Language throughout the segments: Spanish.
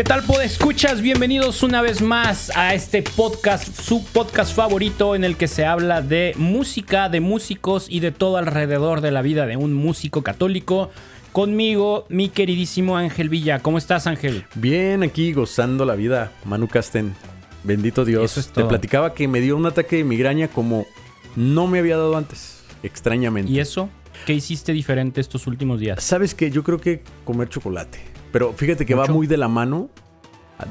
¿Qué tal, escuchas? Bienvenidos una vez más a este podcast, su podcast favorito en el que se habla de música, de músicos y de todo alrededor de la vida de un músico católico. Conmigo, mi queridísimo Ángel Villa. ¿Cómo estás, Ángel? Bien, aquí gozando la vida, Manu Casten. Bendito Dios. Te platicaba que me dio un ataque de migraña como no me había dado antes, extrañamente. ¿Y eso? ¿Qué hiciste diferente estos últimos días? Sabes que yo creo que comer chocolate. Pero fíjate que va muy de la mano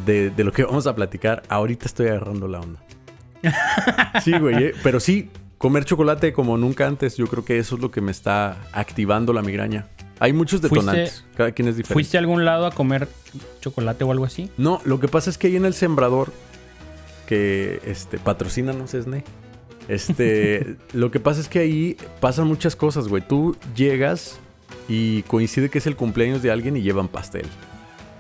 de, lo que vamos a platicar. Ahorita estoy agarrando la onda. Sí, güey. Eh, pero sí, comer chocolate como nunca antes, yo creo que eso es lo que me está activando la migraña. Hay muchos detonantes. Cada quien es diferente. ¿Fuiste a algún lado a comer chocolate o algo así? No, lo que pasa es que ahí en el sembrador, que este, patrocina, no sé, Sne. Este, lo que pasa es que ahí pasan muchas cosas, güey. Tú llegas y coincide que es el cumpleaños de alguien y llevan pastel.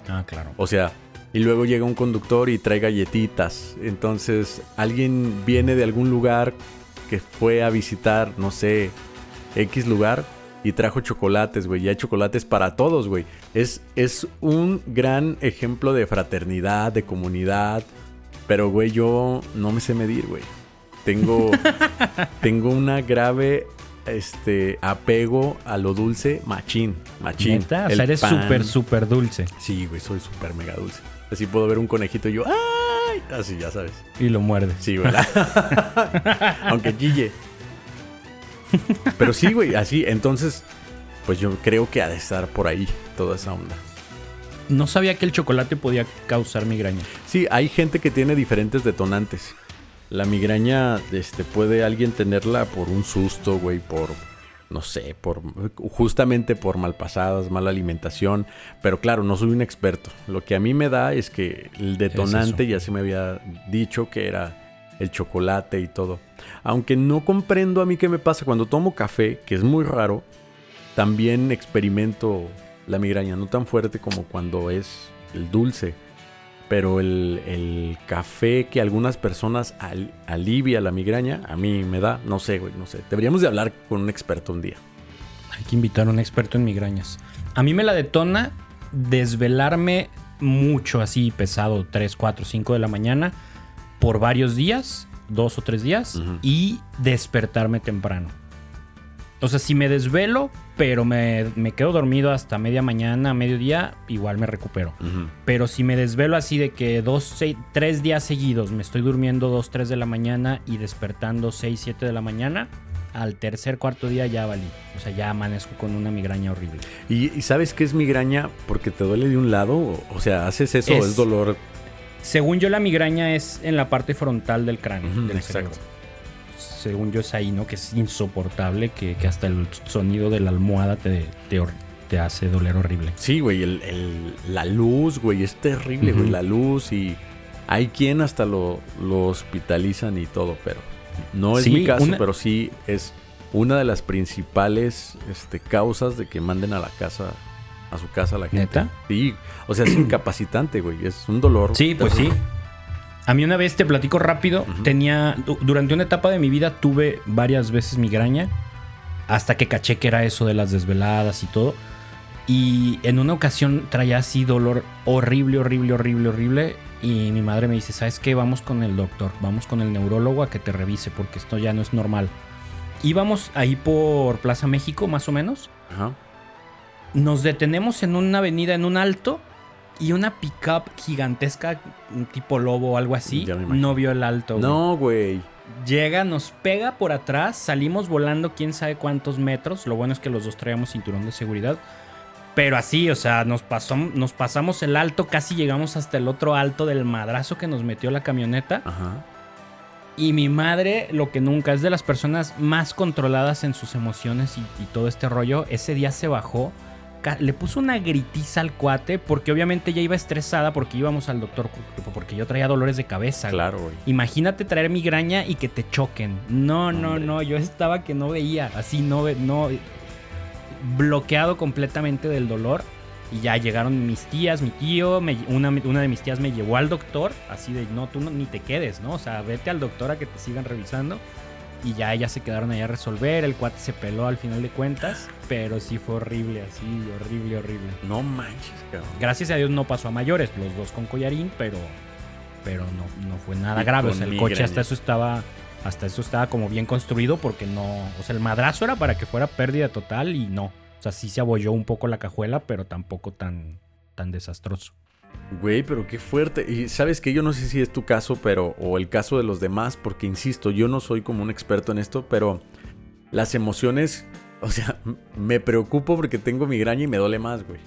Ah, claro. O sea, y luego llega un conductor y trae galletitas. Entonces, alguien viene de algún lugar que fue a visitar, no sé, X lugar y trajo chocolates, güey. Y hay chocolates para todos, güey. Es, es un gran ejemplo de fraternidad, de comunidad. Pero, güey, yo no me sé medir, güey. Tengo, tengo una grave este apego a lo dulce, machín, machín. O sea, eres súper, súper dulce. Sí, güey, soy súper mega dulce. Así puedo ver un conejito y yo, ¡ay! Así, ya sabes. Y lo muerde. Sí, güey. Aunque guille. Pero sí, güey, así. Entonces, pues yo creo que ha de estar por ahí toda esa onda. No sabía que el chocolate podía causar migraña. Sí, hay gente que tiene diferentes detonantes. La migraña, este, puede alguien tenerla por un susto, güey, por, no sé, por, justamente por malpasadas, mala alimentación. Pero claro, no soy un experto. Lo que a mí me da es que el detonante, ya se me había dicho que era el chocolate y todo. Aunque no comprendo a mí qué me pasa cuando tomo café, que es muy raro, también experimento la migraña, no tan fuerte como cuando es el dulce pero el, café que algunas personas alivia la migraña, a mí me da, no sé, güey, no sé. Deberíamos de hablar con un experto un día. Hay que invitar a un experto en migrañas. A mí me la detona desvelarme mucho así pesado, 3, 4, 5 de la mañana, por varios días, dos o tres días, y despertarme temprano. O sea, si me desvelo, pero me, quedo dormido hasta media mañana, mediodía, igual me recupero. Pero si me desvelo así de que dos, tres días seguidos me estoy durmiendo dos, tres de la mañana y despertando seis, siete de la mañana, al tercer, cuarto día ya valí. O sea, ya amanezco con una migraña horrible. ¿Y, sabes qué es migraña? Porque te duele de un lado. O sea, haces eso, es, dolor. Según yo, la migraña es en la parte frontal del cráneo. exacto según yo es ahí, ¿no? Que es insoportable, que, hasta el sonido de la almohada te, te, hace doler horrible. Sí, güey, el, la luz, güey, es terrible, güey, la luz y hay quien hasta lo, lo hospitalizan y todo, pero no es mi caso, pero sí es una de las principales este, causas de que manden a la casa a su casa a la gente. ¿Neta? Sí, o sea, es incapacitante, güey, es un dolor. Sí, pues sí. A mí una vez, te platico rápido, tenía, durante una etapa de mi vida tuve varias veces migraña, hasta que caché que era eso de las desveladas y todo. Y en una ocasión traía así dolor horrible, horrible, horrible, horrible. Y mi madre me dice, ¿sabes qué? Vamos con el doctor, vamos con el neurólogo a que te revise porque esto ya no es normal. Íbamos ahí por Plaza México, más o menos. Nos detenemos en una avenida, en un alto, y una pickup gigantesca, tipo lobo o algo así, no vio el alto. No, güey. Llega, nos pega por atrás, salimos volando quién sabe cuántos metros. Lo bueno es que los dos traíamos cinturón de seguridad. Pero así, o sea, nos, pasó, nos pasamos el alto, casi llegamos hasta el otro alto del madrazo que nos metió la camioneta. Ajá. Y mi madre, lo que nunca es de las personas más controladas en sus emociones y, y todo este rollo, ese día se bajó le puso una gritiza al cuate porque obviamente ya iba estresada porque íbamos al doctor porque yo traía dolores de cabeza. Claro, güey. Imagínate traer migraña y que te choquen. No, no, no, yo estaba que no veía, así no no bloqueado completamente del dolor. Y ya llegaron mis tías, mi tío, una, una, de mis tías me llevó al doctor, así de, no, tú ni te quedes, ¿no? O sea, vete al doctor a que te sigan revisando. Y ya ellas se quedaron ahí a resolver. El cuate se peló al final de cuentas, pero sí fue horrible, así, horrible, horrible. No manches, cabrón. Gracias a Dios no pasó a mayores, los dos con collarín, pero, pero no, no fue nada grave. O sea, el coche hasta eso estaba. Hasta eso estaba como bien construido porque no. O sea, el madrazo era para que fuera pérdida total y no. O sea, sí se abolló un poco la cajuela, pero tampoco tan, tan desastroso. Güey, pero qué fuerte. Y sabes que yo no sé si es tu caso, pero. o el caso de los demás, porque insisto, yo no soy como un experto en esto, pero las emociones. O sea, me preocupo porque tengo migraña y me duele más, güey.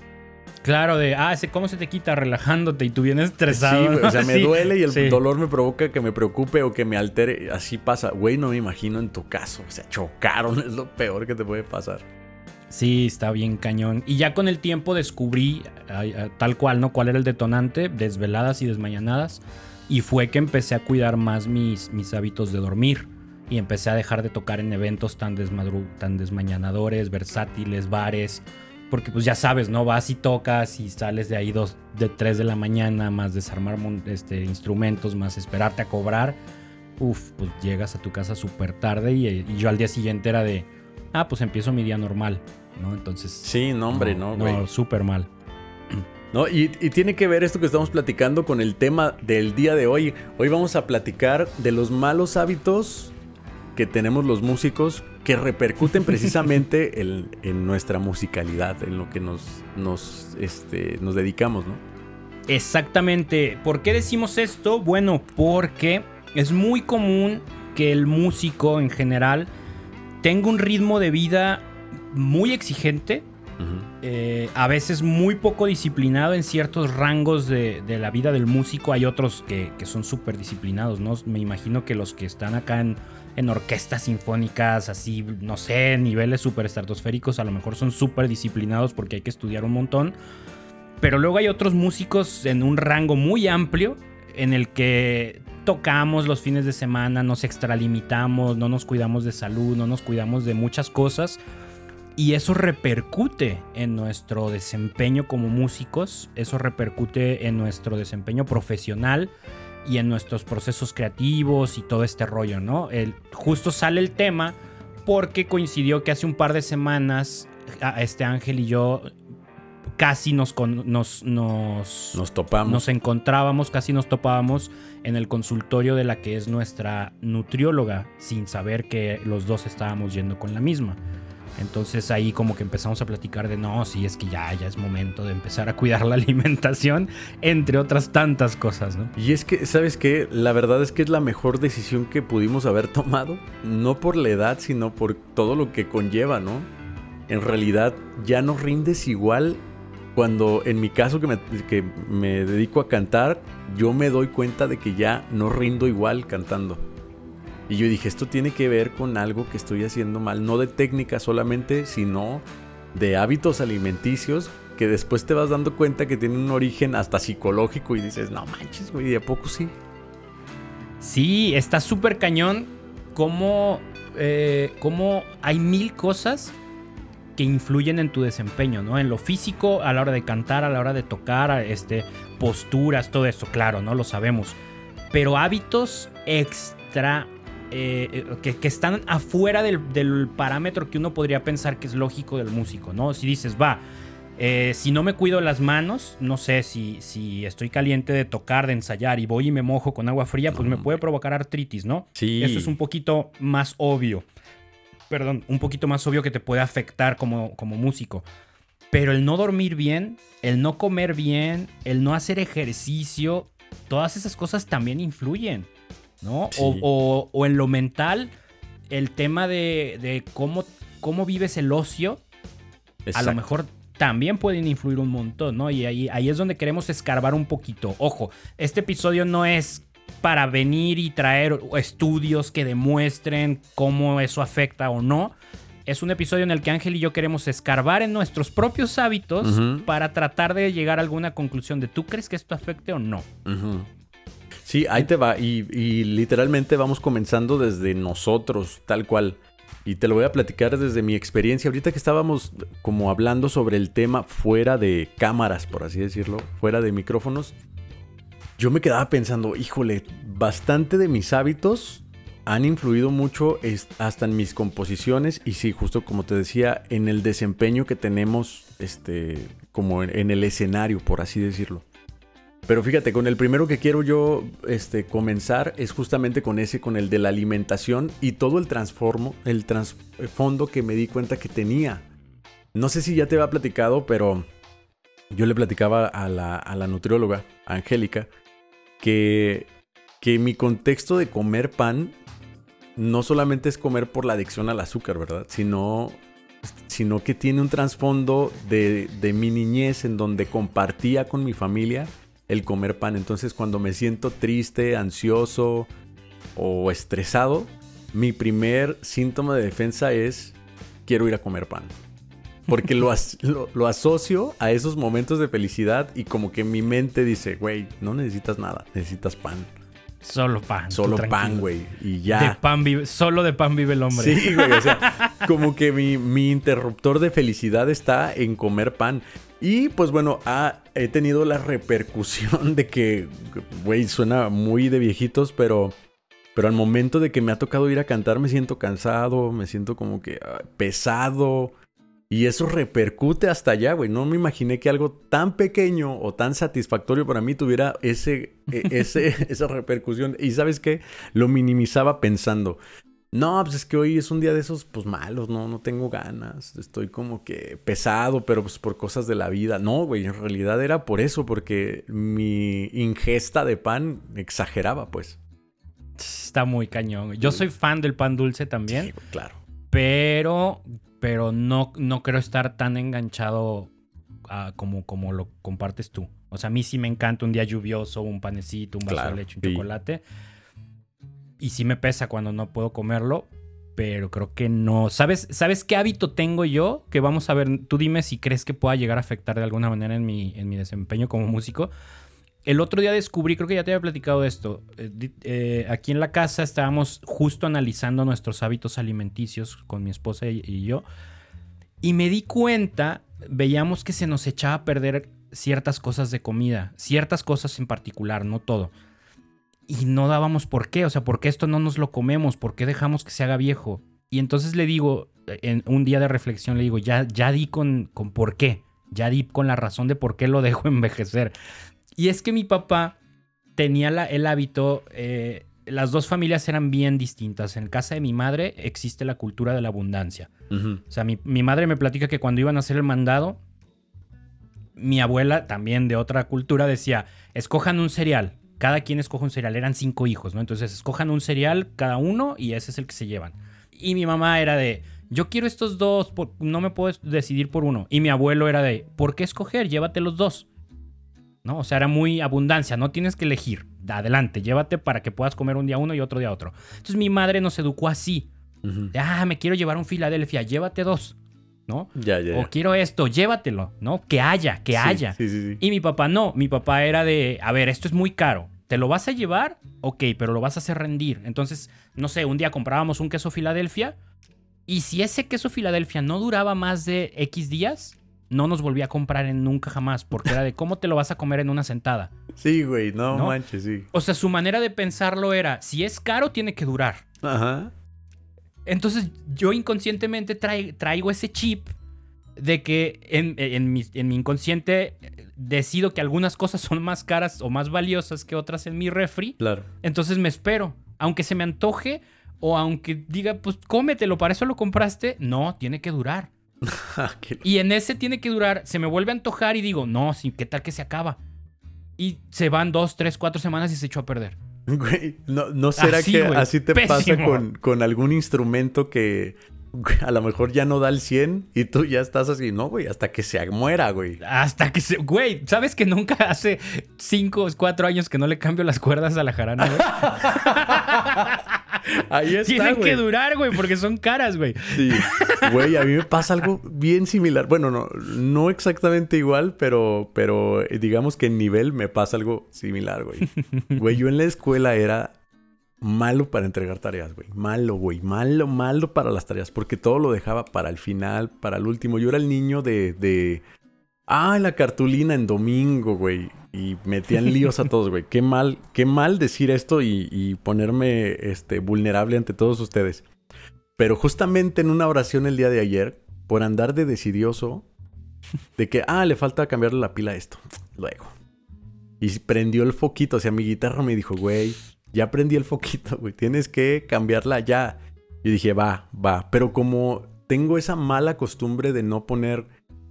Claro, de, ah, ¿cómo se te quita relajándote y tú vienes estresado? Sí, o sea, me duele y el dolor me provoca que me preocupe o que me altere. Así pasa. Güey, no me imagino en tu caso. O sea, chocaron, es lo peor que te puede pasar. Sí, está bien cañón. Y ya con el tiempo descubrí tal cual, ¿no? ¿Cuál era el detonante? Desveladas y desmañanadas. Y fue que empecé a cuidar más mis, mis hábitos de dormir. Y empecé a dejar de tocar en eventos tan, desmañanadores, versátiles, bares. Porque pues ya sabes, ¿no? Vas y tocas y sales de ahí dos, de 3 de la mañana, más desarmar este, instrumentos, más esperarte a cobrar. Uf, pues llegas a tu casa súper tarde y, y yo al día siguiente era de, ah, pues empiezo mi día normal. ¿No? Entonces. Sí, no, hombre, no, güey. No, súper mal. No, y, tiene que ver esto que estamos platicando con el tema del día de hoy. Hoy vamos a platicar de los malos hábitos que tenemos los músicos que repercuten precisamente en, nuestra musicalidad, en lo que nos, nos, este, nos dedicamos, ¿no? Exactamente. ¿Por qué decimos esto? Bueno, porque es muy común que el músico en general tenga un ritmo de vida muy exigente, eh, a veces muy poco disciplinado en ciertos rangos de, la vida del músico. Hay otros que, son súper disciplinados, ¿no? Me imagino que los que están acá en, en orquestas sinfónicas, así, no sé, niveles súper estratosféricos, a lo mejor son súper disciplinados porque hay que estudiar un montón. Pero luego hay otros músicos en un rango muy amplio en el que tocamos los fines de semana, nos extralimitamos, no nos cuidamos de salud, no nos cuidamos de muchas cosas y eso repercute en nuestro desempeño como músicos, eso repercute en nuestro desempeño profesional y en nuestros procesos creativos y todo este rollo, ¿no? El, justo sale el tema porque coincidió que hace un par de semanas este Ángel y yo casi nos, nos, nos, nos topamos. Nos encontrábamos, casi nos topábamos en el consultorio de la que es nuestra nutrióloga, sin saber que los dos estábamos yendo con la misma. Entonces ahí como que empezamos a platicar de no, sí, es que ya, ya es momento de empezar a cuidar la alimentación, entre otras tantas cosas, ¿no? Y es que, ¿sabes qué? La verdad es que es la mejor decisión que pudimos haber tomado, no por la edad, sino por todo lo que conlleva, ¿no? En realidad ya no rindes igual cuando en mi caso que que me dedico a cantar, yo me doy cuenta de que ya no rindo igual cantando. Y yo dije, esto tiene que ver con algo que estoy haciendo mal, no de técnica solamente, sino de hábitos alimenticios que después te vas dando cuenta que tienen un origen hasta psicológico y dices, no manches, güey, ¿de a poco sí? Sí, está súper cañón cómo, eh, cómo hay mil cosas que influyen en tu desempeño, ¿no? En lo físico, a la hora de cantar, a la hora de tocar, este, posturas, todo esto, claro, ¿no? Lo sabemos. Pero hábitos extra eh, que, están afuera del, parámetro que uno podría pensar que es lógico del músico, ¿no? Si dices, va, eh, si no me cuido las manos, no sé, si, si estoy caliente de tocar, de ensayar y voy y me mojo con agua fría, pues me puede provocar artritis, ¿no? Sí. Eso es un poquito más obvio. Perdón, un poquito más obvio que te puede afectar como, como músico. Pero el no dormir bien, el no comer bien, el no hacer ejercicio, todas esas cosas también influyen. ¿No? O, en lo mental, el tema de, cómo, cómo vives el ocio, a lo mejor también pueden influir un montón, ¿no? Y ahí, ahí es donde queremos escarbar un poquito. Ojo, este episodio no es para venir y traer estudios que demuestren cómo eso afecta o no. Es un episodio en el que Ángel y yo queremos escarbar en nuestros propios hábitos para tratar de llegar a alguna conclusión de ¿tú crees que esto afecte o no? Sí, ahí te va. Y, literalmente vamos comenzando desde nosotros, tal cual. Y te lo voy a platicar desde mi experiencia. Ahorita que estábamos como hablando sobre el tema fuera de cámaras, por así decirlo, fuera de micrófonos, yo me quedaba pensando, híjole, bastante de mis hábitos han influido mucho hasta en mis composiciones y sí, justo como te decía, en el desempeño que tenemos, este, como en, el escenario, por así decirlo. Pero fíjate, con el primero que quiero yo este, comenzar es justamente con ese, con el de la alimentación y todo el transformo, el trasfondo que me di cuenta que tenía. No sé si ya te había platicado, pero yo le platicaba a la, a la nutrióloga, Angélica, que, que mi contexto de comer pan no solamente es comer por la adicción al azúcar, ¿verdad? Sino, sino que tiene un trasfondo de, de mi niñez en donde compartía con mi familia el comer pan. Entonces cuando me siento triste, ansioso o estresado, mi primer síntoma de defensa es quiero ir a comer pan. Porque lo, lo, asocio a esos momentos de felicidad y como que mi mente dice, güey, no necesitas nada, necesitas pan. Solo pan. Solo pan, güey. Y ya. De pan vive, solo de pan vive el hombre. Sí, güey. O sea, como que mi, interruptor de felicidad está en comer pan. Y pues bueno, he tenido la repercusión de que, güey, suena muy de viejitos, pero, pero al momento de que me ha tocado ir a cantar me siento cansado, me siento como que ah, pesado. Y eso repercute hasta allá, güey. No me imaginé que algo tan pequeño o tan satisfactorio para mí tuviera ese, e, esa repercusión. Y sabes qué? Lo minimizaba pensando. No, pues es que hoy es un día de esos, pues malos, no, no tengo ganas. Estoy como que pesado, pero pues por cosas de la vida. No, güey, en realidad era por eso, porque mi ingesta de pan exageraba, pues. Está muy cañón. Yo soy fan del pan dulce también. Sí, claro. Pero pero no, no creo estar tan enganchado como, como lo compartes tú. O sea, a mí sí me encanta un día lluvioso, un panecito, un vaso de leche, un chocolate. Y sí me pesa cuando no puedo comerlo, pero creo que no. ¿Sabes, ¿Sabes qué hábito tengo yo? Que vamos a ver, tú dime si crees que pueda llegar a afectar de alguna manera en mi, en mi desempeño como músico. El otro día descubrí, creo que ya te había platicado esto. Eh, eh, aquí en la casa estábamos justo analizando nuestros hábitos alimenticios con mi esposa y, yo. Y me di cuenta, veíamos que se nos echaba a perder ciertas cosas de comida, ciertas cosas en particular, no todo. Y no dábamos por qué, o sea, ¿por qué esto no nos lo comemos? ¿Por qué dejamos que se haga viejo? Y entonces le digo, en un día de reflexión le digo, ya, ya di con, con por qué, ya di con la razón de por qué lo dejo envejecer. Y es que mi papá tenía el hábito, eh, las dos familias eran bien distintas. En casa de mi madre existe la cultura de la abundancia. O sea, mi, madre me platica que cuando iban a hacer el mandado, mi abuela, también de otra cultura, decía, escojan un cereal. Cada quien escoge un cereal. Eran cinco hijos, ¿no? Entonces, escojan un cereal cada uno y ese es el que se llevan. Y mi mamá era de, yo quiero estos dos, no me puedo decidir por uno. Y mi abuelo era de, ¿por qué escoger? Llévate los dos. ¿no? O sea, era muy abundancia, no tienes que elegir. Adelante, llévate para que puedas comer un día uno y otro día otro. Entonces mi madre nos educó así. ah, me quiero llevar un Filadelfia, llévate dos. ¿no? Ya, ya, O quiero esto, llévatelo, ¿no? Que haya, que haya. y mi papá no, mi papá era de, a ver, esto es muy caro. ¿Te lo vas a llevar? Ok, pero lo vas a hacer rendir. Entonces, no sé, un día comprábamos un queso Filadelfia y si ese queso Filadelfia no duraba más de X días, no nos volví a comprar en nunca jamás, porque era de cómo te lo vas a comer en una sentada. Sí, güey, no, manches, sí. O sea, su manera de pensarlo era, si es caro, tiene que durar. Ajá. Entonces yo inconscientemente traigo ese chip de que en, mi, en, mi, inconsciente decido que algunas cosas son más caras o más valiosas que otras en mi refri. Claro. Entonces me espero. Aunque se me antoje o aunque diga, pues cómetelo, para eso lo compraste. No, tiene que durar. y en ese tiene que durar, se me vuelve a antojar y digo, no, ¿qué tal que se acaba? Y se van dos, tres, cuatro semanas y se echó a perder. Güey, ¿no, será que así te pasa con, con, algún instrumento que a lo mejor ya no da el 100 y tú ya estás así, no, güey, hasta que se muera, güey. Hasta que se. Güey, ¿sabes que nunca hace 5 o 4 años que no le cambio las cuerdas a la jarana, güey? Ahí está, Tienen que durar, güey, porque son caras, güey. Sí. Güey, a mí me pasa algo bien similar. Bueno, no, no exactamente igual, pero, pero digamos que en nivel me pasa algo similar, güey. Güey, yo en la escuela era malo para entregar tareas, güey. Malo, güey. Malo, malo para las tareas. Porque todo lo dejaba para el final, para el último. Yo era el niño de. de... Ah, la cartulina en domingo, güey. y metían líos a todos, güey. Qué mal, qué mal decir esto y, y, ponerme este, vulnerable ante todos ustedes. Pero justamente en una oración el día de ayer, por andar de decidioso, de que, ah, le falta cambiarle la pila a esto. Luego. Y prendió el foquito. O sea, mi guitarra me dijo, güey, ya prendí el foquito, güey. Tienes que cambiarla ya. Y dije, va, va. Pero como tengo esa mala costumbre de no poner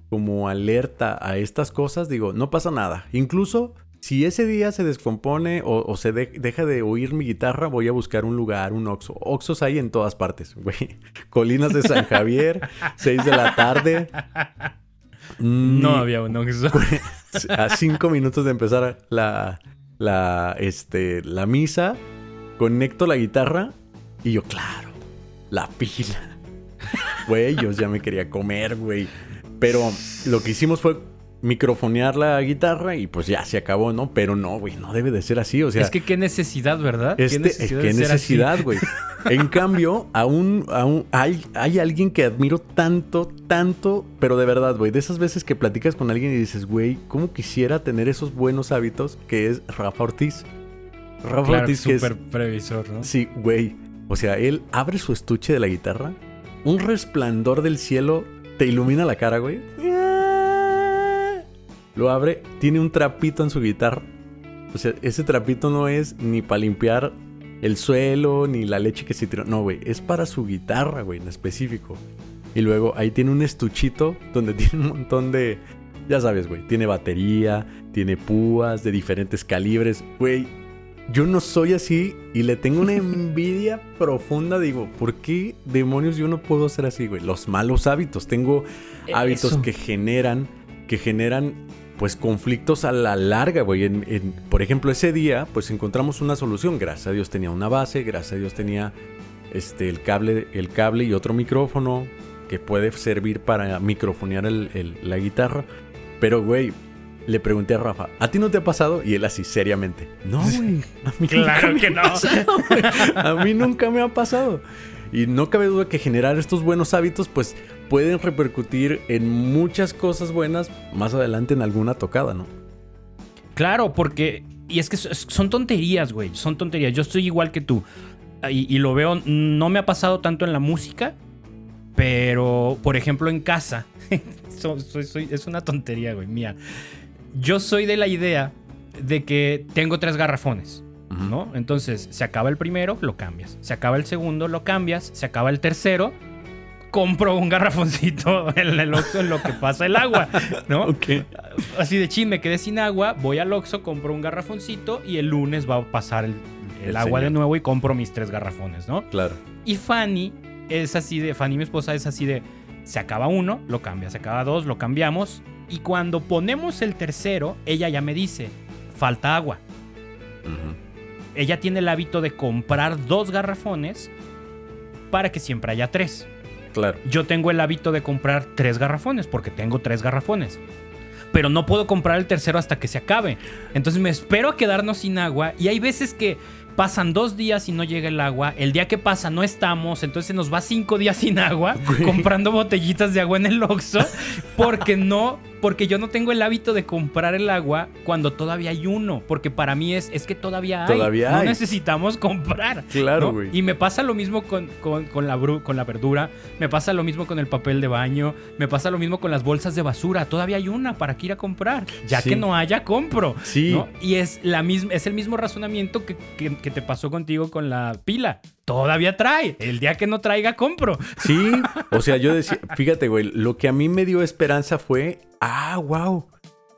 como alerta a estas cosas, digo, no pasa nada. Incluso si ese día se descompone o, se deja de oír mi guitarra, voy a buscar un lugar, un Oxo. Oxos hay en todas partes, güey. Colinas de San Javier, 6 de la tarde. No había un Oxo. A cinco minutos de empezar la, la, este, la misa, conecto la guitarra y yo, claro, la pila. Güey, yo ya me quería comer, güey. Pero lo que hicimos fue microfonear la guitarra y pues ya se acabó, ¿no? Pero no, güey, no debe de ser así, o sea... Es que qué necesidad, ¿verdad? Este, qué necesidad, güey. en cambio, aún, aún hay, hay alguien que admiro tanto, tanto, pero de verdad, güey, de esas veces que platicas con alguien y dices, güey, ¿cómo quisiera tener esos buenos hábitos? Que es Rafa Ortiz. Rafa Ortiz, que súper previsor, ¿no? Sí, güey. O sea, él abre su estuche de la guitarra, un resplandor del cielo te ilumina la cara, güey. Lo abre, tiene un trapito en su guitarra. O sea, ese trapito no es ni para limpiar el suelo, ni la leche que se tiró. No, güey, es para su guitarra, güey, en específico. Y luego ahí tiene un estuchito donde tiene un montón de... Ya sabes, güey, tiene batería, tiene púas de diferentes calibres. Güey, yo no soy así y le tengo una envidia profunda. Digo, ¿por qué demonios yo no puedo ser así, güey? Los malos hábitos. Tengo hábitos que generan, que generan pues conflictos a la larga, güey. En, por ejemplo, ese día, pues encontramos una solución. Gracias a Dios tenía una base, gracias a Dios tenía este, el, cable, el cable y otro micrófono que puede servir para microfonear la guitarra. Pero, güey, le pregunté a Rafa, ¿a ti no te ha pasado? Y él así, seriamente, no, güey. A mí claro que no. a mí nunca me ha pasado. Y no cabe duda que generar estos buenos hábitos pues pueden repercutir en muchas cosas buenas más adelante en alguna tocada, ¿no? Claro, porque... Y es que son tonterías, güey. Son tonterías. Yo estoy igual que tú. Y, lo veo, no me ha pasado tanto en la música, pero por ejemplo en casa. es una tontería, güey, mía. Yo soy de la idea de que tengo tres garrafones. ¿no? Entonces, se acaba el primero, lo cambias. Se acaba el segundo, lo cambias. Se acaba el tercero, compro un garrafoncito en el Oxxo en lo que pasa el agua, ¿no? Así de ching, me quedé sin agua, voy al Oxxo, compro un garrafoncito y el lunes va a pasar el, agua de nuevo y compro mis tres garrafones, ¿no? Claro. Y Fanny es así de, Fanny mi esposa es así de, se acaba uno, lo cambia, se acaba dos, lo cambiamos. Y cuando ponemos el tercero, ella ya me dice, falta agua ella tiene el hábito de comprar dos garrafones para que siempre haya tres. Claro. Yo tengo el hábito de comprar tres garrafones porque tengo tres garrafones. Pero no puedo comprar el tercero hasta que se acabe. Entonces me espero a quedarnos sin agua y hay veces que pasan dos días y no llega el agua. El día que pasa no estamos, entonces nos va cinco días sin agua comprando botellitas de agua en el Oxxo porque no porque yo no tengo el hábito de comprar el agua cuando todavía hay uno. Porque para mí es, es que todavía hay. Todavía no necesitamos comprar. Claro, güey. Y me pasa lo mismo con, la con la verdura. Me pasa lo mismo con el papel de baño. Me pasa lo mismo con las bolsas de basura. Todavía hay una para que ir a comprar. Ya que no haya, compro. Sí. Y es, la misma, es el mismo razonamiento que, que te pasó contigo con la pila todavía trae. El día que no traiga, compro. Sí, o sea, yo decía, fíjate, güey, lo que a mí me dio esperanza fue, ah, wow.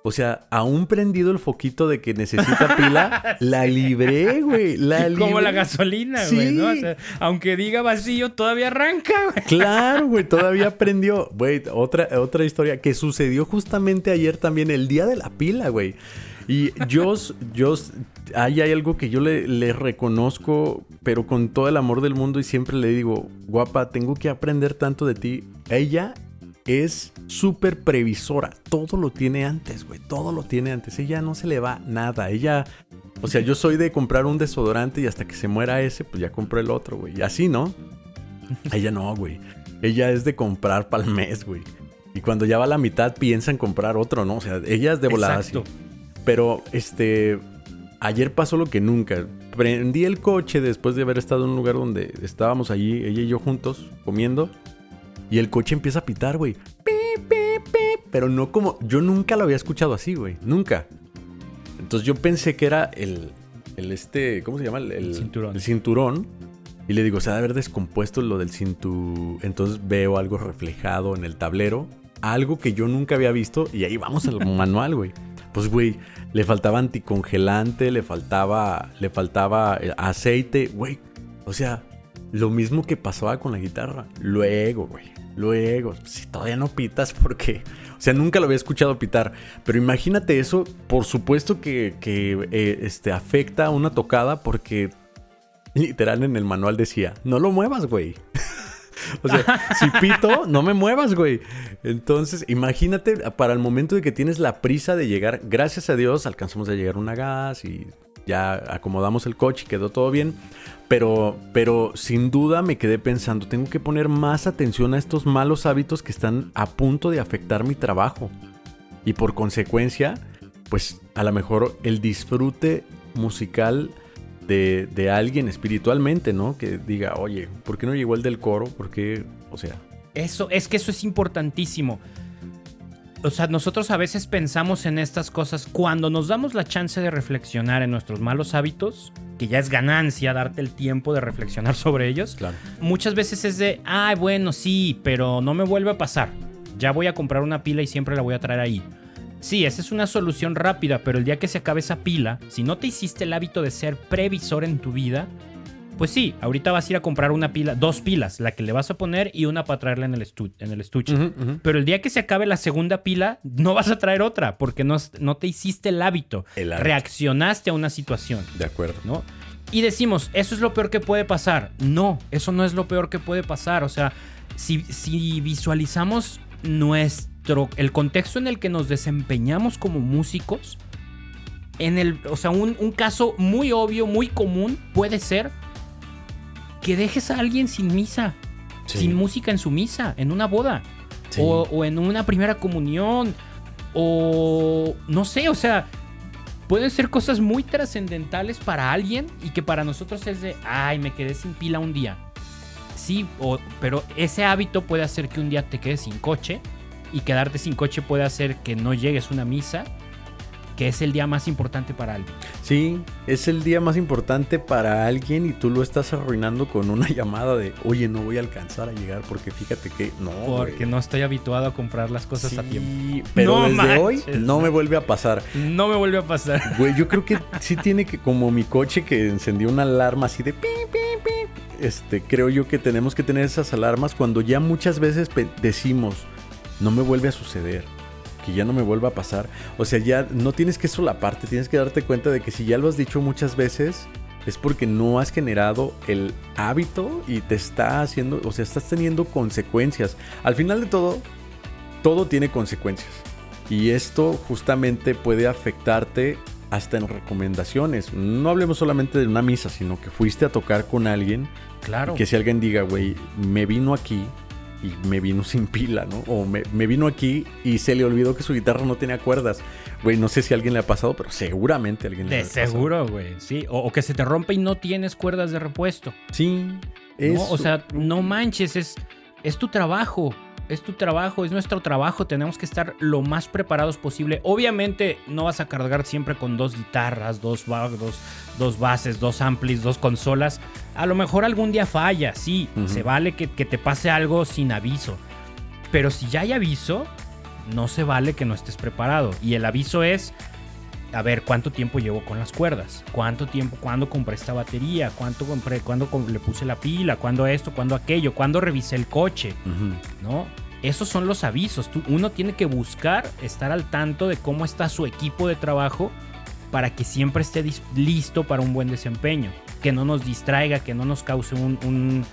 O sea, aún prendido el foquito de que necesita pila, la libré, güey. La Como la gasolina, güey, ¿no? O sea, aunque diga vacío, todavía arranca, güey. Claro, güey, todavía prendió. Güey, otra, otra historia que sucedió justamente ayer también, el día de la pila, güey. Y yo, yo, hay algo que yo le, reconozco, pero con todo el amor del mundo y siempre le digo, guapa, tengo que aprender tanto de ti. Ella es súper previsora, todo lo tiene antes, güey, todo lo tiene antes. Ella no se le va nada, ella... O sea, yo soy de comprar un desodorante y hasta que se muera ese, pues ya compro el otro, güey. Y así, ¿no? Ella no, güey. Ella es de comprar para el mes, güey. Y cuando ya va a la mitad piensa en comprar otro, ¿no? O sea, ella es de volada Exacto. Pero este. Ayer pasó lo que nunca. Prendí el coche después de haber estado en un lugar donde estábamos allí, ella y yo juntos, comiendo. Y el coche empieza a pitar, güey. Pero no como. Yo nunca lo había escuchado así, güey. Nunca. Entonces yo pensé que era el. El este. ¿Cómo se llama? El, cinturón. El cinturón. Y le digo, se ha de haber descompuesto lo del cinturón. Entonces veo algo reflejado en el tablero. Algo que yo nunca había visto. Y ahí vamos al manual, güey. Pues, güey, le faltaba anticongelante, le faltaba. Le faltaba eh, aceite, güey. O sea, lo mismo que pasaba con la guitarra. Luego, güey. Luego, si todavía no pitas, porque, o sea, nunca lo había escuchado pitar, pero imagínate eso, por supuesto que, eh, este, afecta a una tocada porque literal en el manual decía, no lo muevas, güey. o sea, si pito, no me muevas, güey. Entonces, imagínate para el momento de que tienes la prisa de llegar, gracias a Dios alcanzamos a llegar a una gas y ya acomodamos el coche y quedó todo bien. Pero, pero sin duda me quedé pensando, tengo que poner más atención a estos malos hábitos que están a punto de afectar mi trabajo. Y por consecuencia, pues a lo mejor el disfrute musical de, de, alguien espiritualmente, ¿no? Que diga, oye, ¿por qué no llegó el del coro? ¿Por qué? O sea. Eso, es que eso es importantísimo o sea, nosotros a veces pensamos en estas cosas cuando nos damos la chance de reflexionar en nuestros malos hábitos, que ya es ganancia darte el tiempo de reflexionar sobre ellos. Claro. Muchas veces es de, ay, bueno, sí, pero no me vuelve a pasar. Ya voy a comprar una pila y siempre la voy a traer ahí. Sí, esa es una solución rápida, pero el día que se acabe esa pila, si no te hiciste el hábito de ser previsor en tu vida, pues sí, ahorita vas a ir a comprar una pila, dos pilas, la que le vas a poner y una para traerla en el, en el estuche. Pero el día que se acabe la segunda pila, no vas a traer otra porque no, no te hiciste el hábito. Reaccionaste a una situación. De acuerdo. ¿No? Y decimos, eso es lo peor que puede pasar. No, eso no es lo peor que puede pasar. O sea, si, si visualizamos nuestro, el contexto en el que nos desempeñamos como músicos, en el, o sea, un, un caso muy obvio, muy común puede ser que dejes a alguien sin misa, sin música en su misa, en una boda, o, en una primera comunión, o no sé, o sea, pueden ser cosas muy trascendentales para alguien y que para nosotros es de, ay, me quedé sin pila un día. Sí, pero ese hábito puede hacer que un día te quedes sin coche y quedarte sin coche puede hacer que no llegues a una misa que es el día más importante para alguien. Sí, es el día más importante para alguien y tú lo estás arruinando con una llamada de, oye, no voy a alcanzar a llegar porque fíjate que no. Porque no estoy habituado a comprar las cosas a tiempo. Pero desde hoy no me vuelve a pasar. No me vuelve a pasar. Güey, yo creo que sí tiene que, como mi coche que encendió una alarma así de pi, pi, pi. Este, creo yo que tenemos que tener esas alarmas cuando ya muchas veces decimos, no me vuelve a suceder que ya no me vuelva a pasar. O sea, ya no tienes que solaparte, tienes que darte cuenta de que si ya lo has dicho muchas veces, es porque no has generado el hábito y te está haciendo, o sea, estás teniendo consecuencias. Al final de todo, todo tiene consecuencias. Y esto justamente puede afectarte hasta en recomendaciones. No hablemos solamente de una misa, sino que fuiste a tocar con alguien. Claro. que si alguien diga, güey, me vino aquí y me vino sin pila, ¿no? O me, vino aquí y se le olvidó que su guitarra no tenía cuerdas. Güey, no sé si a alguien le ha pasado, pero seguramente a alguien le ha pasado. De seguro, güey, sí. O, que se te rompe y no tienes cuerdas de repuesto. Sí. ¿No? O sea, no manches, es, es tu trabajo es tu trabajo, es nuestro trabajo, tenemos que estar lo más preparados posible. Obviamente no vas a cargar siempre con dos guitarras, dos, dos, dos bases, dos amplis, dos consolas. A lo mejor algún día falla, sí, se vale que, que te pase algo sin aviso. Pero si ya hay aviso, no se vale que no estés preparado. Y el aviso es, a ver cuánto tiempo llevo con las cuerdas, cuánto tiempo, cuándo compré esta batería, cuánto compré, cuándo le puse la pila, cuándo esto, cuándo aquello, cuándo revisé el coche, ¿no? Esos son los avisos. uno tiene que buscar estar al tanto de cómo está su equipo de trabajo para que siempre esté listo para un buen desempeño, que no nos distraiga, que no nos cause un,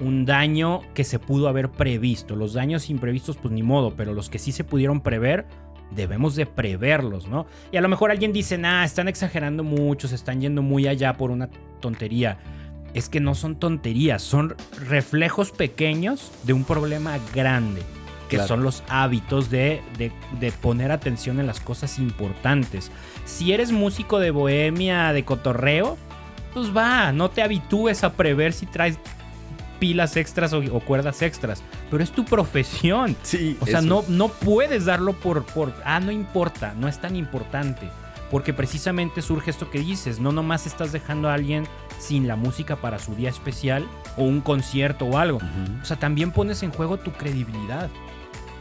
un daño que se pudo haber previsto. Los daños imprevistos, pues ni modo, pero los que sí se pudieron prever, debemos de preverlos, ¿no? Y a lo mejor alguien dice, nah, están exagerando mucho, se están yendo muy allá por una tontería. Es que no son tonterías, son reflejos pequeños de un problema grande. que son los hábitos de, de, poner atención en las cosas importantes. Si eres músico de bohemia, de cotorreo, pues va, no te habitúes a prever si traes pilas extras o, cuerdas extras. Pero es tu profesión. Sí. O sea, no, no puedes darlo por, por. Ah, no importa, no es tan importante. Porque precisamente surge esto que dices. No nomás estás dejando a alguien sin la música para su día especial o un concierto o algo. O sea, también pones en juego tu credibilidad,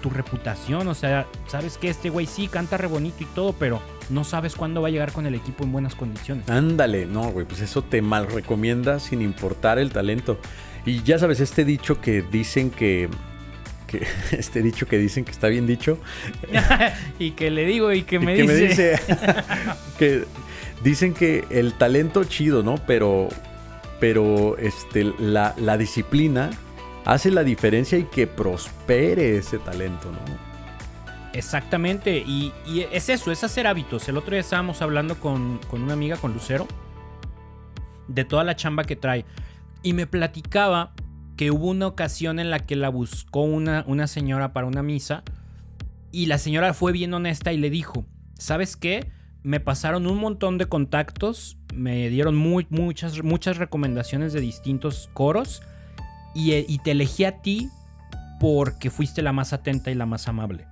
tu reputación. O sea, sabes que este güey sí canta re bonito y todo, pero no sabes cuándo va a llegar con el equipo en buenas condiciones. Ándale, no, güey, pues eso te mal recomienda sin importar el talento. Y ya sabes, este dicho que dicen que este dicho que dicen que está bien dicho. y que le digo y que me dice. que dicen que el talento chido, ¿no? Pero, pero este, la, disciplina hace la diferencia y que prospere ese talento, ¿no? Exactamente, y, es eso, es hacer hábitos. El otro día estábamos hablando con, con una amiga, con Lucero, de toda la chamba que trae. Y me platicaba que hubo una ocasión en la que la buscó una, una señora para una misa y la señora fue bien honesta y le dijo, ¿sabes qué? Me pasaron un montón de contactos, me dieron muy, muchas, muchas recomendaciones de distintos coros y, y te elegí a ti porque fuiste la más atenta y la más amable.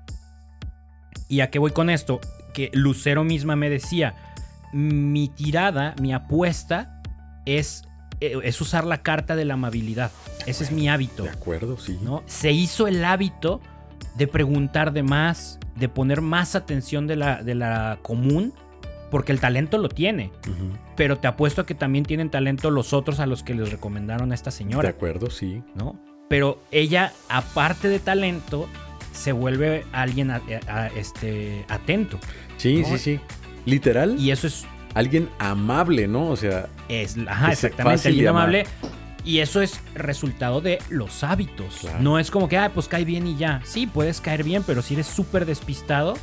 ¿Y a qué voy con esto? Que Lucero misma me decía, mi tirada, mi apuesta es eh, es usar la carta de la amabilidad. Ese es mi hábito. De acuerdo, sí. ¿no? Se hizo el hábito de preguntar de más, de poner más atención de la, de la común, porque el talento lo tiene. Pero te apuesto a que también tienen talento los otros a los que les recomendaron a esta señora. De acuerdo, sí. ¿No? Pero ella, aparte de talento, se vuelve alguien este, atento. Sí, sí, sí. Literal. Y eso es alguien amable, ¿no? O sea. Es, ajá, exactamente, alguien amable. Y eso es resultado de los hábitos. No es como que, ah, pues cae bien y ya. Sí, puedes caer bien, pero si eres súper despistado,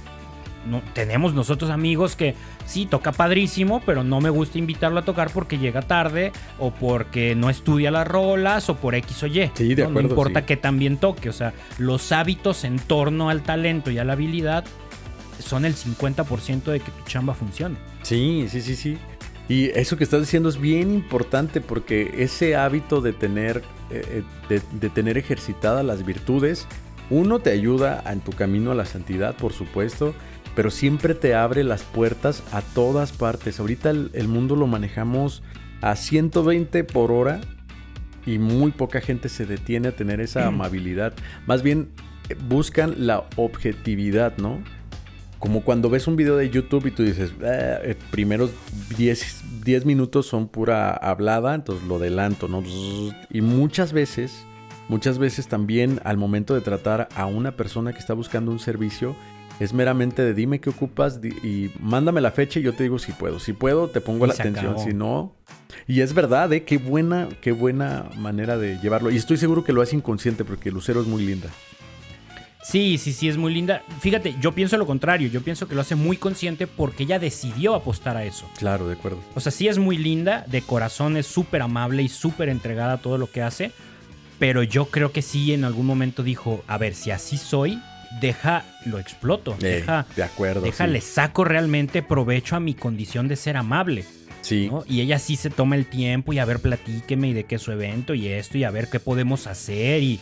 no, tenemos nosotros amigos que sí, toca padrísimo, pero no me gusta invitarlo a tocar porque llega tarde o porque no estudia las rolas o por X o Y. Sí, de acuerdo. No importa que también toque. O sea, los hábitos en torno al talento y a la habilidad son el 50% de que tu chamba funcione. Sí, sí, sí, sí. Y eso que estás diciendo es bien importante porque ese hábito de tener, eh, eh, de, tener ejercitadas las virtudes, uno te ayuda en tu camino a la santidad, por supuesto, pero siempre te abre las puertas a todas partes. Ahorita el, mundo lo manejamos a 120 por hora y muy poca gente se detiene a tener esa amabilidad. Más bien eh, buscan la objetividad, ¿no? Como cuando ves un video de YouTube y tú dices, ah, eh, primeros 10, 10 minutos son pura hablada, entonces lo adelanto, ¿no? Y muchas veces, muchas veces también al momento de tratar a una persona que está buscando un servicio, es meramente de dime qué ocupas y mándame la fecha y yo te digo si puedo. Si puedo, te pongo la atención. Si no. Y es verdad, ¿eh? Qué buena, qué buena manera de llevarlo. Y estoy seguro que lo hace inconsciente porque Lucero es muy linda. Sí, sí, sí, es muy linda. Fíjate, yo pienso lo contrario. Yo pienso que lo hace muy consciente porque ella decidió apostar a eso. Claro, de acuerdo. O sea, sí es muy linda, de corazón es súper amable y súper entregada a todo lo que hace. Pero yo creo que sí en algún momento dijo, a ver, si así soy, deja, lo exploto. deja, de acuerdo. Deja, le saco realmente provecho a mi condición de ser amable. Sí. Y ella sí se toma el tiempo y a ver, platíqueme y de qué es su evento y esto y a ver qué podemos hacer y,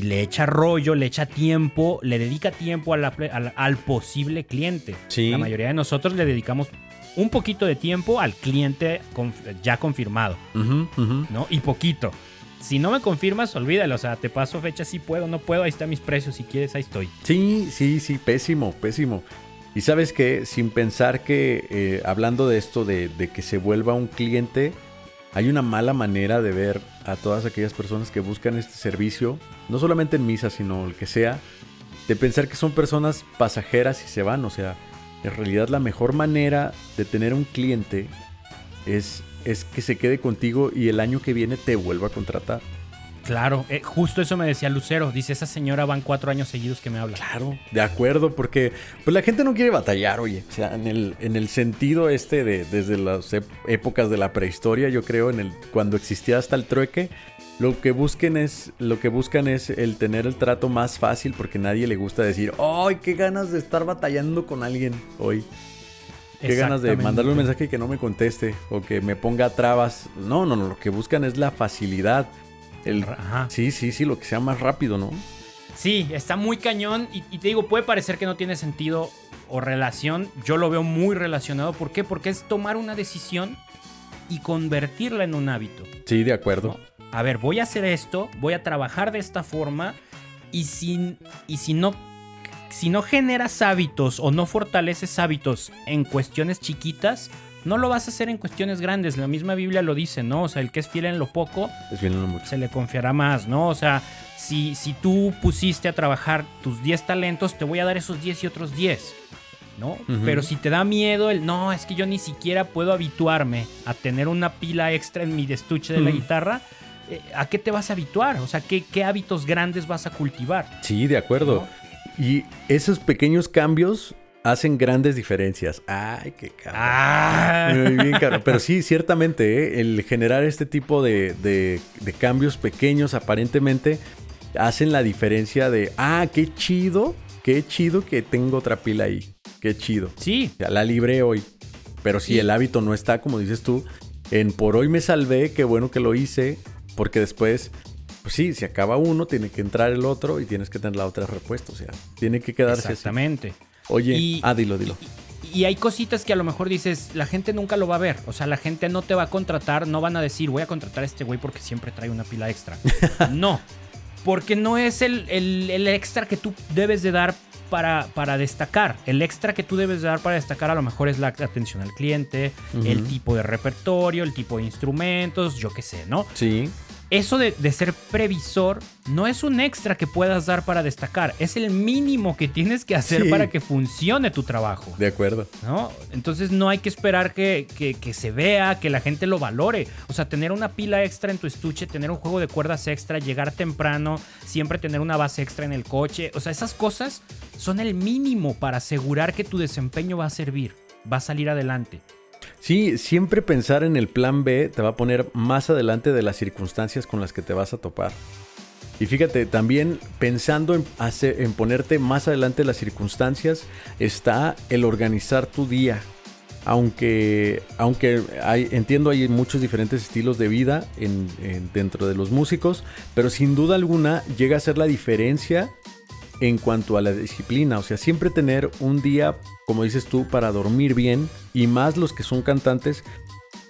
le echa rollo, le echa tiempo, le dedica tiempo al posible cliente. Sí. La mayoría de nosotros le dedicamos un poquito de tiempo al cliente ya confirmado, ¿no? Y poquito. Si no me confirmas, olvídalo. O sea, te paso fecha si puedo, no puedo. Ahí están mis precios. Si quieres, ahí estoy. Sí, sí, sí. Pésimo, pésimo. Y sabes que sin pensar que, eh, hablando de esto, de, que se vuelva un cliente, hay una mala manera de ver a todas aquellas personas que buscan este servicio, no solamente en misa, sino el que sea, de pensar que son personas pasajeras y se van. O sea, en realidad la mejor manera de tener un cliente es, es que se quede contigo y el año que viene te vuelva a contratar. Claro, eh, justo eso me decía Lucero. Dice, esa señora van cuatro años seguidos que me habla. Claro, de acuerdo, porque pues la gente no quiere batallar, oye. O sea, en el, en el sentido este de desde las épocas de la prehistoria, yo creo, en el cuando existía hasta el trueque, lo que busquen es, lo que buscan es el tener el trato más fácil, porque nadie le gusta decir, ¡ay, qué ganas de estar batallando con alguien hoy! Qué ganas de mandarle un mensaje que no me conteste o que me ponga trabas. No, no, no, lo que buscan es la facilidad. El, Sí, sí, sí, lo que sea más rápido, ¿no? Sí, está muy cañón y, te digo, puede parecer que no tiene sentido o relación. Yo lo veo muy relacionado. ¿Por qué? Porque es tomar una decisión y convertirla en un hábito. Sí, de acuerdo. A ver, voy a hacer esto, voy a trabajar de esta forma y si, y si no si no generas hábitos o no fortaleces hábitos en cuestiones chiquitas, no lo vas a hacer en cuestiones grandes. La misma Biblia lo dice, ¿no? O sea, el que es fiel en lo poco, se le confiará más, ¿no? O sea, si, si tú pusiste a trabajar tus 10 talentos, te voy a dar esos 10 y otros 10. ¿no? Pero si te da miedo el, no, es que yo ni siquiera puedo habituarme a tener una pila extra en mi estuche de la guitarra, eh, ¿a qué te vas a habituar? O sea, ¿qué, ¿qué, hábitos grandes vas a cultivar? Sí, de acuerdo. Y esos pequeños cambios hacen grandes diferencias. Ay, qué caro. Ah. Muy bien, caro. Pero sí, ciertamente, ¿eh? el generar este tipo de, de, cambios pequeños aparentemente hacen la diferencia de, ah, qué chido, qué chido que tengo otra pila ahí. Qué chido. Sí. la libré hoy. Pero si el hábito no está, como dices tú, en por hoy me salvé, qué bueno que lo hice, porque después pues sí, si acaba uno, tiene que entrar el otro y tienes que tener la otra respuesta. O sea, tiene que quedarse Exactamente. Oye, ah, dilo, dilo. Y, hay cositas que a lo mejor dices, la gente nunca lo va a ver. O sea, la gente no te va a contratar, no van a decir, voy a contratar a este güey porque siempre trae una pila extra. no. Porque no es el, extra que tú debes de dar para, para, destacar. El extra que tú debes de dar para destacar a lo mejor es la atención al cliente, el tipo de repertorio, el tipo de instrumentos, yo qué sé, ¿no? Sí eso de, ser previsor no es un extra que puedas dar para destacar, es el mínimo que tienes que hacer para que funcione tu trabajo. De acuerdo. ¿no? Entonces no hay que esperar que, se vea, que la gente lo valore. O sea, tener una pila extra en tu estuche, tener un juego de cuerdas extra, llegar temprano, siempre tener una base extra en el coche. O sea, esas cosas son el mínimo para asegurar que tu desempeño va a servir, va a salir adelante. Sí, siempre pensar en el plan B te va a poner más adelante de las circunstancias con las que te vas a topar. Y fíjate, también pensando en, ponerte más adelante de las circunstancias está el organizar tu día. Aunque, aunque hay, entiendo hay muchos diferentes estilos de vida dentro de los músicos, pero sin duda alguna llega a ser la diferencia en cuanto a la disciplina. O sea, siempre tener un día, como dices tú, para dormir bien. Y más los que son cantantes.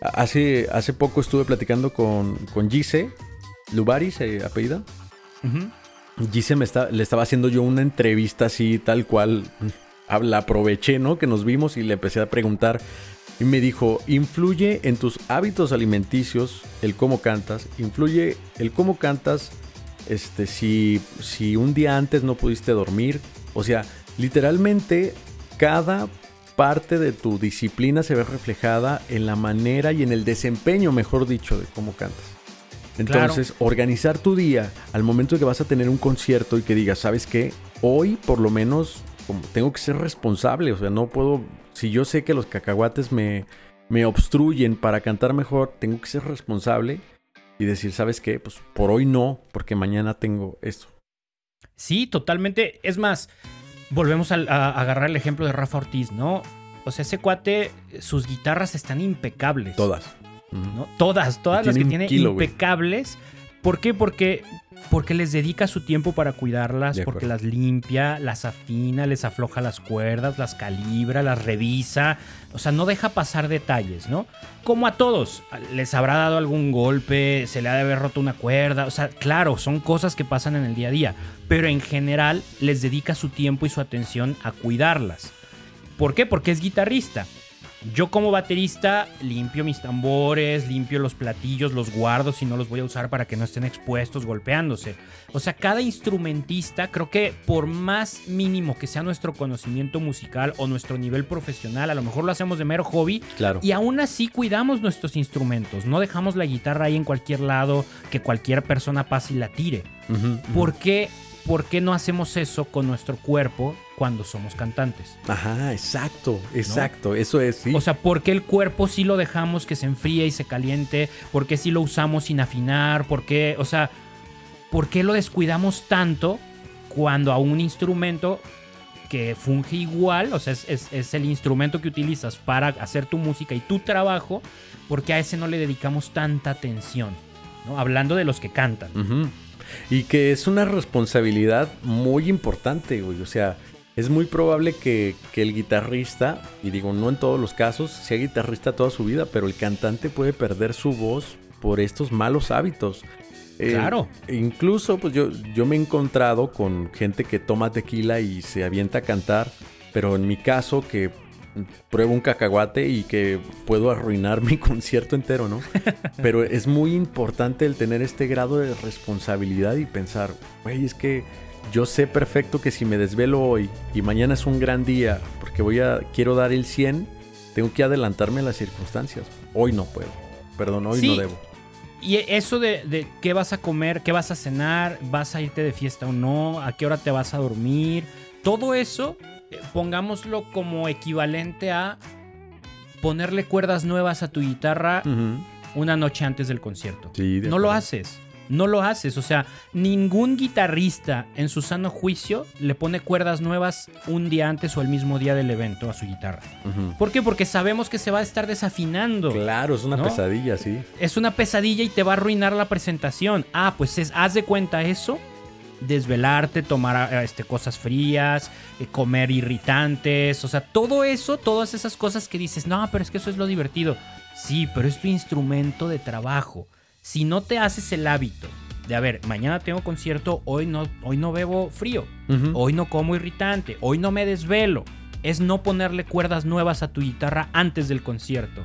Hace, hace poco estuve platicando con, con Gise, Lubaris, se apellida. Gise me está, le estaba haciendo yo una entrevista así, tal cual. La aproveché, ¿no? Que nos vimos y le empecé a preguntar. Y me dijo, influye en tus hábitos alimenticios el cómo cantas, influye el cómo cantas este, si, si un día antes no pudiste dormir. O sea, literalmente cada parte de tu disciplina se ve reflejada en la manera y en el desempeño, mejor dicho, de cómo cantas. Entonces, organizar tu día al momento de que vas a tener un concierto y que digas, ¿sabes qué? Hoy por lo menos como, tengo que ser responsable, o sea, no puedo, si yo sé que los cacahuates me, me obstruyen para cantar mejor, tengo que ser responsable y decir, ¿sabes qué? Pues por hoy no, porque mañana tengo esto. Sí, totalmente. Es más, volvemos a, agarrar el ejemplo de Rafa Ortiz, ¿no? O sea, ese cuate, sus guitarras están impecables. Todas. ¿no? Todas, todas las que tiene impecables. ¿Por qué? Porque porque les dedica su tiempo para cuidarlas, porque las limpia, las afina, les afloja las cuerdas, las calibra, las revisa. O sea, no deja pasar detalles, ¿no? Como a todos, les habrá dado algún golpe, se le ha de haber roto una cuerda. O sea, claro, son cosas que pasan en el día a día. Pero en general les dedica su tiempo y su atención a cuidarlas. ¿Por qué? Porque es guitarrista. Yo como baterista limpio mis tambores, limpio los platillos, los guardo si no los voy a usar para que no estén expuestos golpeándose. O sea, cada instrumentista, creo que por más mínimo que sea nuestro conocimiento musical o nuestro nivel profesional, a lo mejor lo hacemos de mero hobby. Claro. Y aún así cuidamos nuestros instrumentos. No dejamos la guitarra ahí en cualquier lado que cualquier persona pase y la tire. ¿Por qué? ¿Por qué no hacemos eso con nuestro cuerpo cuando somos cantantes? Ajá, exacto, exacto, eso es, sí. O sea, ¿por qué el cuerpo sí lo dejamos que se enfríe y se caliente? ¿Por qué sí lo usamos sin afinar? ¿Por qué, o sea, por qué lo descuidamos tanto cuando a un instrumento que funge igual, o sea, es, es- es el instrumento que utilizas para hacer tu música y tu trabajo, porque a ese no le dedicamos tanta atención? ¿no? Hablando de los que cantan. Y que es una responsabilidad muy importante, güey. O sea, es muy probable que, que el guitarrista, y digo, no en todos los casos, sea guitarrista toda su vida, pero el cantante puede perder su voz por estos malos hábitos. Eh, Claro. Incluso, pues yo, yo me he encontrado con gente que toma tequila y se avienta a cantar, pero en mi caso que pruebo un cacahuate y que puedo arruinar mi concierto entero, ¿no? Pero es muy importante el tener este grado de responsabilidad y pensar, güey, es que yo sé perfecto que si me desvelo hoy y mañana es un gran día porque voy a quiero dar el 100, tengo que adelantarme a las circunstancias. Hoy no puedo. Perdón, hoy Sí. no debo. Y eso de, de qué vas a comer, qué vas a cenar, vas a irte de fiesta o no, a qué hora te vas a dormir, todo eso, eh, pongámoslo como equivalente a ponerle cuerdas nuevas a tu guitarra una noche antes del concierto. Sí, de no lo haces. No lo haces. O sea, ningún guitarrista en su sano juicio le pone cuerdas nuevas un día antes o el mismo día del evento a su guitarra. ¿Por qué? Porque sabemos que se va a estar desafinando. Claro, es una ¿No? pesadilla, sí. Es una pesadilla y te va a arruinar la presentación. Ah, pues es, haz de cuenta eso. Desvelarte, tomar eh, este, cosas frías, eh, comer irritantes, o sea, todo eso, todas esas cosas que dices, no, pero es que eso es lo divertido. Sí, pero es tu instrumento de trabajo. Si no te haces el hábito de, a ver, mañana tengo concierto, hoy no, hoy no bebo frío, hoy no como irritante, hoy no me desvelo, es no ponerle cuerdas nuevas a tu guitarra antes del concierto.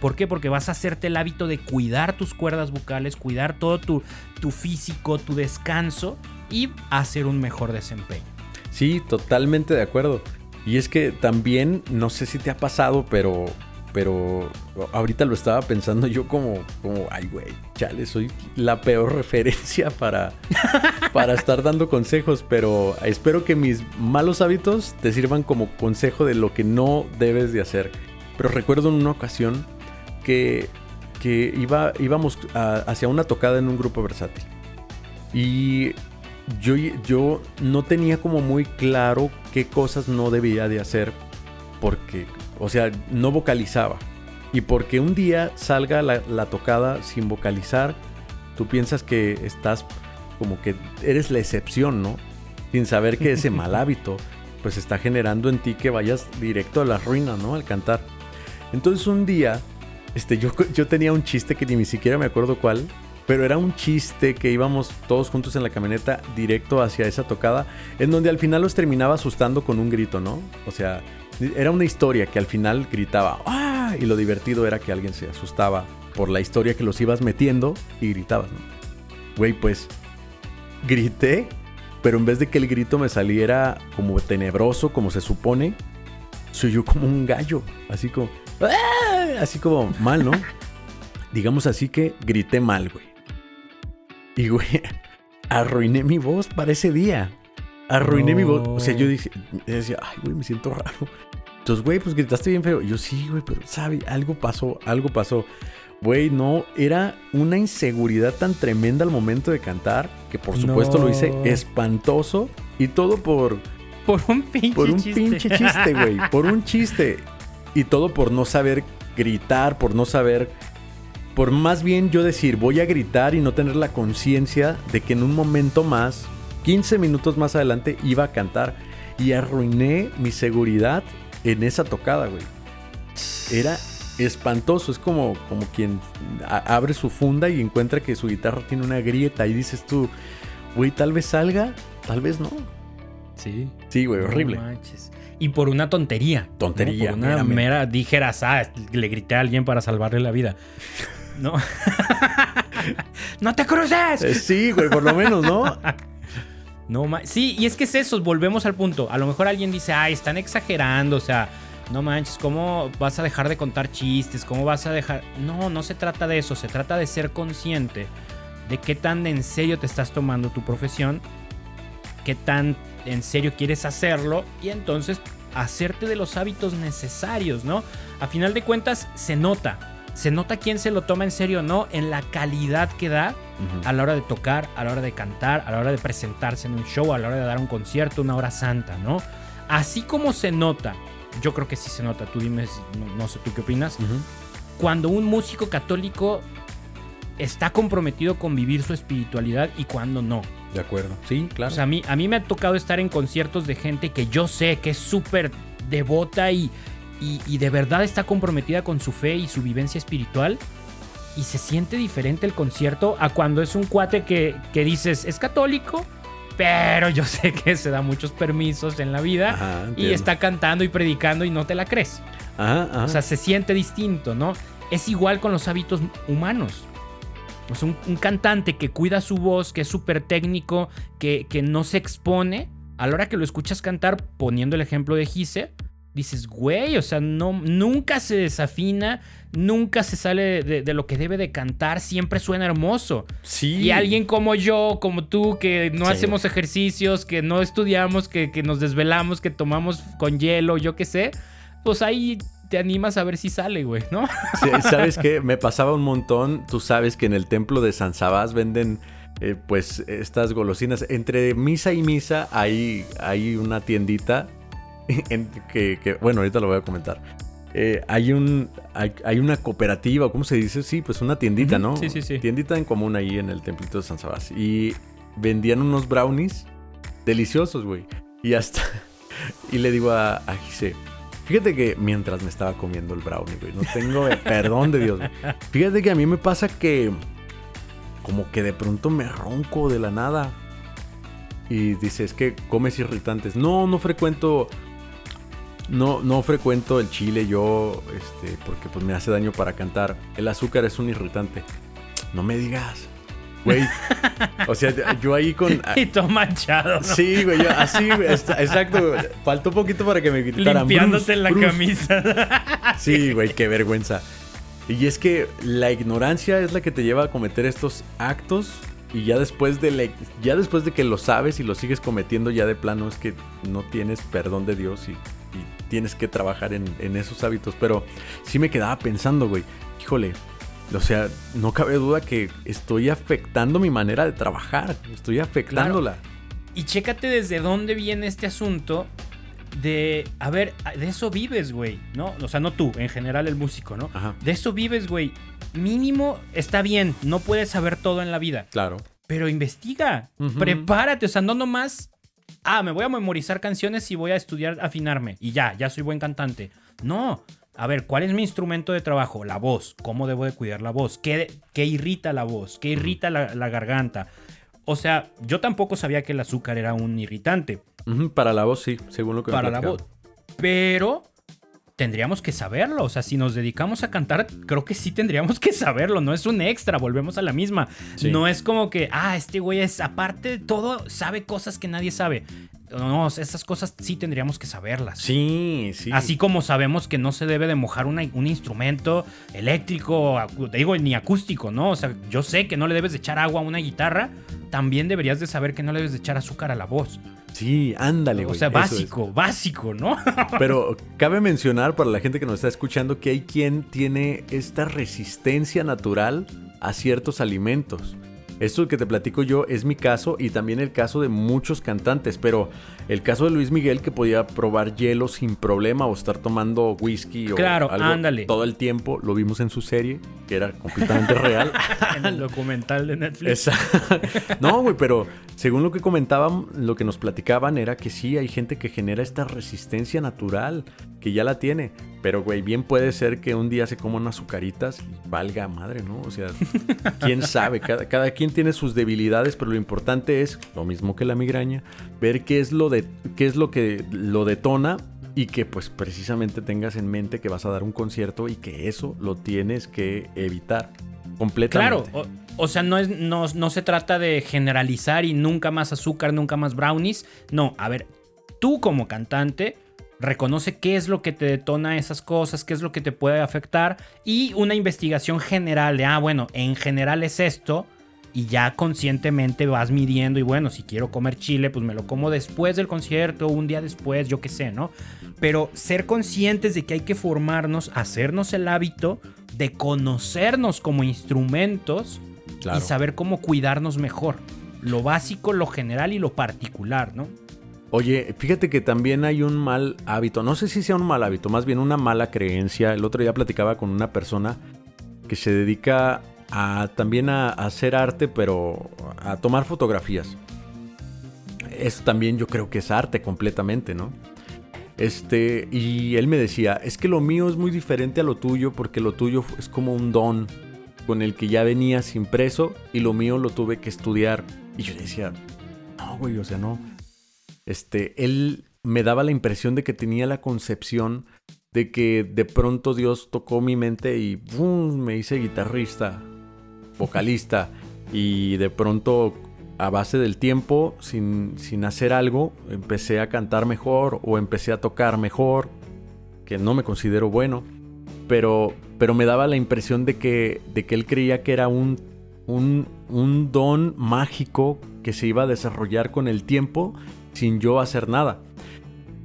¿Por qué? Porque vas a hacerte el hábito de cuidar tus cuerdas vocales, cuidar todo tu, tu físico, tu descanso y hacer un mejor desempeño. Sí, totalmente de acuerdo. Y es que también, no sé si te ha pasado, pero, pero ahorita lo estaba pensando yo como, como ay, güey, chale, soy la peor referencia para, para estar dando consejos, pero espero que mis malos hábitos te sirvan como consejo de lo que no debes de hacer. Pero recuerdo en una ocasión que, que iba, íbamos a- hacia una tocada en un grupo versátil. Y yo, yo no tenía como muy claro qué cosas no debía de hacer porque, o sea, no vocalizaba. Y porque un día salga la, la tocada sin vocalizar, tú piensas que estás como que eres la excepción, ¿no? Sin saber que ese mal hábito pues está generando en ti que vayas directo a la ruina, ¿no? Al cantar. Entonces un día, este, yo, yo tenía un chiste que ni siquiera me acuerdo cuál, pero era un chiste que íbamos todos juntos en la camioneta directo hacia esa tocada, en donde al final los terminaba asustando con un grito, ¿no? O sea, era una historia que al final gritaba, ¡ah! Y lo divertido era que alguien se asustaba por la historia que los ibas metiendo y gritabas, ¿no? Güey, pues grité, pero en vez de que el grito me saliera como tenebroso, como se supone, soy yo como un gallo, así como, ¡ah! así como mal, ¿no? Digamos así que grité mal, güey. Y, güey, arruiné mi voz para ese día. Arruiné mi voz. O sea, yo dije, decía, ay, güey, me siento raro. Entonces, güey, pues gritaste bien feo. Yo sí, güey, pero, ¿sabe? Algo pasó, algo pasó. Güey, no, era una inseguridad tan tremenda al momento de cantar que por supuesto lo hice espantoso y todo por, Por un pinche por un chiste. pinche chiste, güey. Por un chiste. Y todo por no saber gritar, por no saber. Por más bien yo decir, voy a gritar y no tener la conciencia de que en un momento más, 15 minutos más adelante, iba a cantar. Y arruiné mi seguridad en esa tocada, güey. Era espantoso. Es como, como quien abre su funda y encuentra que su guitarra tiene una grieta. Y dices tú, güey, tal vez salga, tal vez no. Sí. Sí, güey, No horrible. manches. y por una tontería. Tontería, Por una mera, dijeras, ah, le grité a alguien para salvarle la vida. No. ¡No te cruces! Eh, sí, güey, por lo menos, ¿no? no, sí, y es que es eso, volvemos al punto. A lo mejor alguien dice, ay, están exagerando, o sea, no manches, ¿cómo vas a dejar de contar chistes? ¿Cómo vas a dejar...? No, no se trata de eso, se trata de ser consciente de qué tan en serio te estás tomando tu profesión, qué tan en serio quieres hacerlo y entonces hacerte de los hábitos necesarios, ¿no? A final de cuentas se nota, se nota quién se lo toma en serio o no en la calidad que da a la hora de tocar, a la hora de cantar, a la hora de presentarse en un show, a la hora de dar un concierto, una hora santa, ¿no? Así como se nota, yo creo que sí se nota, tú dime, no, sé tú qué opinas, cuando un músico católico está comprometido con vivir su espiritualidad y cuando no. De acuerdo. Sí, claro. O sea, a mí, a mí me ha tocado estar en conciertos de gente que yo sé que es súper devota y, y, de verdad está comprometida con su fe y su vivencia espiritual. Y se siente diferente el concierto a cuando es un cuate que, que dices, es católico, pero yo sé que se da muchos permisos en la vida y está cantando y predicando y no te la crees. O sea, se siente distinto, ¿no? Es igual con los hábitos humanos. Es un, cantante que cuida su voz, que es súper técnico, que, que, no se expone. A la hora que lo escuchas cantar, poniendo el ejemplo de Gise, dices, güey, o sea, no, nunca se desafina, nunca se sale de, lo que debe de cantar, siempre suena hermoso. Sí. Y alguien como yo, como tú, que no hacemos ejercicios, que no estudiamos, que, que nos desvelamos, que tomamos con hielo, yo qué sé, pues ahí te animas a ver si sale, güey, ¿no? Sí, ¿Sabes qué? Me pasaba un montón. Tú sabes que en el templo de San Sabás venden, eh, pues, estas golosinas. Entre misa y misa hay, hay una tiendita en que, bueno, ahorita lo voy a comentar. Eh, hay un hay, una cooperativa, ¿cómo se dice? Sí, pues una tiendita, ¿no? Sí, sí, sí. Tiendita en común ahí en el templito de San Sabás. Y vendían unos brownies deliciosos, güey. Y hasta... Y le digo a, a Gise, Fíjate que mientras me estaba comiendo el brownie, güey, no tengo perdón de Dios. Fíjate que a mí me pasa que como que de pronto me ronco de la nada. Y dice, es que comes irritantes. No, no frecuento no, no frecuento el chile yo, este, porque pues me hace daño para cantar. El azúcar es un irritante. No me digas. Güey. O sea, yo ahí con. Y todo manchado. Sí, güey. así, exacto. Faltó un poquito para que me gritaran. Limpiándote en la camisa. Sí, güey, qué vergüenza. Y es que la ignorancia es la que te lleva a cometer estos actos. Y ya después de ya después de que lo sabes y lo sigues cometiendo, ya de plano es que no tienes perdón de Dios y tienes que trabajar en, en esos hábitos. Pero sí me quedaba pensando, güey. Híjole, o sea, no cabe duda que estoy afectando mi manera de trabajar. Estoy afectándola. Y chécate desde dónde viene este asunto de, a ver, de eso vives, güey, ¿no? O sea, no tú, en general el músico, ¿no? De eso vives, güey. Mínimo está bien, no puedes saber todo en la vida. Claro. Pero investiga, prepárate, o sea, no nomás, ah, me voy a memorizar canciones y voy a estudiar afinarme y ya, ya soy buen cantante. No, a ver, ¿cuál es mi instrumento de trabajo? La voz. ¿Cómo debo de cuidar la voz? ¿Qué, qué irrita la voz? ¿Qué irrita la, garganta? O sea, yo tampoco sabía que el azúcar era un irritante. para la voz, sí, según lo que Para la voz. Pero tendríamos que saberlo. O sea, si nos dedicamos a cantar, creo que sí tendríamos que saberlo. No es un extra, volvemos a la misma. No es como que, ah, este güey es, aparte de todo, sabe cosas que nadie sabe. No, esas cosas sí tendríamos que saberlas. Sí, sí. Así como sabemos que no se debe de mojar un instrumento eléctrico, digo, ni acústico, ¿no? O sea, yo sé que no le debes de echar agua a una guitarra, también deberías de saber que no le debes de echar azúcar a la voz. Sí, ándale, güey. O sea, básico, básico, ¿no? Pero cabe mencionar para la gente que nos está escuchando que hay quien tiene esta resistencia natural a ciertos alimentos. Esto que te platico yo es mi caso y también el caso de muchos cantantes, pero el caso de Luis Miguel que podía probar hielo sin problema o estar tomando whisky o claro, algo todo el tiempo, lo vimos en su serie, que era completamente real. en el documental de Netflix. no, güey, pero según lo que comentaban, lo que nos platicaban era que sí, hay gente que genera esta resistencia natural, que ya la tiene. Pero, güey, bien puede ser que un día se coma unas azucaritas y valga madre, ¿no? O sea, quién sabe, cada, cada, quien tiene sus debilidades, pero lo importante es, lo mismo que la migraña, ver qué es lo, de, qué es lo que lo detona y que pues precisamente tengas en mente que vas a dar un concierto y que eso lo tienes que evitar completamente. Claro, o, sea, no, es, no, no se trata de generalizar y nunca más azúcar, nunca más brownies. No, a ver, tú como cantante reconoce qué es lo que te detona esas cosas, qué es lo que te puede afectar y una investigación general de, ah, bueno, en general es esto y ya conscientemente vas midiendo y bueno, si quiero comer chile, pues me lo como después del concierto, un día después, yo qué sé, ¿no? Pero ser conscientes de que hay que formarnos, hacernos el hábito de conocernos como instrumentos y saber cómo cuidarnos mejor. Lo básico, lo general y lo particular, ¿no? Oye, fíjate que también hay un mal hábito, no sé si sea un mal hábito, más bien una mala creencia. El otro día platicaba con una persona que se dedica a, también a, hacer arte, pero a tomar fotografías. Eso también yo creo que es arte completamente, ¿no? Este, y él me decía, es que lo mío es muy diferente a lo tuyo porque lo tuyo es como un don con el que ya venías impreso y lo mío lo tuve que estudiar. Y yo decía, no, güey, o sea, no este, él me daba la impresión de que tenía la concepción de que de pronto Dios tocó mi mente y me hice guitarrista, vocalista y de pronto a base del tiempo, sin, sin hacer algo, empecé a cantar mejor o empecé a tocar mejor, que no me considero bueno, pero, pero me daba la impresión de que, de que él creía que era un, un, un don mágico que se iba a desarrollar con el tiempo sin yo hacer nada.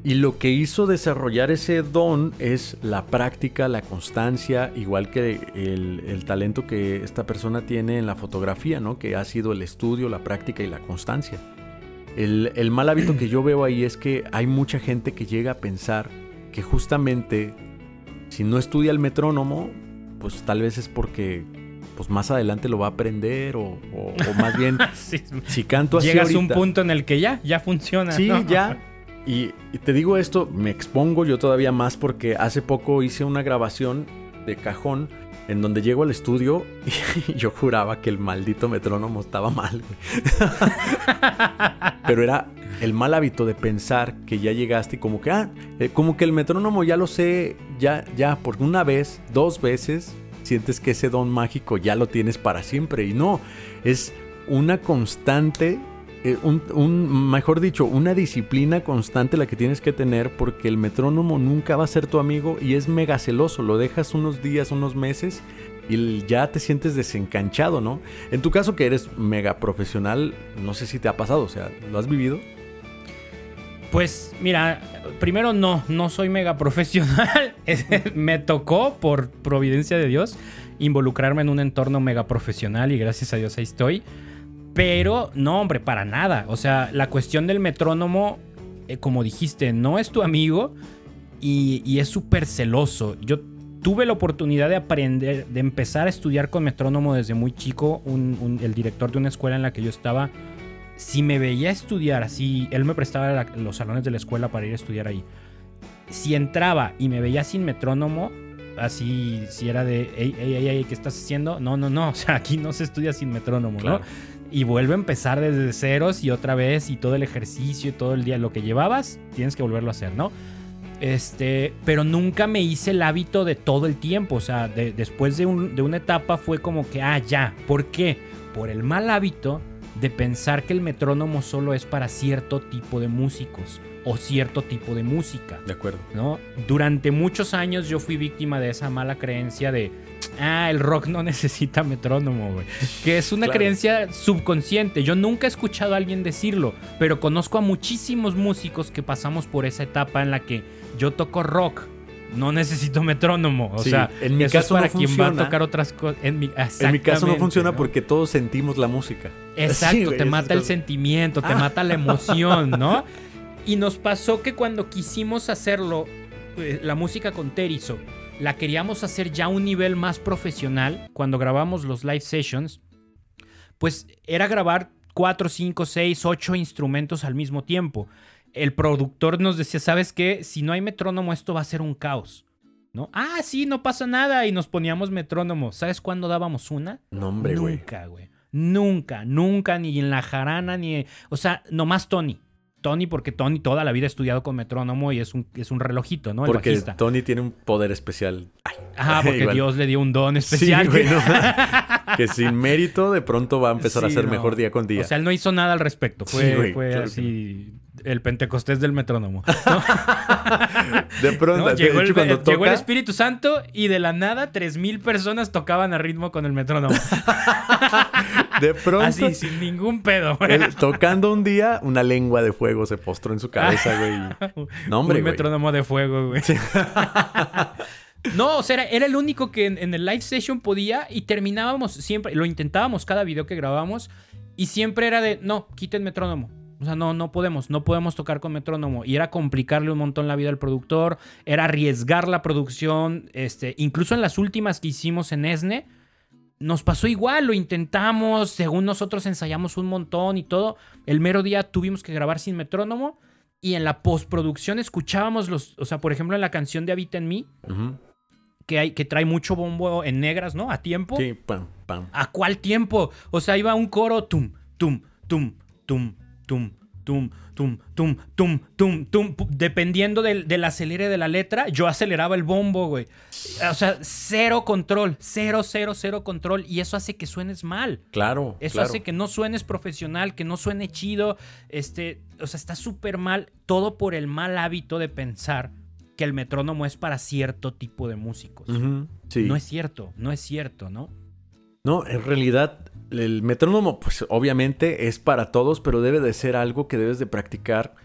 Y lo que hizo desarrollar ese don es la práctica, la constancia, igual que el, talento que esta persona tiene en la fotografía, ¿no? Que ha sido el estudio, la práctica y la constancia. El, el mal hábito que yo veo ahí es que hay mucha gente que llega a pensar que justamente si no estudia el metrónomo, pues tal vez es porque pues más adelante lo va a aprender o, más bien si canto así Llegas a un punto en el que ya, ya funciona. Sí, ya. Y, te digo esto, me expongo yo todavía más porque hace poco hice una grabación de cajón en donde llego al estudio y yo juraba que el maldito metrónomo estaba mal. Pero era el mal hábito de pensar que ya llegaste y como que, ah, eh, como que el metrónomo ya lo sé, ya, ya, por una vez, dos veces, sientes que ese don mágico ya lo tienes para siempre. Y no, es una constante, eh, un, mejor dicho, una disciplina constante la que tienes que tener porque el metrónomo nunca va a ser tu amigo y es mega celoso. Lo dejas unos días, unos meses y ya te sientes desencanchado, ¿no? En tu caso que eres mega profesional, no sé si te ha pasado, o sea, ¿lo has vivido? Pues mira, primero no, no soy mega profesional. Me tocó, por providencia de Dios, involucrarme en un entorno mega profesional y gracias a Dios ahí estoy. Pero no, hombre, para nada. O sea, la cuestión del metrónomo, eh, como dijiste, no es tu amigo y, es súper celoso. Yo tuve la oportunidad de aprender, de empezar a estudiar con metrónomo desde muy chico. el director de una escuela en la que yo estaba si me veía estudiar así, él me prestaba los salones de la escuela para ir a estudiar ahí. Si entraba y me veía sin metrónomo, así, si era de, ey, ey, ey, ¿qué estás haciendo? No, no, no, o sea, aquí no se estudia sin metrónomo, ¿no? Y vuelve a empezar desde ceros y otra vez y todo el ejercicio y todo el día, lo que llevabas, tienes que volverlo a hacer, ¿no? Este, pero nunca me hice el hábito de todo el tiempo, o sea, después de, de una etapa fue como que, ah, ya, ¿por qué? Por el mal hábito de pensar que el metrónomo solo es para cierto tipo de músicos o cierto tipo de música. De acuerdo. ¿no? Durante muchos años yo fui víctima de esa mala creencia de, ah, el rock no necesita metrónomo, güey. Que es una creencia subconsciente. Yo nunca he escuchado a alguien decirlo, pero conozco a muchísimos músicos que pasamos por esa etapa en la que yo toco rock no necesito metrónomo. O sea, en mi caso para no quien va a tocar otras cosas. En mi, en mi caso no funciona porque todos sentimos la música. Exacto, te mata el sentimiento, te ah. mata la emoción, ¿no? Y nos pasó que cuando quisimos hacerlo, eh, la música con Terizo, la queríamos hacer ya un nivel más profesional, cuando grabamos los live sessions, pues era grabar 4, 5, 6, 8 instrumentos al mismo tiempo el productor nos decía, ¿sabes qué? Si no hay metrónomo, esto va a ser un caos. ¿No? Ah, sí, no pasa nada. Y nos poníamos metrónomo. ¿Sabes cuándo dábamos una? No, hombre, Nunca, güey. Nunca, nunca, ni en la jarana, ni. O sea, nomás Tony. Tony porque Tony toda la vida ha estudiado con metrónomo y es un, es un relojito, ¿no? El Porque bajista. Tony tiene un poder especial. Ay, Ajá, porque igual. Dios le dio un don especial. Sí, güey, no. que sin mérito de pronto va a empezar a ser no. mejor día con día. O sea, él no hizo nada al respecto. Fue, Sí, güey, fue claro así el pentecostés del metrónomo. ¿no? de pronto, ¿No? de Llegó, hecho, el, cuando llegó el toca, Espíritu Santo y de la nada 3.000 personas tocaban a ritmo con el metrónomo. de pronto, Así, sin ningún pedo. él, tocando un día, una lengua de fuego se postró en su cabeza, güey. No, hombre, un güey. metrónomo de fuego, güey. no, o sea, era, era el único que en, en el live session podía y terminábamos siempre, lo intentábamos cada video que grabábamos y siempre era de, no, quiten metrónomo. O sea, no, no podemos, no podemos tocar con metrónomo. Y era complicarle un montón la vida al productor, era arriesgar la producción. Este, incluso en las últimas que hicimos en ESNE, nos pasó igual, lo intentamos, según nosotros ensayamos un montón y todo. El mero día tuvimos que grabar sin metrónomo y en la postproducción escuchábamos los, o sea, por ejemplo, en la canción de Habita en mí, que, hay, que trae mucho bombo en negras, ¿no? A tiempo. Sí, pam, pam. ¿A cuál tiempo? O sea, iba un coro tum, tum, tum, tum, tum, tum, tum, tum, tum, tum, tum. Dependiendo del, del acelere de la letra, yo aceleraba el bombo, güey. O sea, cero control, cero, cero, cero control. Y eso hace que suenes mal. Claro. Eso claro. hace que no suenes profesional, que no suene chido. Este, o sea, está súper mal. Todo por el mal hábito de pensar que el metrónomo es para cierto tipo de músicos. Sí. No es cierto, no es cierto, ¿no? No, en realidad el metrónomo, pues obviamente es para todos, pero debe de ser algo que debes de practicar.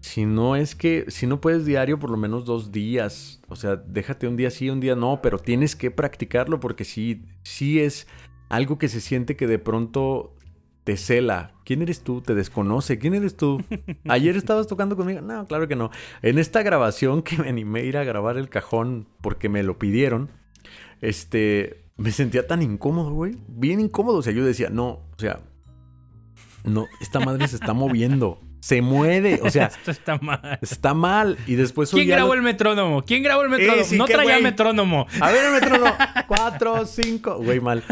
Si no es que, si no puedes diario, por lo menos dos días. O sea, déjate un día sí, un día no, pero tienes que practicarlo porque sí, sí es algo que se siente que de pronto te cela. ¿Quién eres tú? Te desconoce. ¿Quién eres tú? ¿Ayer estabas tocando conmigo? No, claro que no. En esta grabación que me animé a ir a grabar el cajón porque me lo pidieron, este, me sentía tan incómodo, güey. Bien incómodo. O sea, yo decía, no, o sea, no, esta madre se está moviendo. Se mueve. O sea, Esto está mal. está mal. Y después ¿Quién grabó lo- el metrónomo? ¿Quién grabó el metrónomo? Eh, sí, no traía güey. metrónomo. A ver, el metrónomo. Cuatro, cinco. Güey, mal.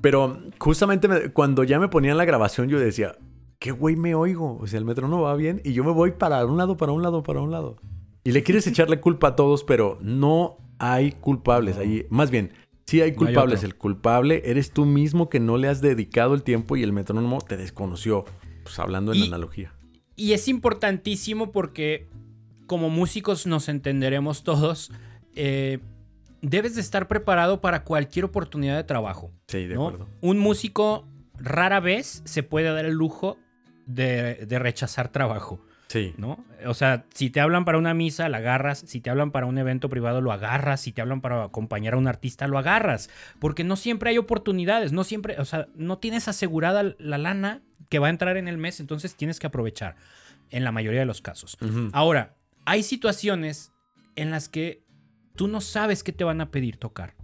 Pero justamente me- cuando ya me ponían la grabación, yo decía, ¿qué güey me oigo? O sea, el metrónomo va bien y yo me voy para un lado, para un lado, para un lado. Y le quieres echarle culpa a todos, pero no hay culpables ahí. Más bien, sí hay No hay culpables. el culpable eres tú mismo que no le has dedicado el tiempo y el metrónomo te desconoció. Pues hablando en Y- analogía. Y es importantísimo porque como músicos nos entenderemos todos. eh, debes de estar preparado para cualquier oportunidad de trabajo. Sí, de ¿no? acuerdo. Un músico rara vez se puede dar el lujo de, de rechazar trabajo, Sí. ¿no? O sea, si te hablan para una misa, la agarras. Si te hablan para un evento privado, lo agarras. Si te hablan para acompañar a un artista, lo agarras. Porque no siempre hay oportunidades. No siempre, o sea, no tienes asegurada la lana que va a entrar en el mes. Entonces tienes que aprovechar. En la mayoría de los casos. Ahora, hay situaciones en las que tú no sabes qué te van a pedir tocar.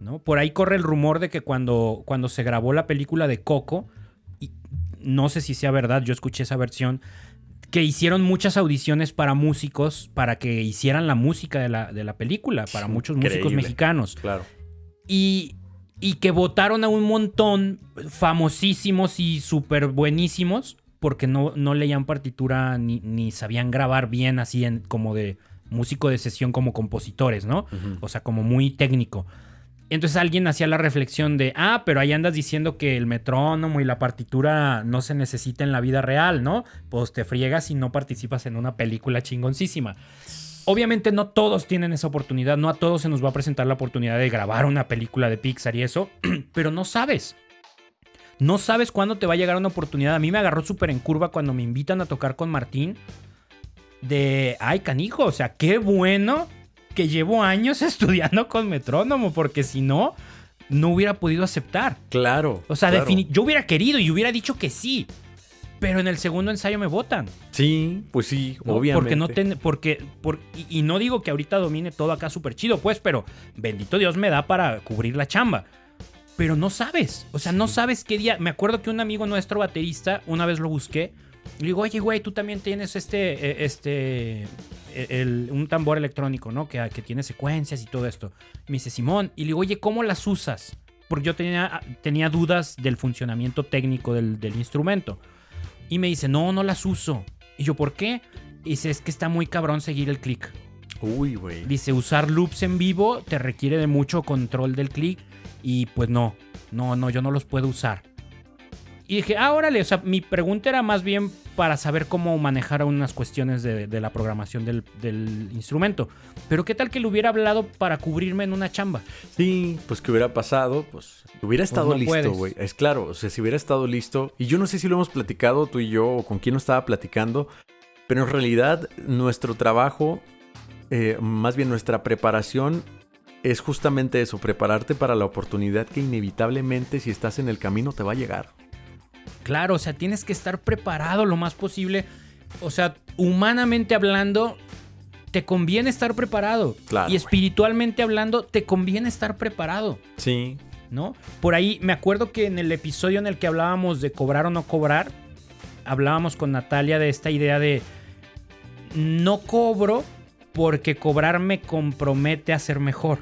¿No? Por ahí corre el rumor de que cuando, cuando se grabó la película de Coco, y no sé si sea verdad, yo escuché esa versión, que hicieron muchas audiciones para músicos para que hicieran la música de la, de la película, para muchos músicos mexicanos. Claro. Y, y que votaron a un montón famosísimos y súper buenísimos porque no, no leían partitura ni, ni sabían grabar bien así en, como de músico de sesión como compositores, ¿no? O sea, como muy técnico. Entonces alguien hacía la reflexión de, ah, pero ahí andas diciendo que el metrónomo y la partitura no se necesita en la vida real, ¿no? Pues te friegas y no participas en una película chingoncísima. Obviamente no todos tienen esa oportunidad, no a todos se nos va a presentar la oportunidad de grabar una película de Pixar y eso, pero no sabes. No sabes cuándo te va a llegar una oportunidad. A mí me agarró súper en curva cuando me invitan a tocar con Martín. De, ay, canijo, o sea, qué bueno que llevo años estudiando con metrónomo, porque si no, no hubiera podido aceptar. Claro. O sea, claro. yo hubiera querido y hubiera dicho que sí, pero en el segundo ensayo me votan. Sí, pues sí, ¿no? obviamente. Porque no ten- porque, por- y, y no digo que ahorita domine todo acá súper chido, pues, pero bendito Dios me da para cubrir la chamba. Pero no sabes, o sea, no sabes qué día. Me acuerdo que un amigo nuestro baterista, una vez lo busqué, le digo, oye, güey, tú también tienes este, eh, este, eh, el- un tambor electrónico, ¿no? Que, que tiene secuencias y todo esto. Me dice, Simón, y le digo, oye, ¿cómo las usas? Porque yo tenía, tenía dudas del funcionamiento técnico del, del instrumento. Y me dice, no, no las uso. Y yo, ¿por qué? Y dice, es que está muy cabrón seguir el clic. Uy, güey. Dice, usar loops en vivo te requiere de mucho control del clic. Y pues no, no, no, yo no los puedo usar. Y dije, ah, órale, o sea, mi pregunta era más bien para saber cómo manejar unas cuestiones de, de la programación del, del, instrumento. Pero qué tal que le hubiera hablado para cubrirme en una chamba. Sí, pues que hubiera pasado, pues hubiera estado pues no listo, güey. Es claro, o sea, si hubiera estado listo. Y yo no sé si lo hemos platicado tú y yo o con quién lo estaba platicando, pero en realidad nuestro trabajo, eh, más bien nuestra preparación es justamente eso, prepararte para la oportunidad que inevitablemente si estás en el camino te va a llegar. Claro, o sea, tienes que estar preparado lo más posible. O sea, humanamente hablando, te conviene estar preparado. Claro, y espiritualmente hablando, te conviene estar preparado. Sí. ¿No? Por ahí me acuerdo que en el episodio en el que hablábamos de cobrar o no cobrar, hablábamos con Natalia de esta idea de no cobro porque cobrar me compromete a ser mejor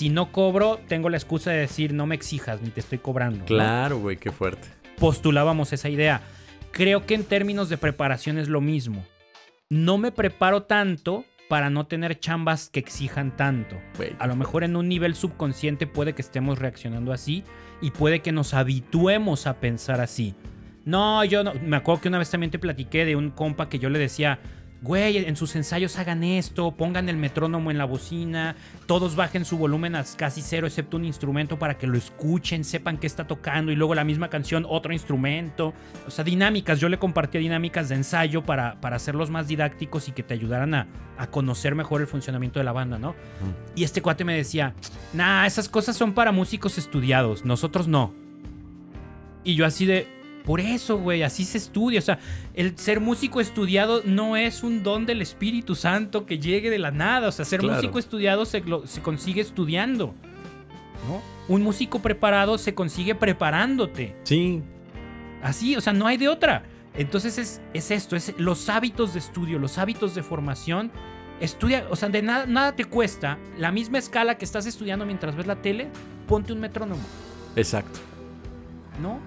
si no cobro, tengo la excusa de decir no me exijas ni te estoy cobrando. Claro, güey, qué fuerte. Postulábamos esa idea. Creo que en términos de preparación es lo mismo. No me preparo tanto para no tener chambas que exijan tanto. A lo mejor en un nivel subconsciente puede que estemos reaccionando así y puede que nos habituemos a pensar así. No, yo no. Me acuerdo que una vez también te platiqué de un compa que yo le decía, güey, en sus ensayos hagan esto, pongan el metrónomo en la bocina, todos bajen su volumen a casi cero excepto un instrumento para que lo escuchen, sepan qué está tocando y luego la misma canción, otro instrumento. O sea, dinámicas, yo le compartía dinámicas de ensayo para, para hacerlos más didácticos y que te ayudaran a, conocer mejor el funcionamiento de la banda, ¿no? Y este cuate me decía, nah, esas cosas son para músicos estudiados, nosotros no. Y yo así de, por eso, güey, así se estudia. O sea, el ser músico estudiado no es un don del Espíritu Santo que llegue de la nada. O sea, ser músico estudiado se, se, consigue estudiando. ¿no? Un músico preparado se consigue preparándote. Sí. Así, o sea, no hay de otra. Entonces es, es esto, es los hábitos de estudio, los hábitos de formación. Estudia, o sea, de nada, nada te cuesta la misma escala que estás estudiando mientras ves la tele, ponte un metrónomo. Exacto. ¿No?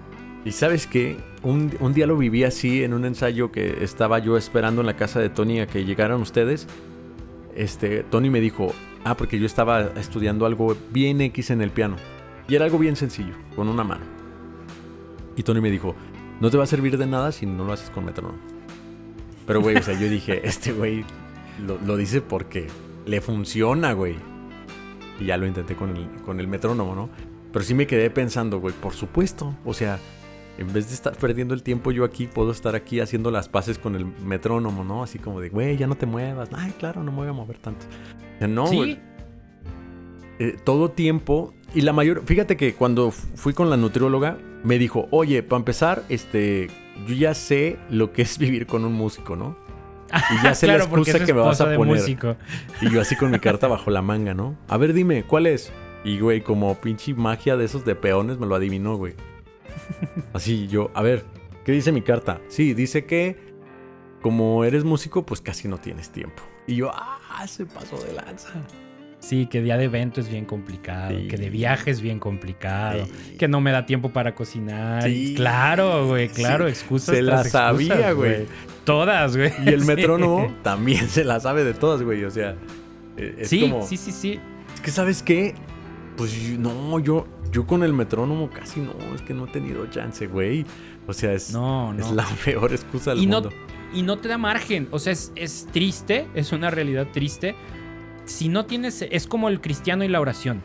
Y sabes qué, un, día lo viví así en un ensayo que estaba yo esperando en la casa de Tony a que llegaran ustedes. Este, Tony me dijo, ah, porque yo estaba estudiando algo bien X en el piano. Y era algo bien sencillo, con una mano. Y Tony me dijo, no te va a servir de nada si no lo haces con metrónomo. Pero, güey, o sea, yo dije, este güey lo, lo, dice porque le funciona, güey. Y ya lo intenté con el, con el metrónomo, ¿no? Pero sí me quedé pensando, güey, por supuesto. O sea, en vez de estar perdiendo el tiempo yo aquí, puedo estar aquí haciendo las paces con el metrónomo, ¿no? Así como de, güey, ya no te muevas. Ay, claro, no me voy a mover tanto. no, ¿Sí? Eh, todo tiempo. Y la mayor. Fíjate que cuando fui con la nutrióloga, me dijo, oye, para empezar, este. Yo ya sé lo que es vivir con un músico, ¿no? Y ya sé la excusa que me vas a poner. Y yo así con mi carta bajo la manga, ¿no? A ver, dime, ¿cuál es? Y, güey, como pinche magia de esos de peones, me lo adivinó, güey. Así yo, a ver, ¿qué dice mi carta? Sí, dice que como eres músico, pues casi no tienes tiempo. Y yo, ah, se pasó de lanza. Sí, que día de evento es bien complicado, que de viaje es bien complicado, que no me da tiempo para cocinar. Claro, güey, claro, excusas. Se la sabía, güey. Todas, güey. Y el metrónomo también se la sabe de todas, güey. O sea, e, es sí, sí, sí, sí. Es que, ¿sabes qué? Pues no, yo, yo con el metrónomo casi no, es que no he tenido chance, güey. O sea, es, es la peor excusa del y mundo. No, y no te da margen. O sea, es, triste, es una realidad triste. Si no tienes, es como el cristiano y la oración.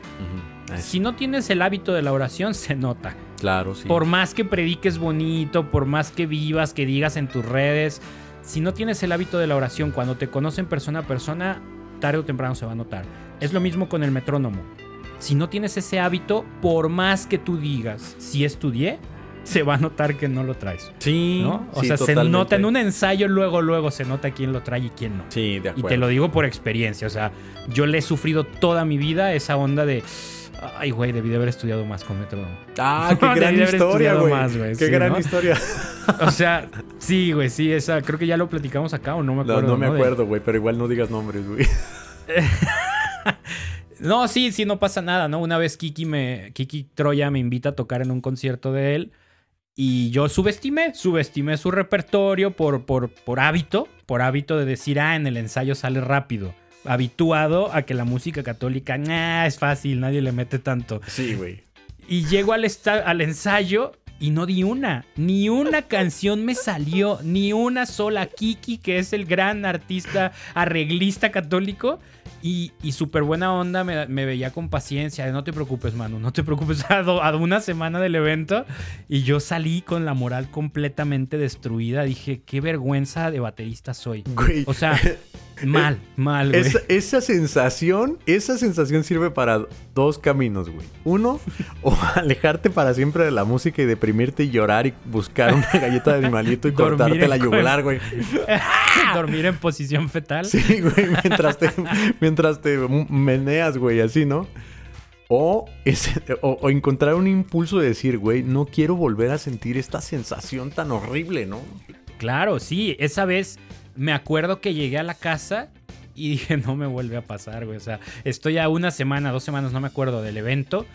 Si no tienes el hábito de la oración, se nota. Claro, sí. Por más que prediques bonito, por más que vivas, que digas en tus redes, si no tienes el hábito de la oración, cuando te conocen persona a persona, tarde o temprano se va a notar. Es lo mismo con el metrónomo si no tienes ese hábito, por más que tú digas, si estudié, se va a notar que no lo traes. Sí. ¿no? O sea, se nota en un ensayo, luego, luego se nota quién lo trae y quién no. Sí, de acuerdo. Y te lo digo por experiencia. O sea, yo le he sufrido toda mi vida esa onda de. Ay, güey, debí de haber estudiado más con metrónomo. Ah, qué gran historia, güey. Qué gran historia. o sea, sí, güey, sí, esa. Creo que ya lo platicamos acá o no me acuerdo. No, no me acuerdo, güey, pero igual no digas nombres, güey. No, sí, sí, no pasa nada, ¿no? Una vez Kiki me. Kiki Troya me invita a tocar en un concierto de él. Y yo subestimé, subestimé su repertorio por, por, por hábito, por hábito de decir, ah, en el ensayo sale rápido. Habituado a que la música católica, nah, es fácil, nadie le mete tanto. Sí, güey. Y llego al, al ensayo y no di una, ni una canción me salió, ni una sola. Kiki, que es el gran artista arreglista católico, y, y súper buena onda, me, veía con paciencia. No te preocupes, mano, no te preocupes. A, una semana del evento y yo salí con la moral completamente destruida. Dije, qué vergüenza de baterista soy. O sea, mal, mal, güey. Esa, sensación, esa sensación sirve para dos caminos, güey. Uno, o alejarte para siempre de la música y deprimirte y llorar y buscar una galleta de animalito y cortarte la yugular, güey. Dormir en posición fetal. Sí, güey, mientras te mientras te meneas, güey, así, ¿no? O, o, encontrar un impulso de decir, güey, no quiero volver a sentir esta sensación tan horrible, ¿no? Claro, sí. Esa vez me acuerdo que llegué a la casa y dije, no me vuelve a pasar, güey. O sea, estoy a una semana, dos semanas, no me acuerdo del evento.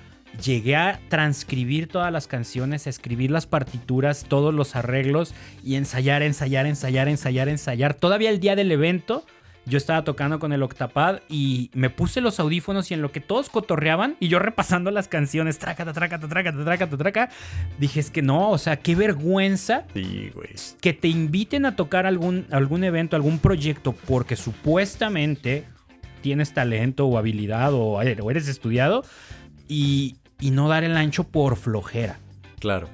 Llegué a transcribir todas las canciones, a escribir las partituras, todos los arreglos y ensayar, ensayar, ensayar, ensayar, ensayar. Todavía el día del evento yo estaba tocando con el octapad y me puse los audífonos y en lo que todos cotorreaban y yo repasando las canciones, traca, traca, traca, traca, traca, dije, es que no, o sea, qué vergüenza sí, güey. que te inviten a tocar algún, algún evento, algún proyecto, porque supuestamente tienes talento o habilidad o, eres estudiado y, y no dar el ancho por flojera. Claro.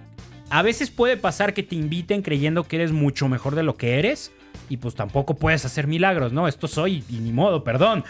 A veces puede pasar que te inviten creyendo que eres mucho mejor de lo que eres y pues tampoco puedes hacer milagros, ¿no? Esto soy y ni modo, perdón.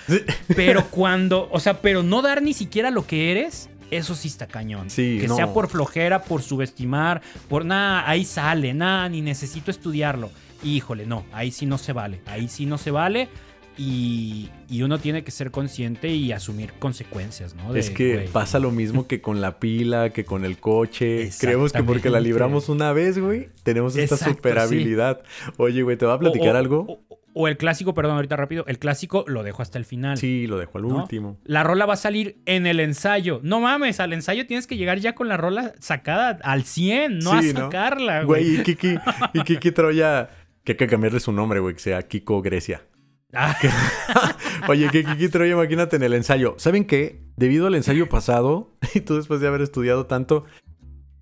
Pero cuando, o sea, pero no dar ni siquiera lo que eres, eso sí está cañón. Sí, que sea por flojera, por subestimar, por nada, ahí sale, nada, ni necesito estudiarlo. Híjole, no, ahí sí no se vale, ahí sí no se vale. Y, uno tiene que ser consciente y asumir consecuencias, ¿no? es que pasa lo mismo que con la pila, que con el coche. Creemos que porque la libramos una vez, güey, tenemos esta super habilidad. Oye, güey, ¿te va a platicar algo? O, el clásico, perdón, ahorita rápido, el clásico lo dejo hasta el final. Sí, lo dejo al último. La rola va a salir en el ensayo. No mames, al ensayo tienes que llegar ya con la rola sacada al 100, no a sacarla, güey. Güey, y Kiki, y Kiki Troya, que hay que cambiarle su nombre, güey, que sea Kiko Grecia. Ah. Oye, que Kiki Troya, imagínate en el ensayo. ¿Saben qué? Debido al ensayo pasado, y tú después de haber estudiado tanto,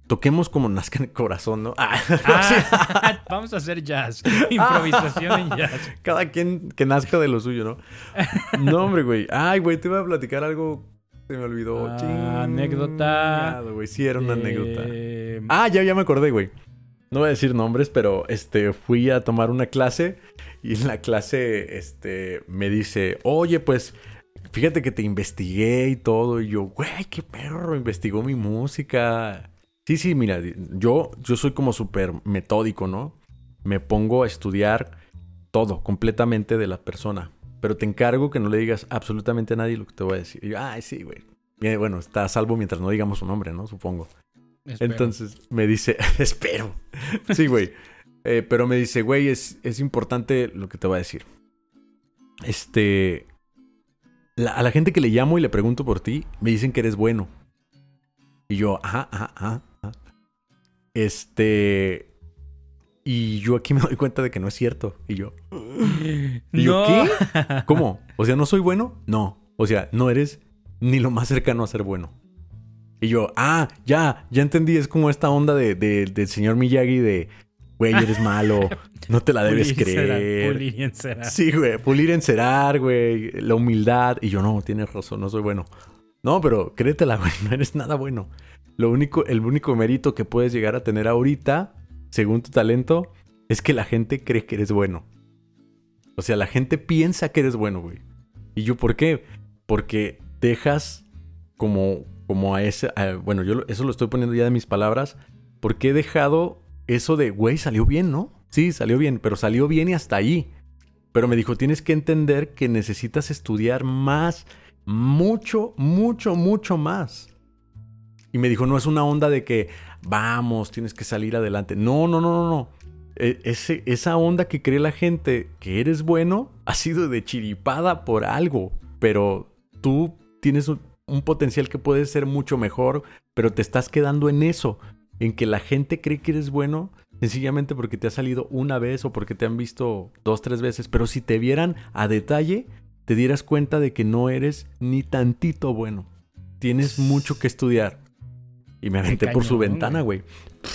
toquemos como nazca en el corazón, ¿no? Ah, ah, vamos a hacer jazz. Improvisación en jazz. Cada quien que nazca de lo suyo, ¿no? No, hombre, güey. Ay, güey, te iba a platicar algo. Se me olvidó. anécdota. güey. Sí, era una anécdota. Ah, ya, ya me acordé, güey. No voy a decir nombres, pero este, fui a tomar una clase y en la clase, este, me dice, oye, pues, fíjate que te investigué y todo. Y yo, güey, qué perro, investigó mi música. Sí, sí, mira, yo, yo soy como súper metódico, ¿no? Me pongo a estudiar todo, completamente de la persona. Pero te encargo que no le digas absolutamente a nadie lo que te voy a decir. Y yo, ay, sí, güey. Bueno, está a salvo mientras no digamos su nombre, ¿no? Supongo. Entonces me dice, espero. Sí, güey. Eh, pero me dice, güey, es, es, importante lo que te voy a decir. Este. a la gente que le llamo y le pregunto por ti, me dicen que eres bueno. Y yo, ajá, ajá, ajá. Este. Y yo aquí me doy cuenta de que no es cierto. Y yo. ¿Y yo qué? ¿Cómo? O sea, ¿no soy bueno? No. O sea, no eres ni lo más cercano a ser bueno. Y yo, ah, ya, ya entendí. Es como esta onda de, del señor Miyagi de güey, eres malo, no te la debes creer. pulir y encerar. Sí, güey, pulir, encerar, güey, la humildad. Y yo, no, tienes razón, no soy bueno. No, pero créetela, güey, no eres nada bueno. Lo único, el único mérito que puedes llegar a tener ahorita, según tu talento, es que la gente cree que eres bueno. O sea, la gente piensa que eres bueno, güey. ¿Y yo por qué? Porque dejas como, como a ese... bueno, yo eso lo estoy poniendo ya de mis palabras. Porque he dejado eso de, güey, salió bien, ¿no? Sí, salió bien, pero salió bien y hasta ahí. Pero me dijo, tienes que entender que necesitas estudiar más, mucho, mucho, mucho más. Y me dijo, no es una onda de que, vamos, tienes que salir adelante. No, no, no, no, no. E, esa onda que cree la gente que eres bueno ha sido de chiripada por algo. Pero tú tienes un potencial que puede ser mucho mejor, pero te estás quedando en eso. En que la gente cree que eres bueno sencillamente porque te ha salido una vez o porque te han visto dos, tres veces, pero si te vieran a detalle, te dieras cuenta de que no eres ni tantito bueno. Tienes mucho que estudiar. Y me aventé por su ventana, güey.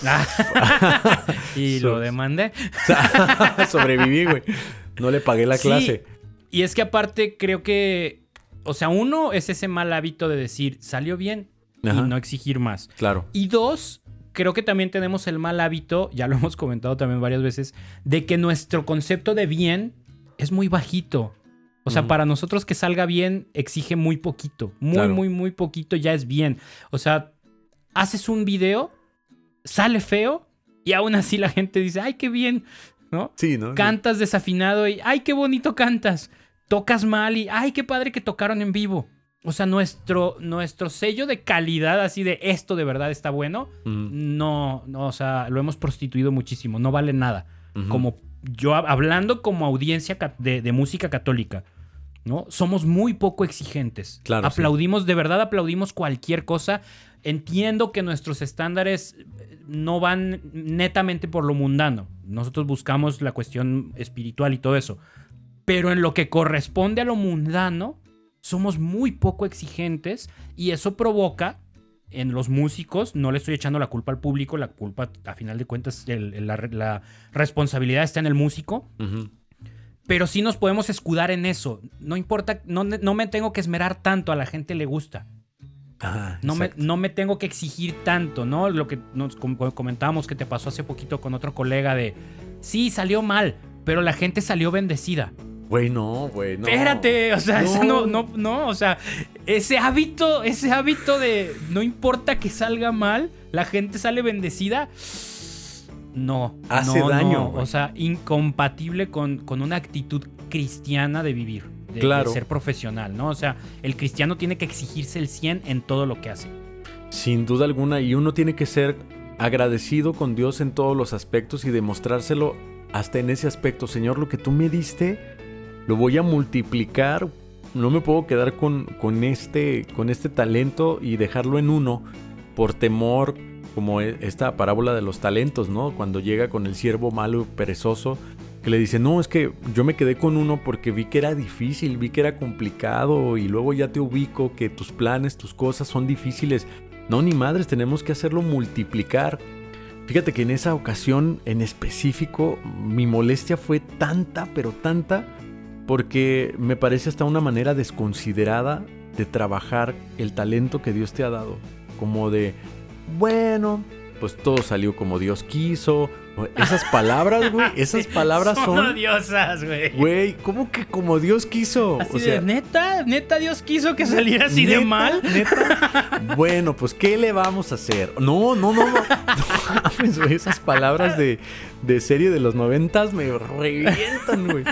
y lo demandé. Sobreviví, güey. No le pagué la clase. Y es que aparte creo que, o sea, uno es ese mal hábito de decir, salió bien y no exigir más. Claro. Y dos, creo que también tenemos el mal hábito, ya lo hemos comentado también varias veces, de que nuestro concepto de bien es muy bajito. O sea, para nosotros que salga bien exige muy poquito. Muy, muy, muy poquito ya es bien. O sea, haces un video, sale feo y aún así la gente dice, ay, qué bien, ¿no? Sí, ¿no? Cantas desafinado y, ay, qué bonito cantas. Tocas mal y, ay, qué padre que tocaron en vivo. O sea, nuestro, nuestro sello de calidad, así de esto de verdad está bueno, no, no, o sea, lo hemos prostituido muchísimo, no vale nada. Como yo hablando como audiencia de, música católica, ¿no? Somos muy poco exigentes. Claro. Aplaudimos, de verdad aplaudimos cualquier cosa. Entiendo que nuestros estándares no van netamente por lo mundano. Nosotros buscamos la cuestión espiritual y todo eso. Pero en lo que corresponde a lo mundano, somos muy poco exigentes y eso provoca en los músicos, no le estoy echando la culpa al público, la culpa a final de cuentas, la, responsabilidad está en el músico. Pero sí nos podemos escudar en eso. No importa, no, me tengo que esmerar tanto, a la gente le gusta. no, me, no, me, tengo que exigir tanto, ¿no? Lo que nos comentábamos que te pasó hace poquito con otro colega de, sí, salió mal, pero la gente salió bendecida. Güey, no, güey, no. Espérate, o sea, no. no, no, o sea, ese hábito, ese hábito de no importa que salga mal, la gente sale bendecida. No, hace daño. o sea, incompatible con, con, una actitud cristiana de vivir, de, claro. de ser profesional, ¿no? O sea, el cristiano tiene que exigirse el 100 en todo lo que hace. Sin duda alguna, y uno tiene que ser agradecido con Dios en todos los aspectos y demostrárselo hasta en ese aspecto. Señor, lo que tú me diste lo voy a multiplicar. No me puedo quedar con, con, este, con este talento y dejarlo en uno por temor, como e, esta parábola de los talentos, ¿no? Cuando llega con el siervo malo, perezoso, que le dice, no, es que yo me quedé con uno porque vi que era difícil, vi que era complicado y luego ya te ubico que tus planes, tus cosas son difíciles. No, ni madres, tenemos que hacerlo multiplicar. Fíjate que en esa ocasión en específico mi molestia fue tanta, pero tanta, porque me parece hasta una manera desconsiderada de trabajar el talento que Dios te ha dado. Como de, bueno, pues todo salió como Dios quiso. Esas palabras, güey, esas palabras son... Son odiosas, güey. Güey, ¿cómo que como Dios quiso? o sea, neta, neta Dios quiso que saliera así de mal. Neta. bueno, pues ¿qué le vamos a hacer? No, no, no, no. esas palabras de, de serie de los noventas me revientan, güey.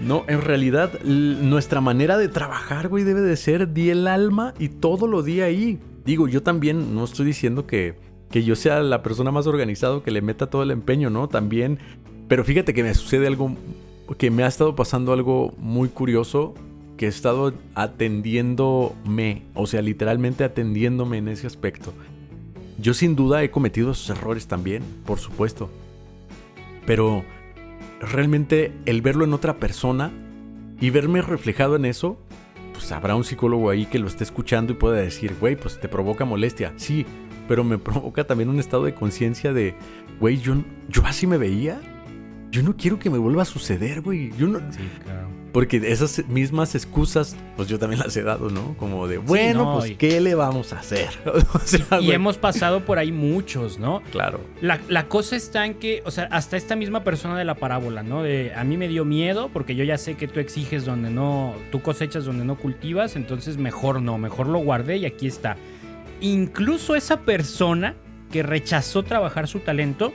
No, en realidad nuestra manera de trabajar, güey, debe de ser di el alma y todo lo di ahí. Digo, yo también no estoy diciendo que, que yo sea la persona más organizada que le meta todo el empeño, ¿no? También, pero fíjate que me sucede algo, que me ha estado pasando algo muy curioso, que he estado atendiéndome, o sea, literalmente atendiéndome en ese aspecto. Yo sin duda he cometido esos errores también, por supuesto. Pero realmente el verlo en otra persona y verme reflejado en eso, pues habrá un psicólogo ahí que lo esté escuchando y pueda decir, güey, pues te provoca molestia. Sí, pero me provoca también un estado de conciencia de, güey, yo, yo así me veía. Yo no quiero que me vuelva a suceder, güey. Yo no. Sí. Porque esas mismas excusas, pues yo también las he dado, ¿no? Como de, bueno, pues, ¿qué le vamos a hacer? y hemos pasado por ahí muchos, ¿no? Claro. La, cosa está en que, o sea, hasta esta misma persona de la parábola, ¿no? De, a mí me dio miedo porque yo ya sé que tú exiges donde no, tú cosechas donde no cultivas, entonces mejor no, mejor lo guardé y aquí está. Incluso esa persona que rechazó trabajar su talento,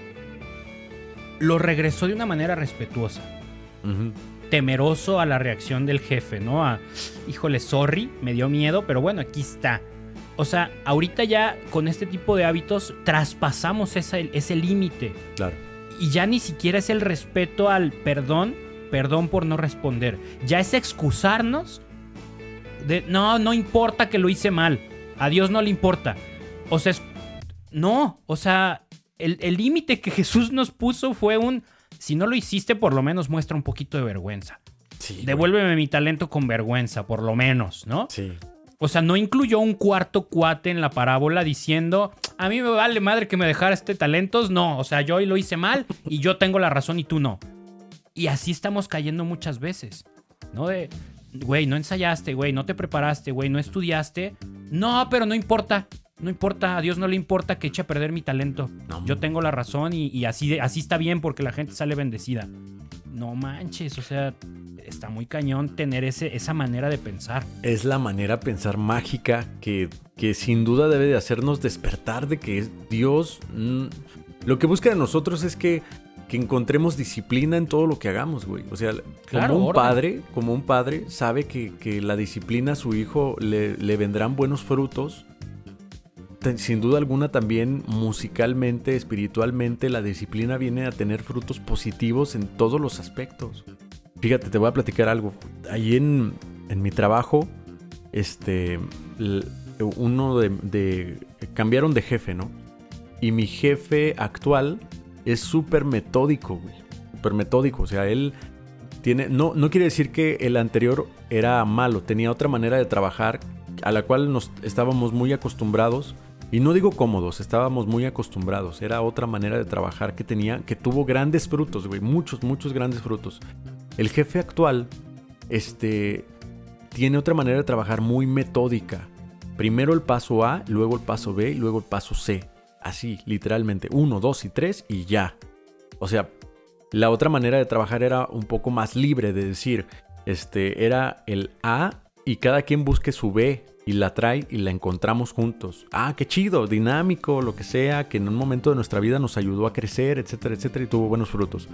lo regresó de una manera respetuosa temeroso a la reacción del jefe, ¿no? A, híjole, sorry, me dio miedo, pero bueno, aquí está. O sea, ahorita ya con este tipo de hábitos traspasamos ese límite. Claro. Y ya ni siquiera es el respeto al perdón, perdón por no responder. Ya es excusarnos de, no, no importa que lo hice mal. A Dios no le importa. O sea, no, o sea, el límite que Jesús nos puso fue un, si no lo hiciste, por lo menos muestra un poquito de vergüenza. Devuélveme mi talento con vergüenza, por lo menos, ¿no? Sí. O sea, no incluyó un cuarto cuate en la parábola diciendo, a mí me vale madre que me dejara este talentos. No, o sea, yo hoy lo hice mal y yo tengo la razón y tú no. Y así estamos cayendo muchas veces, ¿no? De, güey, no ensayaste, güey, no te preparaste, güey, no estudiaste. No, pero no importa. No importa, a Dios no le importa que eche a perder mi talento. Yo tengo la razón y, así, así está bien porque la gente sale bendecida. No manches, o sea, está muy cañón tener ese, esa manera de pensar. Es la manera de pensar mágica que, que sin duda debe de hacernos despertar de que Dios... Mm, lo que busca de nosotros es que, que encontremos disciplina en todo lo que hagamos, güey. O sea, como un padre, como un padre sabe que, que la disciplina a su hijo le, le vendrán buenos frutos sin duda alguna también musicalmente, espiritualmente, la disciplina viene a tener frutos positivos en todos los aspectos. Fíjate, te voy a platicar algo. Ahí en, mi trabajo, este, uno de, cambiaron de jefe, ¿no? Y mi jefe actual es súper metódico, güey. Súper metódico. O sea, él tiene. No, no quiere decir que el anterior era malo. Tenía otra manera de trabajar a la cual nos estábamos muy acostumbrados. Y no digo cómodos, estábamos muy acostumbrados. Era otra manera de trabajar que tenía, que tuvo grandes frutos, güey. Muchos, muchos grandes frutos. El jefe actual, este, tiene otra manera de trabajar muy metódica. Primero el paso A, luego el paso B y luego el paso C. Así, literalmente. Uno, dos y tres y ya. O sea, la otra manera de trabajar era un poco más libre de decir, este, era el A y cada quien busque su B y la trae y la encontramos juntos. Ah, qué chido, dinámico, lo que sea, que en un momento de nuestra vida nos ayudó a crecer, etcétera, etcétera, y tuvo buenos frutos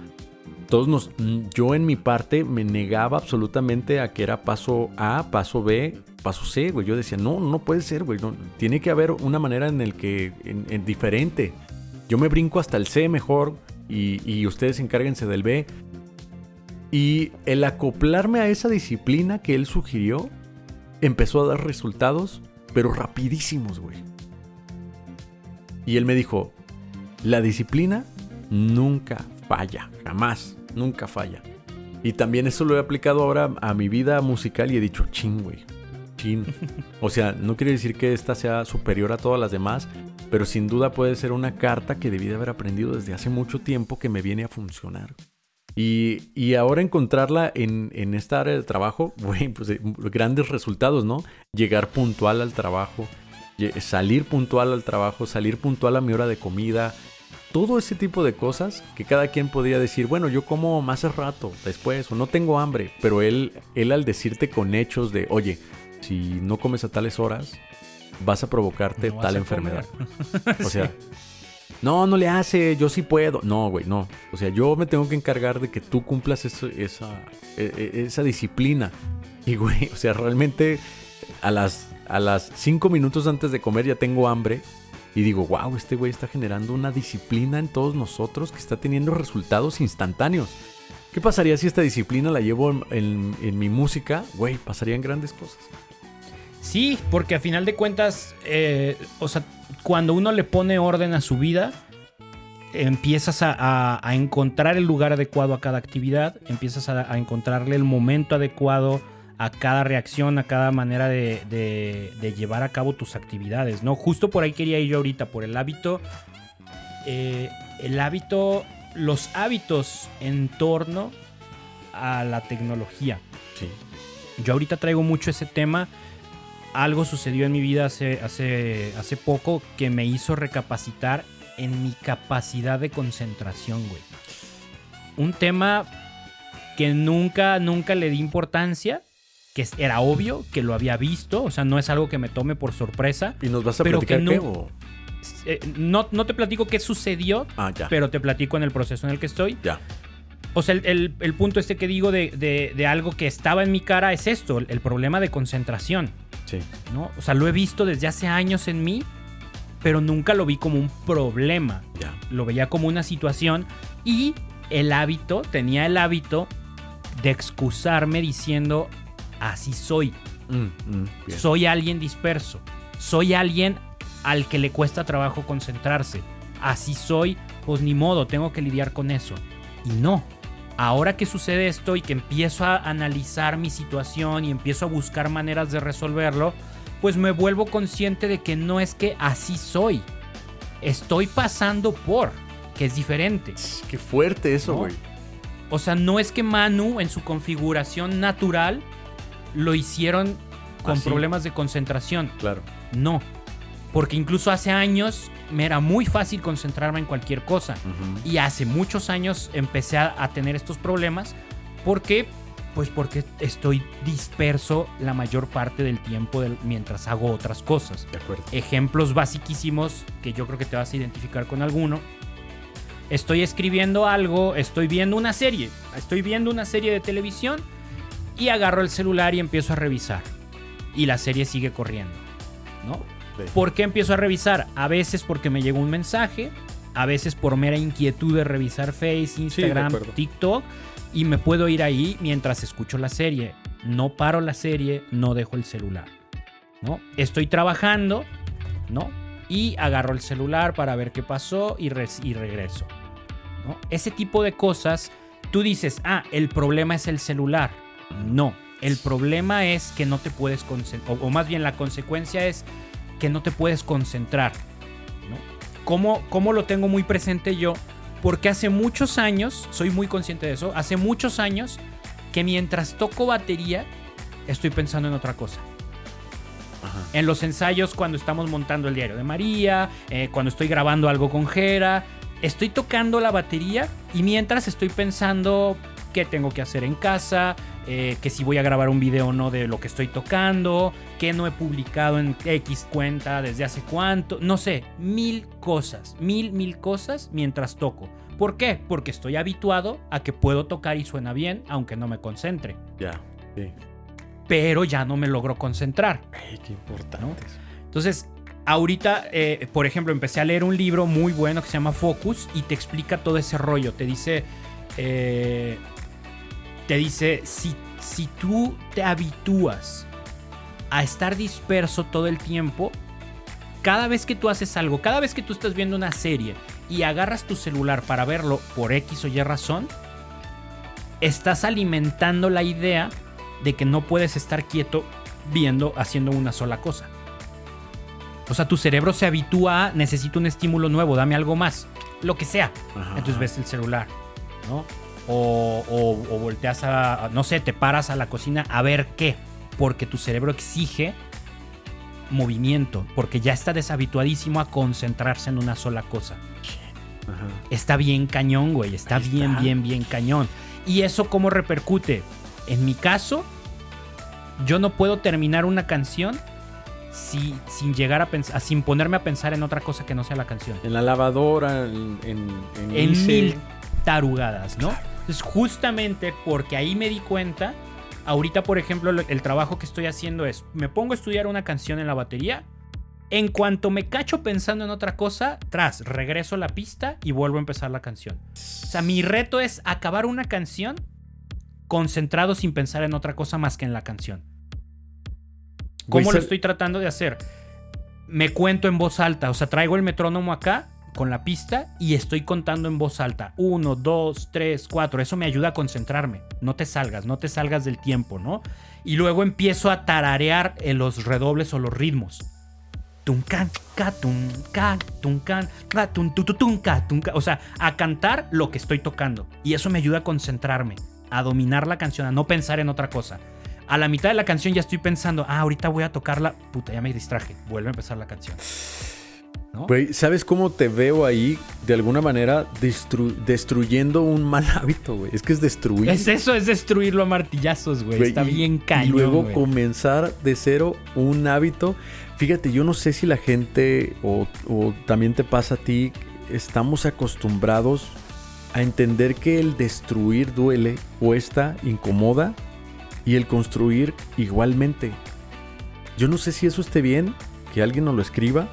todos nos, yo en mi parte me negaba absolutamente a que era paso A, paso B, paso C, güey. Yo decía, no, no puede ser, güey. tiene que haber una manera en el que, en, diferente. Yo me brinco hasta el C mejor y, y ustedes encárguense del B. Y el acoplarme a esa disciplina que él sugirió empezó a dar resultados, pero rapidísimos, güey. Y él me dijo, la disciplina nunca falla, jamás nunca falla. Y también eso lo he aplicado ahora a mi vida musical y he dicho, ching, güey. Chin. O sea, no quiere decir que esta sea superior a todas las demás, pero sin duda puede ser una carta que debí de haber aprendido desde hace mucho tiempo que me viene a funcionar. Y, ahora encontrarla en, en, esta área de trabajo, güey, pues eh, grandes resultados, ¿no? Llegar puntual al trabajo, salir puntual al trabajo, salir puntual a mi hora de comida, todo ese tipo de cosas que cada quien podría decir, bueno, yo como más rato, después, o no tengo hambre, pero él, él al decirte con hechos de, oye, si no comes a tales horas, vas a provocarte tal enfermedad. o sea, no, no le hace, yo sí puedo. No, güey, no. O sea, yo me tengo que encargar de que tú cumplas esa, e, e, esa disciplina. Y, güey, o sea, realmente a las, a las cinco minutos antes de comer ya tengo hambre y digo, wow, este güey está generando una disciplina en todos nosotros que está teniendo resultados instantáneos. ¿Qué pasaría si esta disciplina la llevo en, mi música? Güey, pasarían grandes cosas. Sí, porque a final de cuentas, eh, o sea, cuando uno le pone orden a su vida, empiezas a, encontrar el lugar adecuado a cada actividad, empiezas a encontrarle el momento adecuado a cada reacción, a cada manera de, llevar a cabo tus actividades, ¿no? Justo por ahí quería ir yo ahorita, por el hábito, eh, el hábito, los hábitos en torno a la tecnología. Sí. Yo ahorita traigo mucho ese tema. Algo sucedió en mi vida hace, hace, hace poco que me hizo recapacitar en mi capacidad de concentración, güey. Un tema que nunca, nunca le di importancia que era obvio, que lo había visto, o sea, no es algo que me tome por sorpresa. ¿Y nos vas a platicar no, qué? O? Eh, no, te platico qué sucedió, ah, pero te platico en el proceso en el que estoy. Ya. O sea, el, punto este que digo de, algo que estaba en mi cara es esto, el, problema de concentración. Sí. ¿no? O sea, lo he visto desde hace años en mí, pero nunca lo vi como un problema. Lo veía como una situación y el hábito, tenía el hábito de excusarme diciendo, así soy. Mm, mm, soy alguien disperso. Soy alguien al que le cuesta trabajo concentrarse. así soy, pues ni modo, tengo que lidiar con eso. Y no. Ahora que sucede esto y que empiezo a analizar mi situación y empiezo a buscar maneras de resolverlo, pues me vuelvo consciente de que no es que así soy. Estoy pasando por, que es diferente. Qué fuerte eso, güey. O sea, no es que Manu en su configuración natural lo hicieron con problemas de concentración. Claro. No. Porque incluso hace años me era muy fácil concentrarme en cualquier cosa. Y hace muchos años empecé a, tener estos problemas. ¿Por qué? Pues porque estoy disperso la mayor parte del tiempo mientras hago otras cosas. De acuerdo. Ejemplos basiquísimos que yo creo que te vas a identificar con alguno. Estoy escribiendo algo, estoy viendo una serie, estoy viendo una serie de televisión y agarro el celular y empiezo a revisar. Y la serie sigue corriendo, ¿no? ¿Por qué empiezo a revisar? A veces porque me llegó un mensaje, a veces por mera inquietud de revisar Face, Instagram, TikTok, y me puedo ir ahí mientras escucho la serie. No paro la serie, no dejo el celular. ¿no? Estoy trabajando, ¿no? Y agarro el celular para ver qué pasó y, y regreso. ¿no? Ese tipo de cosas, tú dices, ah, el problema es el celular. No, el problema es que no te puedes concentrar, o más bien la consecuencia es que no te puedes concentrar. ¿no? ¿Cómo, lo tengo muy presente yo? Porque hace muchos años, soy muy consciente de eso, hace muchos años que mientras toco batería, estoy pensando en otra cosa. En los ensayos, cuando estamos montando el diario de María, eh, cuando estoy grabando algo con Jera, estoy tocando la batería y mientras estoy pensando qué tengo que hacer en casa, eh, que si voy a grabar un video o no de lo que estoy tocando, que no he publicado en X cuenta desde hace cuánto, no sé, mil cosas, mil, mil cosas mientras toco. ¿Por qué? Porque estoy habituado a que puedo tocar y suena bien, aunque no me concentre. Ya, sí. Pero ya no me logro concentrar. Ay, qué importante. Entonces, ahorita, eh, por ejemplo, empecé a leer un libro muy bueno que se llama Focus y te explica todo ese rollo. Te dice, eh, te dice, si, si tú te habitúas a estar disperso todo el tiempo, cada vez que tú haces algo, cada vez que tú estás viendo una serie y agarras tu celular para verlo por X o Y razón, estás alimentando la idea de que no puedes estar quieto viendo, haciendo una sola cosa. O sea, tu cerebro se habitúa a necesito un estímulo nuevo, dame algo más, lo que sea. Entonces ves el celular, ¿no? O, volteas a, no sé, te paras a la cocina a ver qué, porque tu cerebro exige movimiento, porque ya está deshabituadísimo a concentrarse en una sola cosa. Está bien cañón, güey, está bien, bien, bien cañón. ¿Y eso cómo repercute? En mi caso, yo no puedo terminar una canción si, sin llegar a pensar, sin ponerme a pensar en otra cosa que no sea la canción. En la lavadora, en, en, en, mil tarugadas, ¿no? Entonces, justamente porque ahí me di cuenta, ahorita, por ejemplo, el trabajo que estoy haciendo es, me pongo a estudiar una canción en la batería, en cuanto me cacho pensando en otra cosa, tras, regreso a la pista y vuelvo a empezar la canción. O sea, mi reto es acabar una canción concentrado sin pensar en otra cosa más que en la canción. ¿Cómo lo estoy tratando de hacer? Me cuento en voz alta, o sea, traigo el metrónomo acá con la pista y estoy contando en voz alta. Uno, dos, tres, cuatro. Eso me ayuda a concentrarme. No te salgas, no te salgas del tiempo, ¿no? Y luego empiezo a tararear en los redobles o los ritmos. Tuncan, tuncan, tuncan, tunca, O sea, a cantar lo que estoy tocando. Y eso me ayuda a concentrarme, a dominar la canción, a no pensar en otra cosa. A la mitad de la canción ya estoy pensando, ah, ahorita voy a tocarla. Puta, ya me distraje. Vuelve a empezar la canción. ¿Sabes cómo te veo ahí de alguna manera destruyendo un mal hábito, güey? Es que es destruir. Es eso, es destruirlo a martillazos, güey. Está bien cañón. Y luego comenzar de cero un hábito. Fíjate, yo no sé si la gente o, o también te pasa a ti, estamos acostumbrados a entender que el destruir duele, cuesta, incomoda y el construir igualmente. Yo no sé si eso esté bien, que alguien nos lo escriba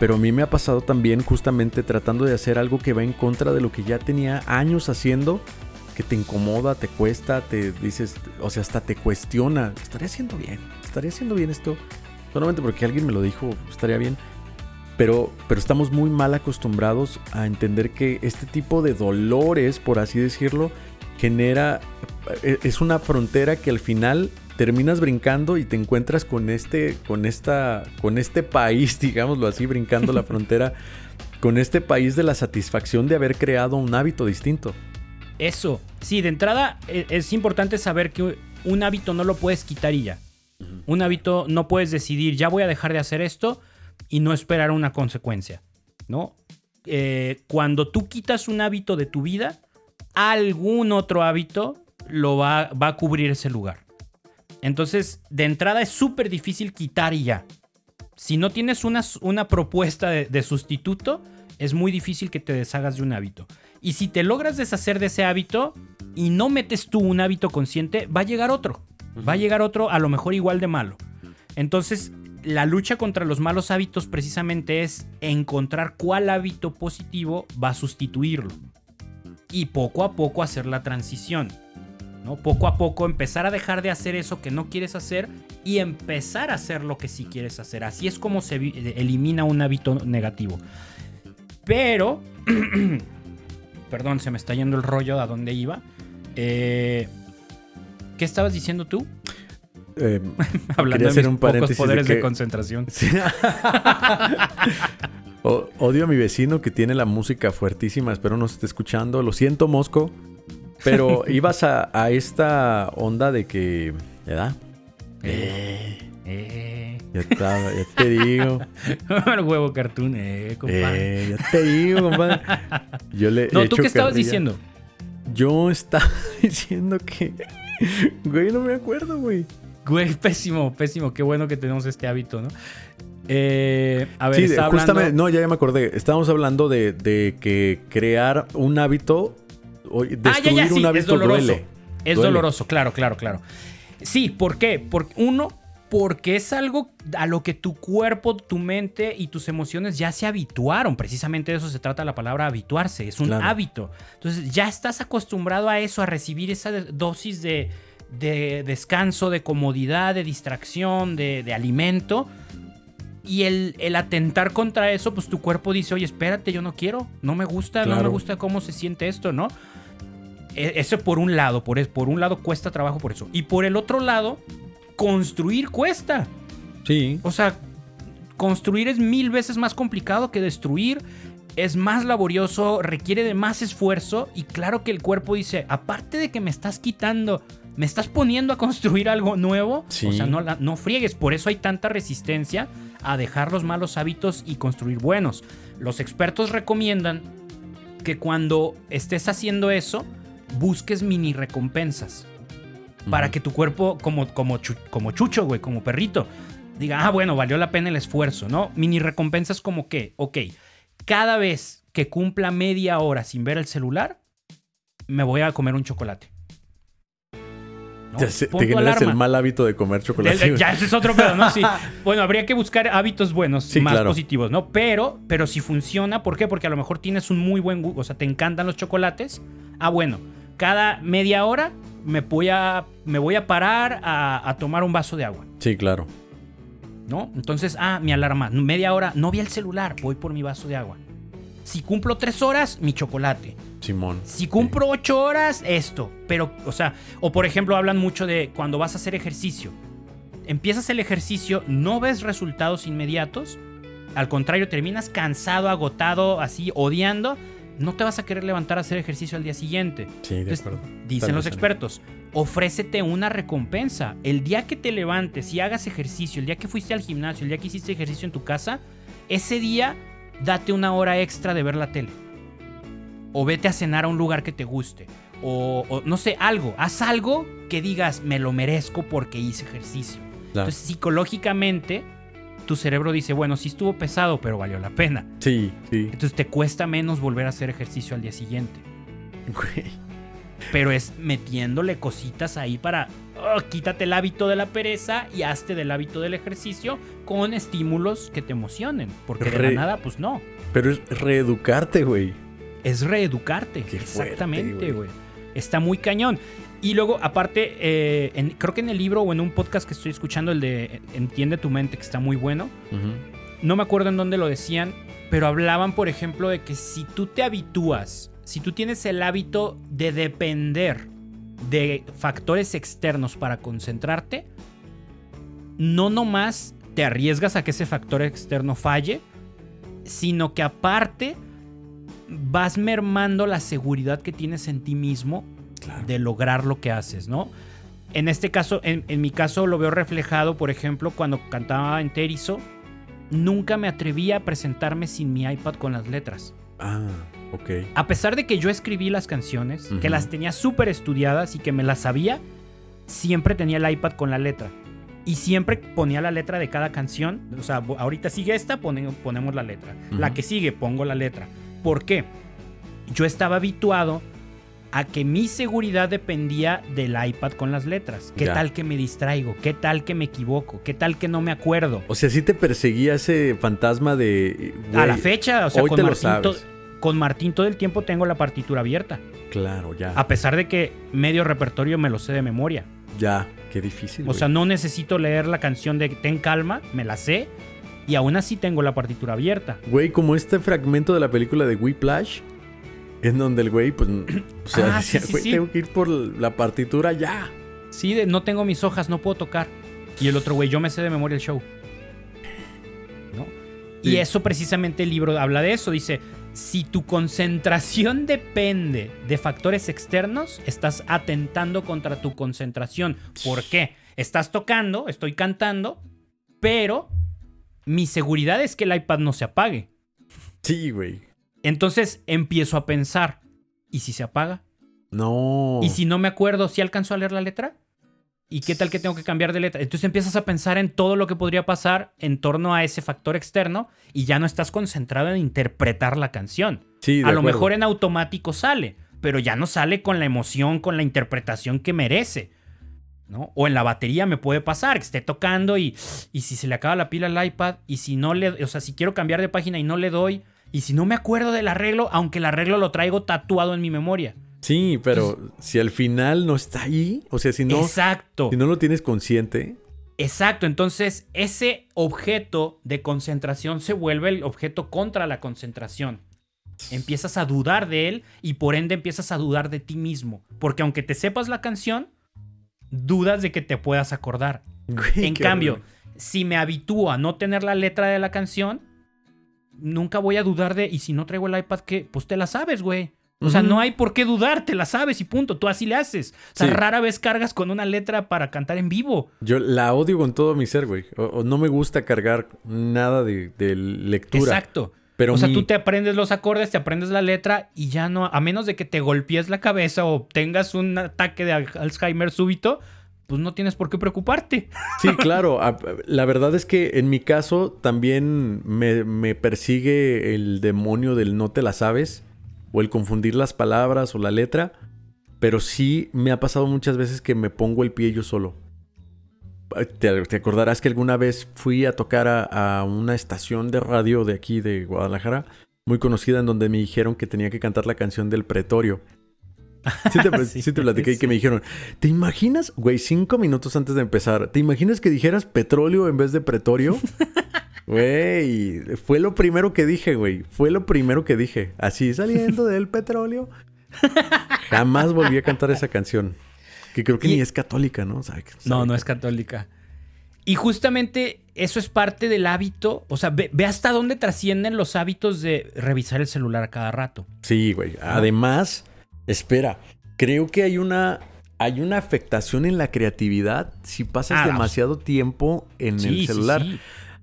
pero a mí me ha pasado también justamente tratando de hacer algo que va en contra de lo que ya tenía años haciendo, que te incomoda, te cuesta, te dices, o sea, hasta te cuestiona, ¿estaría haciendo bien? ¿Estaría haciendo bien esto? Solamente porque alguien me lo dijo, estaría bien. Pero, pero estamos muy mal acostumbrados a entender que este tipo de dolores, por así decirlo, genera, e, es una frontera que al final terminas brincando y te encuentras con este, con esta, con este país, digámoslo así, brincando la frontera, con este país de la satisfacción de haber creado un hábito distinto. Eso, sí, de entrada e, es importante saber que un hábito no lo puedes quitar y ya. Un hábito no puedes decidir, ya voy a dejar de hacer esto y no esperar una consecuencia, ¿no? Eh, cuando tú quitas un hábito de tu vida, algún otro hábito lo va, va a cubrir ese lugar. Entonces, de entrada es súper difícil quitar y ya. Si no tienes una, una propuesta de, sustituto, es muy difícil que te deshagas de un hábito. Y si te logras deshacer de ese hábito y no metes tú un hábito consciente, va a llegar otro. Va a llegar otro a lo mejor igual de malo. Entonces, la lucha contra los malos hábitos precisamente es encontrar cuál hábito positivo va a sustituirlo. Y poco a poco hacer la transición. ¿No? Poco a poco empezar a dejar de hacer eso que no quieres hacer y empezar a hacer lo que sí quieres hacer. Así es como se elimina un hábito negativo. Pero, perdón, se me está yendo el rollo a dónde iba. Eh, ¿Qué estabas diciendo tú? Eh, Hablando de mis un pocos poderes de, concentración. odio a mi vecino que tiene la música fuertísima. Espero no se esté escuchando. Lo siento, Mosco. Pero ibas a, esta onda de que. ¿Verdad? Eh. Eh. Ya, estaba, ya te digo. El huevo cartoon, eh, compadre. Eh, ya te digo, compadre. Yo le no, ¿tú qué estabas diciendo? Yo estaba diciendo que. Güey, no me acuerdo, güey. Güey, pésimo, pésimo. Qué bueno que tenemos este hábito, ¿no? Eh, a ver, sí, justamente, no, ya, me acordé. Estábamos hablando de, de, que crear un hábito ah, ya, ya, sí, es doloroso. Es doloroso, claro, claro, claro. Sí, ¿por qué? Porque uno, porque es algo a lo que tu cuerpo, tu mente y tus emociones ya se habituaron. Precisamente de eso se trata la palabra habituarse, es un hábito. Entonces ya estás acostumbrado a eso, a recibir esa dosis de, descanso, de comodidad, de distracción, de, alimento. Y el, el, atentar contra eso, pues tu cuerpo dice, oye, espérate, yo no quiero, no me gusta, no me gusta cómo se siente esto, ¿no? E, eso por un lado, por, por un lado cuesta trabajo por eso. Y por el otro lado, construir cuesta. Sí. O sea, construir es mil veces más complicado que destruir. Es más laborioso, requiere de más esfuerzo. Y claro que el cuerpo dice, aparte de que me estás quitando, me estás poniendo a construir algo nuevo. O sea, no, no friegues. Por eso hay tanta resistencia a dejar los malos hábitos y construir buenos. Los expertos recomiendan que cuando estés haciendo eso, busques mini recompensas. Para que tu cuerpo, como, como, como chucho, güey, como perrito, diga, ah, bueno, valió la pena el esfuerzo, ¿no? Mini recompensas como que, ok, cada vez que cumpla media hora sin ver el celular, me voy a comer un chocolate. Te, generas el mal hábito de comer chocolate. ya, ese es otro pedo, ¿no? Sí. Bueno, habría que buscar hábitos buenos, más positivos, ¿no? Pero, pero si funciona, ¿por qué? Porque a lo mejor tienes un muy buen gusto, o sea, te encantan los chocolates. Ah, bueno, cada media hora me voy a, me voy a parar a, tomar un vaso de agua. Sí, claro. ¿No? Entonces, ah, mi alarma, media hora, no vi el celular, voy por mi vaso de agua. Si cumplo tres horas, mi chocolate. Simón. Si cumplo ocho horas, esto. Pero, o sea, o por ejemplo, hablan mucho de cuando vas a hacer ejercicio. Empiezas el ejercicio, no ves resultados inmediatos. Al contrario, terminas cansado, agotado, así, odiando no te vas a querer levantar a hacer ejercicio al día siguiente. Sí, de acuerdo. Dicen los expertos, ofrécete una recompensa. El día que te levantes y hagas ejercicio, el día que fuiste al gimnasio, el día que hiciste ejercicio en tu casa, ese día date una hora extra de ver la tele. O vete a cenar a un lugar que te guste. O, no sé, algo. Haz algo que digas, me lo merezco porque hice ejercicio. Entonces, psicológicamente tu cerebro dice, bueno, sí estuvo pesado, pero valió la pena. Sí, sí. Entonces te cuesta menos volver a hacer ejercicio al día siguiente. Pero es metiéndole cositas ahí para oh, quítate el hábito de la pereza y hazte del hábito del ejercicio con estímulos que te emocionen. Porque de la nada, pues no. Pero es reeducarte, güey. Es reeducarte. Exactamente, güey. Está muy cañón. Y luego, aparte, eh, creo que en el libro o en un podcast que estoy escuchando, el de Entiende tu mente, que está muy bueno, no me acuerdo en dónde lo decían, pero hablaban, por ejemplo, de que si tú te habitúas, si tú tienes el hábito de depender de factores externos para concentrarte, no nomás te arriesgas a que ese factor externo falle, sino que aparte vas mermando la seguridad que tienes en ti mismo de lograr lo que haces, ¿no? En este caso, en, mi caso lo veo reflejado, por ejemplo, cuando cantaba en Terizo, nunca me atrevía a presentarme sin mi iPad con las letras. Ah, ok. A pesar de que yo escribí las canciones, que las tenía súper estudiadas y que me las sabía, siempre tenía el iPad con la letra. Y siempre ponía la letra de cada canción. O sea, ahorita sigue esta, ponemos la letra. La que sigue, pongo la letra. ¿Por qué? Yo estaba habituado a que mi seguridad dependía del iPad con las letras. ¿Qué tal que me distraigo? ¿Qué tal que me equivoco? ¿Qué tal que no me acuerdo? O sea, sí te perseguía ese fantasma de... a la fecha, o sea, con, Martín con Martín todo el tiempo tengo la partitura abierta. Claro, ya. A pesar de que medio repertorio me lo sé de memoria. Ya, qué difícil. O sea, no necesito leer la canción de Ten Calma, me la sé. Y aún así tengo la partitura abierta. Güey, como este fragmento de la película de Whiplash, en donde el güey, pues, o sea, ah, güey, tengo que ir por la partitura ya. Sí, no tengo mis hojas, no puedo tocar. Y el otro güey, yo me sé de memoria el show. ¿No? Y eso precisamente el libro habla de eso. Dice, si tu concentración depende de factores externos, estás atentando contra tu concentración. ¿Por qué? Estás tocando, estoy cantando, pero mi seguridad es que el iPad no se apague. Sí, güey. Entonces empiezo a pensar, ¿y si se apaga? No. ¿Y si no me acuerdo si alcanzó a leer la letra? ¿Y qué tal que tengo que cambiar de letra? Entonces empiezas a pensar en todo lo que podría pasar en torno a ese factor externo y ya no estás concentrado en interpretar la canción. Sí, a lo mejor en automático sale, pero ya no sale con la emoción, con la interpretación que merece. ¿no? O en la batería me puede pasar que esté tocando y, y si se le acaba la pila al iPad y si no le, o sea, si quiero cambiar de página y no le doy y si no me acuerdo del arreglo, aunque el arreglo lo traigo tatuado en mi memoria. Sí, pero si al final no está ahí, o sea, si no, Exacto. si no lo tienes consciente. Exacto, entonces ese objeto de concentración se vuelve el objeto contra la concentración. Empiezas a dudar de él y por ende empiezas a dudar de ti mismo. Porque aunque te sepas la canción, dudas de que te puedas acordar. en cambio, si me habitúo a no tener la letra de la canción, nunca voy a dudar de, y si no traigo el iPad, ¿qué? Pues te la sabes, güey. O sea, no hay por qué dudar, te la sabes y punto. Tú así le haces. O sea, rara vez cargas con una letra para cantar en vivo. Yo la odio con todo mi ser, güey. O, no me gusta cargar nada de, lectura. Exacto. Pero o sea, tú te aprendes los acordes, te aprendes la letra y ya no, a menos de que te golpees la cabeza o tengas un ataque de Alzheimer súbito, pues no tienes por qué preocuparte. Sí, claro. La verdad es que en mi caso también me, me persigue el demonio del no te la sabes o el confundir las palabras o la letra, pero sí me ha pasado muchas veces que me pongo el pie yo solo. Te, acordarás que alguna vez fui a tocar a, una estación de radio de aquí de Guadalajara, muy conocida, en donde me dijeron que tenía que cantar la canción del pretorio. Sí te, sí, te platiqué y que me dijeron, ¿te imaginas, güey, cinco minutos antes de empezar, ¿te imaginas que dijeras petróleo en vez de pretorio? Güey, fue lo primero que dije, güey. Fue lo primero que dije. Así, saliendo del petróleo. Jamás volví a cantar esa canción. Que creo que ni es católica, ¿no? no, no es católica. Y justamente eso es parte del hábito. O sea, ve, hasta dónde trascienden los hábitos de revisar el celular a cada rato. Sí, güey. Además, espera, creo que hay una, hay una afectación en la creatividad si pasas ah, demasiado tiempo en el celular. Sí, sí.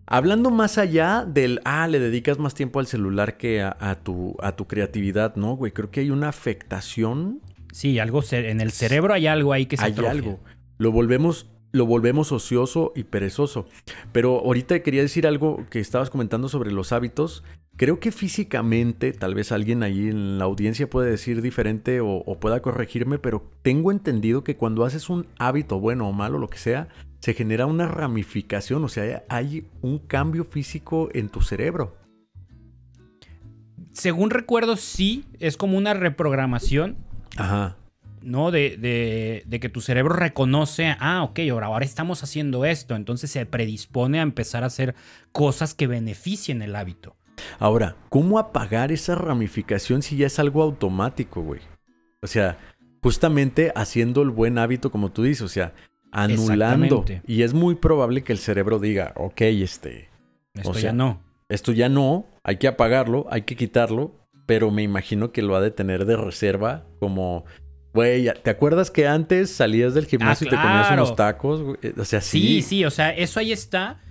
Hablando más allá del, ah, le dedicas más tiempo al celular que a, tu, a tu creatividad, ¿no, güey? Creo que hay una afectación. Sí, algo en el cerebro hay algo ahí que se Hay algo. Lo volvemos, lo volvemos ocioso y perezoso. Pero ahorita quería decir algo que estabas comentando sobre los hábitos. Creo que físicamente, tal vez alguien ahí en la audiencia puede decir diferente o, o pueda corregirme, pero tengo entendido que cuando haces un hábito bueno o malo, lo que sea, se genera una ramificación, o sea, hay un cambio físico en tu cerebro. Según recuerdo, sí, es como una reprogramación. Ajá. ¿no? De, de, de, que tu cerebro reconoce, ah, ok, ahora, ahora estamos haciendo esto, entonces se predispone a empezar a hacer cosas que beneficien el hábito. Ahora, ¿cómo apagar esa ramificación si ya es algo automático, güey? O sea, justamente haciendo el buen hábito, como tú dices, o sea, anulando. Y es muy probable que el cerebro diga, ok, este... Esto ya no. Esto ya no, hay que apagarlo, hay que quitarlo, pero me imagino que lo ha de tener de reserva como... Güey, ¿te acuerdas que antes salías del gimnasio y te comías unos tacos? O sea, sí. Sí, sí, o sea, eso ahí está.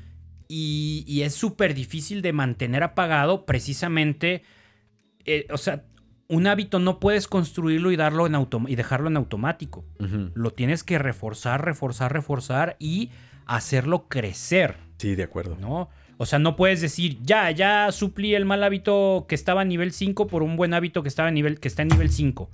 Y, es súper difícil de mantener apagado precisamente. Eh, o sea, un hábito no puedes construirlo y, darlo en y dejarlo en automático. Lo tienes que reforzar, reforzar, reforzar y hacerlo crecer. Sí, de acuerdo. ¿No? O sea, no puedes decir, ya, ya suplí el mal hábito que estaba a nivel 5 por un buen hábito que, estaba a nivel, que está en nivel 5.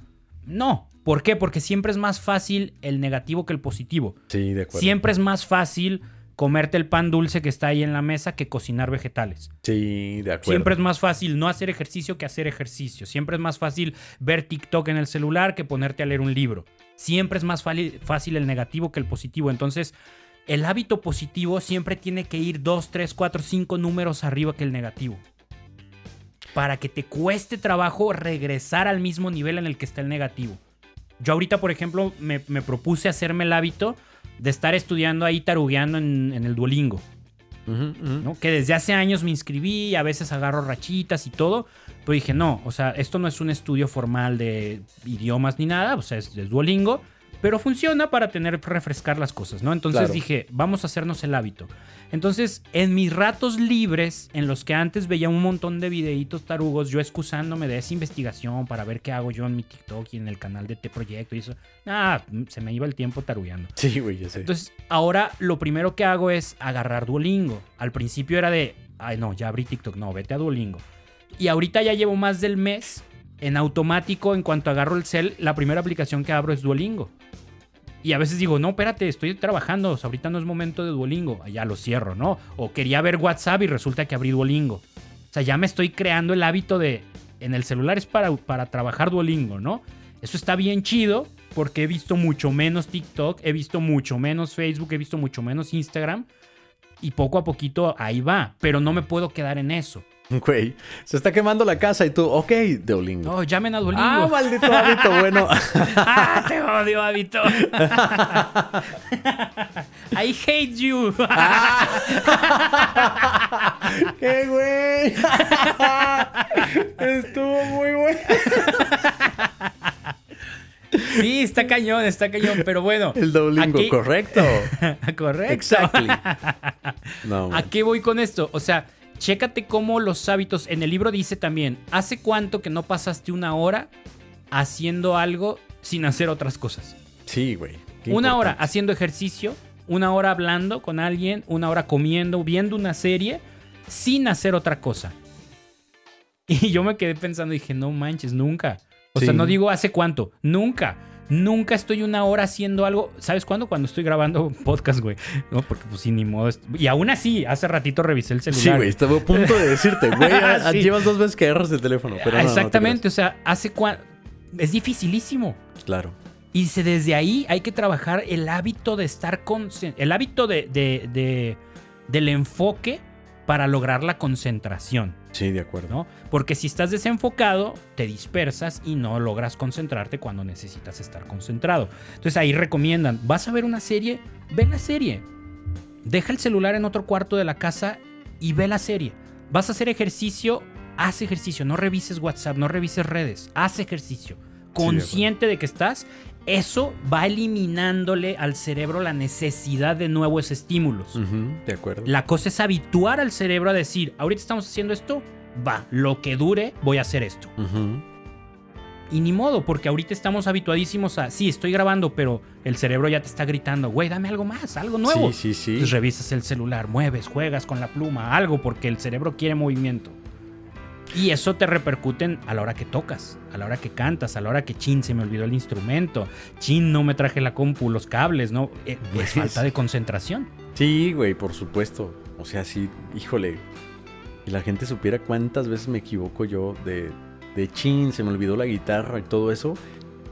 No. ¿Por qué? Porque siempre es más fácil el negativo que el positivo. Sí, de acuerdo. Siempre es más fácil comerte el pan dulce que está ahí en la mesa que cocinar vegetales. Sí, de acuerdo. Siempre es más fácil no hacer ejercicio que hacer ejercicio. Siempre es más fácil ver TikTok en el celular que ponerte a leer un libro. Siempre es más fácil el negativo que el positivo. Entonces, el hábito positivo siempre tiene que ir 2, 3, 4, 5 números arriba que el negativo. Para que te cueste trabajo regresar al mismo nivel en el que está el negativo. Yo ahorita, por ejemplo, me, propuse hacerme el hábito de estar estudiando ahí tarugueando en, el Duolingo. Que desde hace años me inscribí, a veces agarro rachitas y todo, pero dije, no, o sea, esto no es un estudio formal de idiomas ni nada, o sea, es, es Duolingo, pero funciona para tener refrescar las cosas, ¿no? Entonces dije, vamos a hacernos el hábito. Entonces, en mis ratos libres, en los que antes veía un montón de videitos tarugos, yo excusándome de esa investigación para ver qué hago yo en mi TikTok y en el canal de T Proyecto y eso, ah, se me iba el tiempo tarugueando. Sí, güey, ya sé. Entonces, ahora lo primero que hago es agarrar Duolingo. Al principio era de, ay, no, ya abrí TikTok, no, vete a Duolingo. Y ahorita ya llevo más del mes en automático, en cuanto agarro el cel, la primera aplicación que abro es Duolingo. Y a veces digo, no, espérate, estoy trabajando, ahorita no es momento de Duolingo. Ya lo cierro, ¿no? O quería ver WhatsApp y resulta que abrí Duolingo. O sea, ya me estoy creando el hábito de, en el celular es para, para trabajar Duolingo, ¿no? Eso está bien chido porque he visto mucho menos TikTok, he visto mucho menos Facebook, he visto mucho menos Instagram. Y poco a poquito ahí va, pero no me puedo quedar en eso. Güey, se está quemando la casa y tú, ok, Duolingo. No, llamen a Duolingo. Ah, maldito hábito, bueno. ah, te odio, hábito. I hate you. ¡Qué güey! Estuvo muy bueno. Sí, está cañón, está cañón, pero bueno. El Duolingo, correcto. correcto. Exactly. No, ¿A qué voy con esto? O sea, Chécate cómo los hábitos, en el libro dice también, ¿hace cuánto que no pasaste una hora haciendo algo sin hacer otras cosas? Sí, güey. Una hora haciendo ejercicio, una hora hablando con alguien, una hora comiendo, viendo una serie, sin hacer otra cosa. Y yo me quedé pensando y dije, no manches, nunca. O sea, no digo hace cuánto, nunca. Nunca estoy una hora haciendo algo. ¿Sabes cuándo? Cuando estoy grabando podcast, güey. No, porque pues sí, ni modo. Y aún así, hace ratito revisé el celular. Sí, güey, estaba a punto de decirte, güey. Llevas dos veces que agarras el teléfono. Pero Exactamente, o sea, hace cuánto. Es dificilísimo. Claro. Y desde ahí hay que trabajar el hábito de estar con. El hábito de, de, del enfoque para lograr la concentración. Sí, de acuerdo. ¿no? Porque si estás desenfocado, te dispersas y no logras concentrarte cuando necesitas estar concentrado. Entonces ahí recomiendan, vas a ver una serie, ve la serie. Deja el celular en otro cuarto de la casa y ve la serie. Vas a hacer ejercicio, haz ejercicio, no revises WhatsApp, no revises redes, haz ejercicio. Consciente de, que estás, eso va eliminándole al cerebro la necesidad de nuevos estímulos. de acuerdo. La cosa es habituar al cerebro a decir, ahorita estamos haciendo esto, va, lo que dure, voy a hacer esto. Y ni modo, porque ahorita estamos habituadísimos a, sí, estoy grabando, pero el cerebro ya te está gritando, güey, dame algo más, algo nuevo. Sí, sí, sí. Entonces revisas el celular, mueves, juegas con la pluma, algo, porque el cerebro quiere movimiento. Y eso te repercute a la hora que tocas, a la hora que cantas, a la hora que chin se me olvidó el instrumento, chin no me traje la compu, los cables, ¿no? Eh, es falta de concentración. Sí, güey, por supuesto. O sea, sí, híjole. Y la gente supiera cuántas veces me equivoco yo de, de chin, se me olvidó la guitarra y todo eso.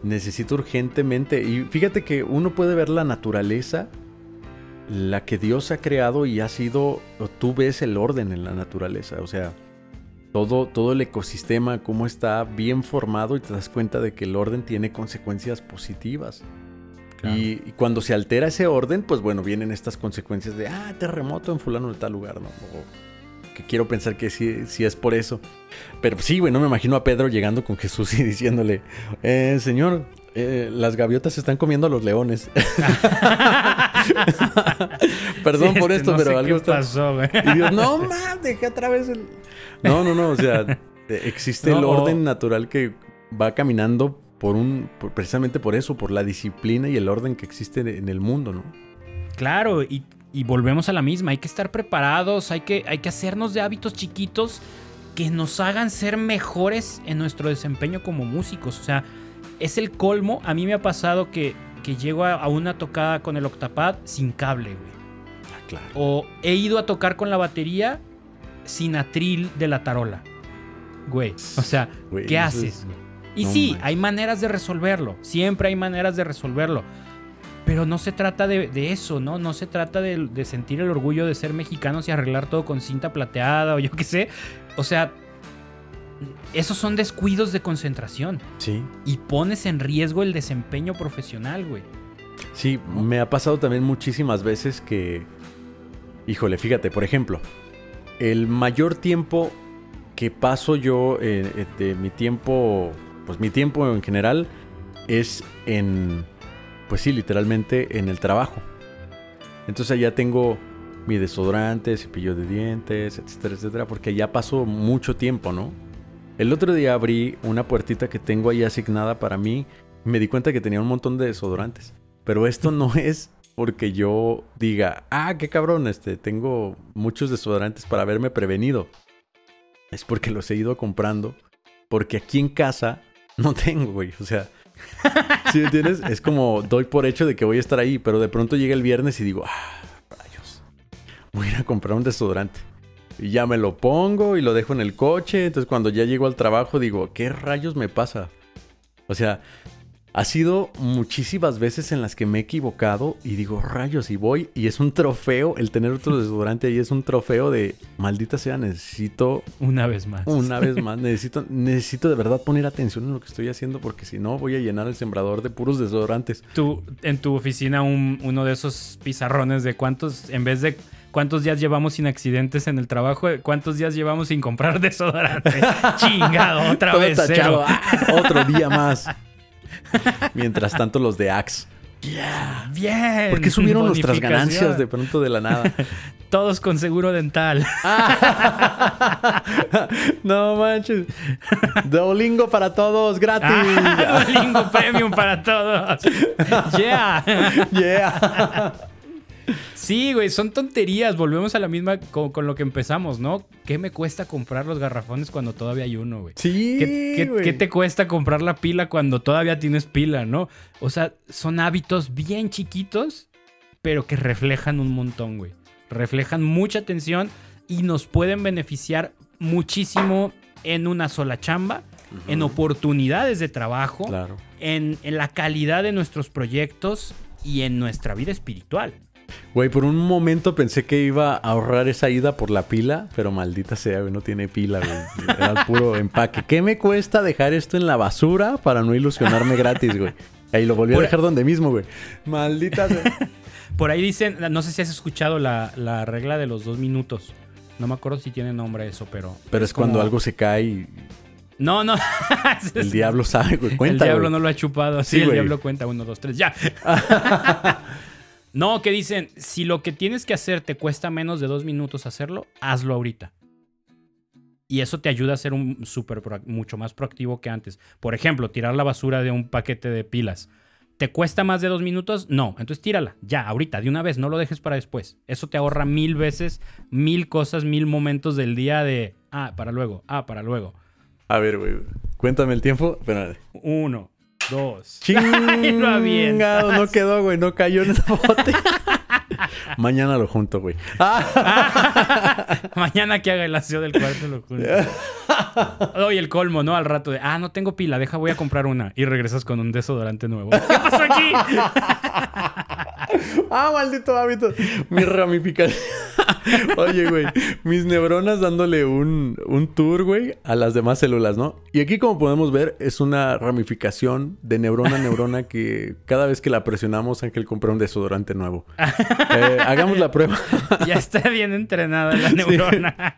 necesito urgentemente. Y fíjate que uno puede ver la naturaleza, la que Dios ha creado y ha sido, tú ves el orden en la naturaleza, o sea, todo, todo el ecosistema, cómo está bien formado y te das cuenta de que el orden tiene consecuencias positivas. Y, cuando se altera ese orden, pues bueno, vienen estas consecuencias de, ah, terremoto en fulano de tal lugar, ¿no? que quiero pensar que sí, sí es por eso. Pero sí, güey, no me imagino a Pedro llegando con Jesús y diciéndole, eh, Señor, eh, las gaviotas están comiendo a los leones. Perdón por esto, pero algo está... pasó, güey. Y Dios, no, man, dejé otra vez el... No, no, no, o sea, existe el orden natural que va caminando por un, precisamente por eso, por la disciplina y el orden que existe en el mundo, ¿no? Claro, y, volvemos a la misma, hay que estar preparados, hay que, hay que hacernos de hábitos chiquitos que nos hagan ser mejores en nuestro desempeño como músicos. O sea, es el colmo. A mí me ha pasado que, que llego a, una tocada con el octapad sin cable, güey. Ah, claro. O he ido a tocar con la batería sin atril de la tarola. Güey, o sea, ¿qué haces? Y sí, hay maneras de resolverlo. Siempre hay maneras de resolverlo. Pero no se trata de, eso, ¿no? No se trata de, de, sentir el orgullo de ser mexicanos y arreglar todo con cinta plateada o yo qué sé. O sea, esos son descuidos de concentración. Sí. Y pones en riesgo el desempeño profesional, güey. Sí, me ha pasado también muchísimas veces que, híjole, fíjate, por ejemplo, el mayor tiempo que paso yo eh, de mi tiempo pues mi tiempo en general es en, pues sí, literalmente en el trabajo. Entonces ya tengo mi desodorante, cepillo de dientes, etcétera, etcétera, porque ya pasó mucho tiempo, ¿no? El otro día abrí una puertita que tengo ahí asignada para mí y me di cuenta que tenía un montón de desodorantes. Pero esto no es porque yo diga, ah, qué cabrón, este, tengo muchos desodorantes para haberme prevenido. Es porque los he ido comprando. Porque aquí en casa no tengo, güey. O sea, ¿sí me entiendes? Es como doy por hecho de que voy a estar ahí, pero de pronto llega el viernes y digo, ah, rayos, voy a ir a comprar un desodorante. Y ya me lo pongo y lo dejo en el coche. Entonces cuando ya llego al trabajo digo, ¿qué rayos me pasa? O sea, ha sido muchísimas veces en las que me he equivocado y digo, rayos, y voy y es un trofeo, el tener otro desodorante ahí es un trofeo de, maldita sea, necesito... Una vez más. Una vez más, necesito, necesito de verdad poner atención en lo que estoy haciendo porque si no voy a llenar el sembrador de puros desodorantes. Tú, en tu oficina, uno de esos pizarrones de cuántos, en vez de... ¿Cuántos días llevamos sin accidentes en el trabajo? ¿Cuántos días llevamos sin comprar desodorante? Chingado, otra vez. otro día más. Mientras tanto, los de Axe. Bien. ¿Por qué subieron nuestras ganancias de pronto de la nada? Todos con seguro dental. no manches. Duolingo para todos, gratis. Ah, Duolingo Premium para todos. Yeah. Yeah. Sí, güey, son tonterías. Volvemos a la misma con, lo que empezamos, ¿no? ¿Qué me cuesta comprar los garrafones cuando todavía hay uno, güey? Sí. ¿Qué, te cuesta comprar la pila cuando todavía tienes pila, no? O sea, son hábitos bien chiquitos, pero que reflejan un montón, güey. Reflejan mucha atención y nos pueden beneficiar muchísimo en una sola chamba, en oportunidades de trabajo, en la calidad de nuestros proyectos y en nuestra vida espiritual. Güey, por un momento pensé que iba a ahorrar esa ida por la pila, pero maldita sea, güey, no tiene pila, güey. Era puro empaque. ¿Qué me cuesta dejar esto en la basura para no ilusionarme gratis, güey? Ahí lo volví a dejar donde mismo, güey. Maldita sea. Por ahí dicen, no sé si has escuchado la, regla de los dos minutos. No me acuerdo si tiene nombre eso, pero. Pero es, cuando algo se cae y. No, no. el diablo sabe, güey. Cuenta. El diablo no lo ha chupado. Sí, el diablo cuenta. Uno, dos, tres, ya. No, que dicen, si lo que tienes que hacer te cuesta menos de dos minutos hacerlo, hazlo ahorita. Y eso te ayuda a ser un super, mucho más proactivo que antes. Por ejemplo, tirar la basura de un paquete de pilas. ¿Te cuesta más de dos minutos? No. Entonces tírala. Ya, ahorita, de una vez. No lo dejes para después. Eso te ahorra mil veces, mil cosas, mil momentos del día de... Ah, para luego. Ah, para luego. A ver, güey. Cuéntame el tiempo. Espérate. Uno, dos. Chingado, no quedó, güey. No cayó en el bote. Mañana lo junto, güey. Mañana que haga el aseo del cuarto lo junto. Oye, el colmo, ¿no? Al rato de, ah, no tengo pila, deja, voy a comprar una. Y regresas con un desodorante nuevo. ¿Qué pasó aquí? ah, maldito hábito. Mi ramificación. Oye, güey, mis neuronas dándole un, un tour, güey, a las demás células, ¿no? Y aquí, como podemos ver, es una ramificación de neurona a neurona que cada vez que la presionamos, Ángel compra un desodorante nuevo. Eh, hagamos la prueba. ya está bien entrenada la neurona.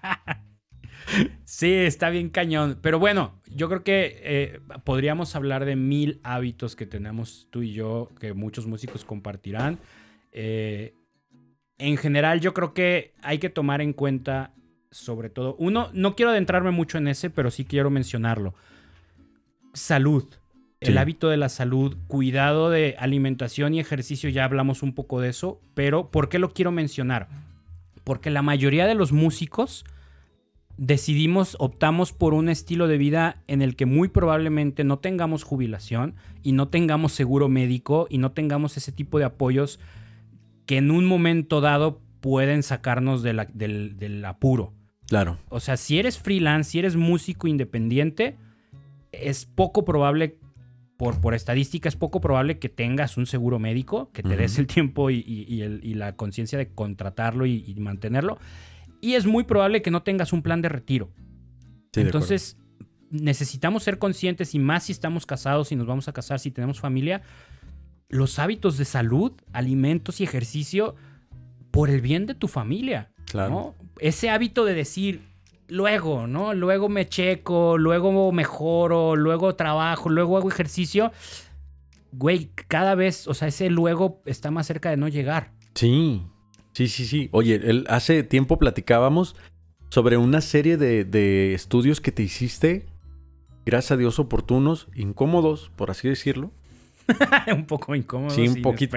Sí. está bien cañón. Pero bueno, yo creo que eh, podríamos hablar de mil hábitos que tenemos tú y yo, que muchos músicos compartirán. Eh, en general, yo creo que hay que tomar en cuenta, sobre todo, uno, no quiero adentrarme mucho en ese, pero sí quiero mencionarlo. Salud. El hábito de la salud, cuidado de alimentación y ejercicio, ya hablamos un poco de eso, pero ¿por qué lo quiero mencionar? Porque la mayoría de los músicos decidimos, optamos por un estilo de vida en el que muy probablemente no tengamos jubilación y no tengamos seguro médico y no tengamos ese tipo de apoyos que en un momento dado pueden sacarnos del, del, apuro. Claro. O sea, si eres freelance, si eres músico independiente, es poco probable, por, por estadística, es poco probable que tengas un seguro médico, que te des el tiempo y, la conciencia de contratarlo y, mantenerlo. Y es muy probable que no tengas un plan de retiro. Entonces, necesitamos ser conscientes y más si estamos casados, y nos vamos a casar, si tenemos familia, los hábitos de salud, alimentos y ejercicio por el bien de tu familia. Claro. Ese hábito de decir, luego, ¿no? Luego me checo, luego mejoro, luego trabajo, luego hago ejercicio. Güey, cada vez, o sea, ese luego está más cerca de no llegar. Sí, sí, sí, sí. Oye, hace tiempo platicábamos sobre una serie de, de estudios que te hiciste, gracias a Dios, oportunos, incómodos, por así decirlo un poco incómodos. Sí, un poquito.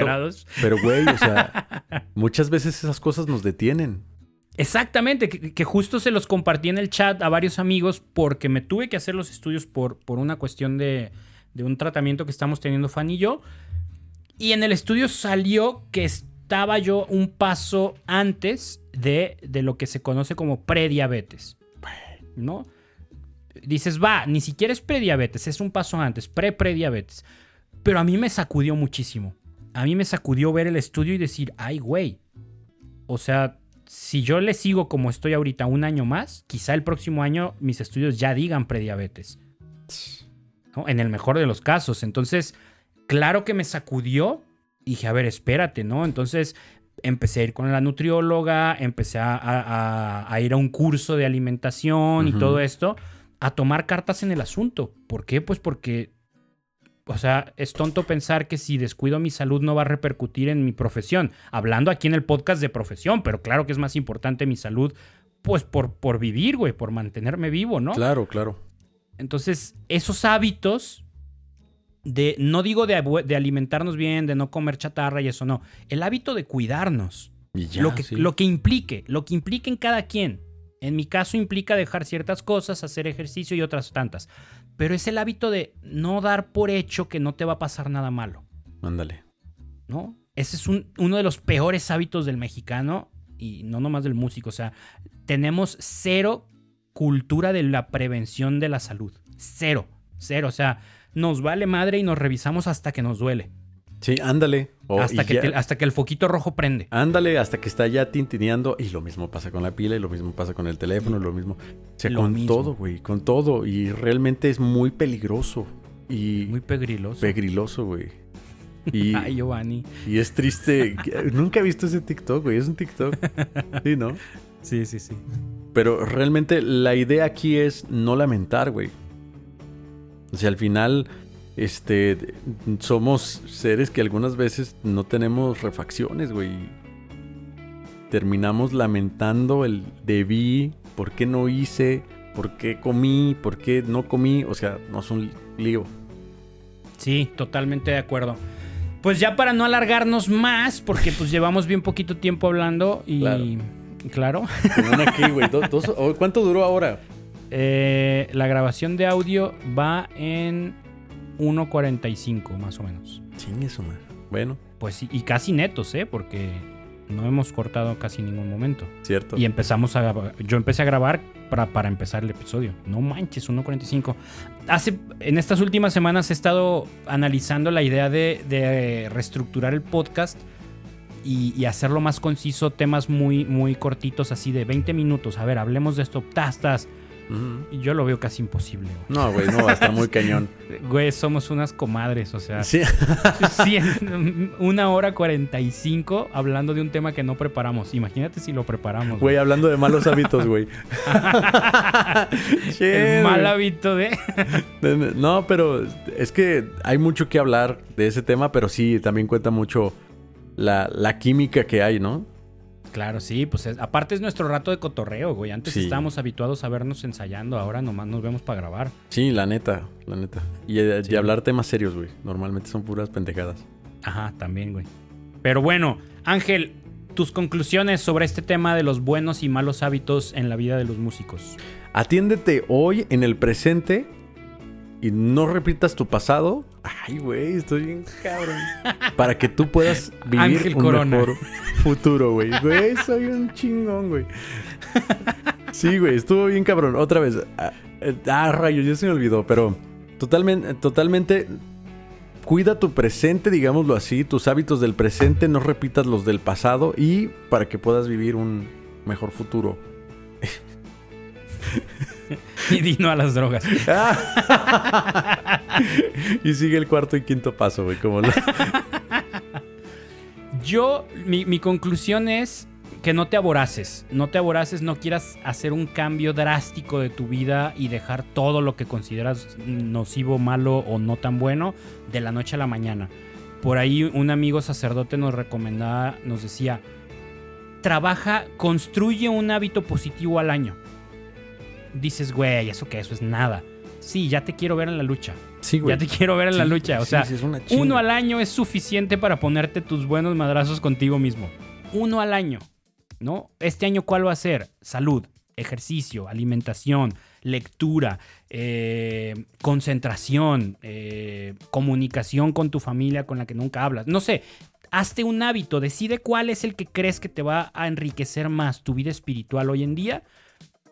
Pero, güey, o sea, muchas veces esas cosas nos detienen. Exactamente, que, justo se los compartí en el chat a varios amigos porque me tuve que hacer los estudios por, por una cuestión de, de un tratamiento que estamos teniendo Fan y yo. Y en el estudio salió que estaba yo un paso antes de, de lo que se conoce como prediabetes. ¿No? Dices, va, ni siquiera es prediabetes, es un paso antes, pre-prediabetes. Pero a mí me sacudió muchísimo. A mí me sacudió ver el estudio y decir, ay, güey. O sea, si yo le sigo como estoy ahorita un año más, quizá el próximo año mis estudios ya digan prediabetes. En el mejor de los casos. Entonces, claro que me sacudió. Y dije, a ver, espérate, ¿no? Entonces empecé a ir con la nutrióloga, empecé a, ir a un curso de alimentación y todo esto, a tomar cartas en el asunto. ¿Por qué? Pues porque o sea, es tonto pensar que si descuido mi salud no va a repercutir en mi profesión. Hablando aquí en el podcast de profesión, pero claro que es más importante mi salud, pues por, por vivir, güey, por mantenerme vivo, ¿no? Claro, claro. Entonces, esos hábitos de, no digo de, de alimentarnos bien, de no comer chatarra y eso, no. El hábito de cuidarnos. lo, que, lo que implique, lo que implique en cada quien. En mi caso implica dejar ciertas cosas, hacer ejercicio y otras tantas. Pero es el hábito de no dar por hecho que no te va a pasar nada malo. Ándale. ¿No? Ese es uno de los peores hábitos del mexicano y no nomás del músico. O sea, tenemos cero cultura de la prevención de la salud. Cero. Cero. O sea, nos vale madre y nos revisamos hasta que nos duele. Sí, ándale. hasta, que hasta que el foquito rojo prende. Ándale, hasta que está ya tintineando. Y lo mismo pasa con la pila, y lo mismo pasa con el teléfono, lo mismo. O sea, con todo, güey, con todo. Y realmente es muy peligroso. Y muy pegriloso. Pegriloso, güey. Y, Ay, Giovanni. Y es triste. Nunca he visto ese TikTok, güey. Es un TikTok. Sí, ¿no? Sí, sí, sí. Pero realmente la idea aquí es no lamentar, güey. O sea, al final este, somos seres que algunas veces no tenemos refacciones, güey. Terminamos lamentando el debí, por qué no hice, por qué comí, por qué no comí. O sea, no es un lío. Sí, totalmente de acuerdo. Pues ya para no alargarnos más, porque pues llevamos bien poquito tiempo hablando y... Claro. ¿Cuánto duró ahora? Eh, la grabación de audio va en 1.45 más o menos. Sin eso, man. Bueno. Pues y casi netos, ¿eh? Porque No hemos cortado casi ningún momento. Cierto. Y empezamos a yo empecé a grabar para, para empezar el episodio. No manches, 1.45. Hace, en estas últimas semanas he estado analizando la idea de, de reestructurar el podcast y, y, hacerlo más conciso, temas muy, muy cortitos, así de 20 minutos. A ver, hablemos de esto. Tastas. Y yo lo veo casi imposible. Güey. No, güey, no, estar muy cañón. Güey, somos unas comadres, o sea. Sí. 100, una hora 45 hablando de un tema que no preparamos. Imagínate si lo preparamos. Güey, hablando de malos hábitos, güey. El mal hábito de. no, pero es que hay mucho que hablar de ese tema, pero sí, también cuenta mucho la, la química que hay, ¿no? Claro, sí, pues es, aparte es nuestro rato de cotorreo, güey. Antes sí. estábamos habituados a vernos ensayando, ahora nomás nos vemos para grabar. Sí, la neta, la neta. Y, sí. y hablar temas serios, güey. Normalmente son puras pendejadas. Ajá, también, güey. Pero bueno, Ángel, tus conclusiones sobre este tema de los buenos y malos hábitos en la vida de los músicos. Atiéndete hoy en el presente y no repitas tu pasado. Ay, güey, estoy bien cabrón. Para que tú puedas vivir Ángel un Corona. mejor futuro, güey. Güey, soy un chingón, güey. Sí, güey, estuvo bien cabrón. Otra vez. Ah, ah, rayos, ya se me olvidó, pero totalmente, totalmente. Cuida tu presente, digámoslo así, tus hábitos del presente, no repitas los del pasado y para que puedas vivir un mejor futuro. y dino a las drogas. y sigue el cuarto y quinto paso, güey. Como lo... Yo, mi, mi, conclusión es que no te aboraces. No te aboraces, no quieras hacer un cambio drástico de tu vida y dejar todo lo que consideras nocivo, malo o no tan bueno de la noche a la mañana. Por ahí un amigo sacerdote nos recomendaba, nos decía, trabaja, construye un hábito positivo al año dices, güey, eso que eso es nada. Sí, ya te quiero ver en la lucha. Sí, güey. Ya te quiero ver en sí, la lucha. O sí, sea, sí, uno al año es suficiente para ponerte tus buenos madrazos contigo mismo. Uno al año. ¿No? Este año, ¿cuál va a ser? Salud, ejercicio, alimentación, lectura, eh, concentración, eh, comunicación con tu familia con la que nunca hablas. No sé, hazte un hábito, decide cuál es el que crees que te va a enriquecer más tu vida espiritual hoy en día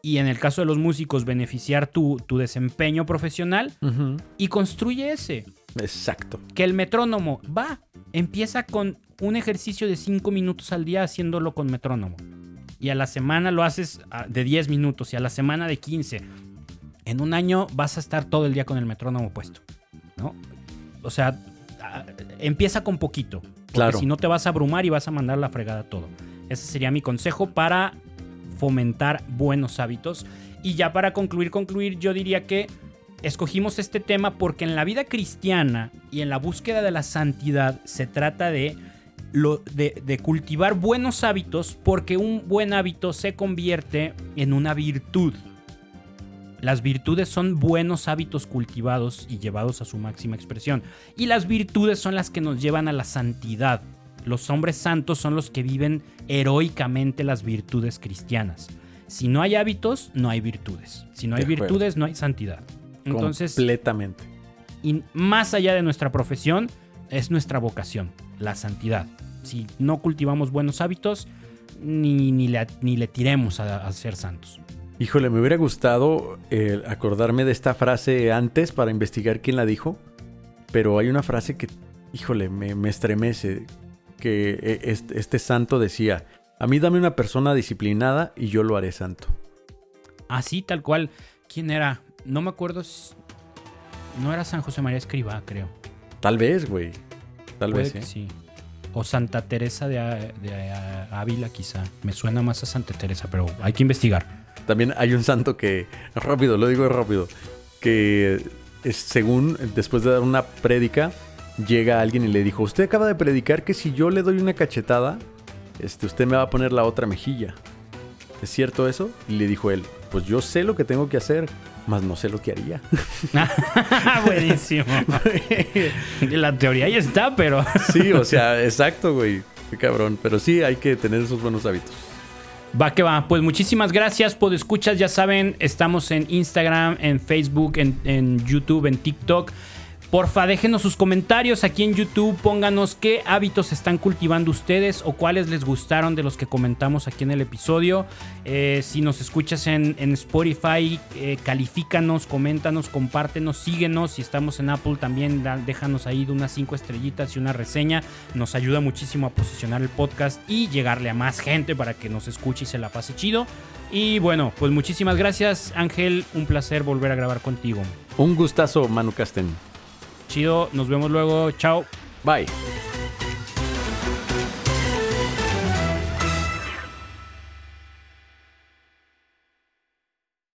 y en el caso de los músicos beneficiar tu, tu desempeño profesional uh -huh. y construye ese. Exacto. Que el metrónomo va, empieza con un ejercicio de 5 minutos al día haciéndolo con metrónomo. Y a la semana lo haces de 10 minutos y a la semana de 15. En un año vas a estar todo el día con el metrónomo puesto. ¿No? O sea, empieza con poquito. Porque claro. si no te vas a abrumar y vas a mandar la fregada todo. Ese sería mi consejo para fomentar buenos hábitos. Y ya para concluir, concluir, yo diría que escogimos este tema porque en la vida cristiana y en la búsqueda de la santidad se trata de, de cultivar buenos hábitos porque un buen hábito se convierte en una virtud. Las virtudes son buenos hábitos cultivados y llevados a su máxima expresión. Y las virtudes son las que nos llevan a la santidad. Los hombres santos son los que viven heroicamente las virtudes cristianas. Si no hay hábitos, no hay virtudes. Si no hay virtudes, no hay santidad. Entonces, completamente. Y más allá de nuestra profesión, es nuestra vocación, la santidad. Si no cultivamos buenos hábitos, ni, ni, le, ni le tiremos a, a, ser santos. Híjole, me hubiera gustado eh, acordarme de esta frase antes para investigar quién la dijo. Pero hay una frase que, híjole, me, me estremece que este, este, santo decía, a mí dame una persona disciplinada y yo lo haré santo. Así, tal cual. ¿Quién era? No me acuerdo. Si... No era San José María Escribá, creo. Tal vez, güey. Tal Puede vez, ¿eh? sí. O Santa Teresa de, de, Ávila, quizá. Me suena más a Santa Teresa, pero hay que investigar. También hay un santo que, rápido, lo digo rápido, que es, según, después de dar una prédica, llega alguien y le dijo, usted acaba de predicar que si yo le doy una cachetada, este, usted me va a poner la otra mejilla. ¿Es cierto eso? Y le dijo él, pues yo sé lo que tengo que hacer, más no sé lo que haría. Buenísimo. la teoría ya está, pero... sí, o sea, exacto, güey. Qué cabrón. Pero sí hay que tener esos buenos hábitos. Va que va. Pues muchísimas gracias por escuchas. Ya saben, estamos en Instagram, en Facebook, en, en YouTube, en TikTok Porfa, déjenos sus comentarios aquí en YouTube, pónganos qué hábitos están cultivando ustedes o cuáles les gustaron de los que comentamos aquí en el episodio. Eh, si nos escuchas en, Spotify, eh, califícanos, coméntanos, compártenos, síguenos. Si estamos en Apple también déjanos ahí de unas 5 estrellitas y una reseña. Nos ayuda muchísimo a posicionar el podcast y llegarle a más gente para que nos escuche y se la pase chido. Y bueno, pues muchísimas gracias Ángel, un placer volver a grabar contigo. Un gustazo, Manu Casten. Nos vemos luego. Chao. Bye.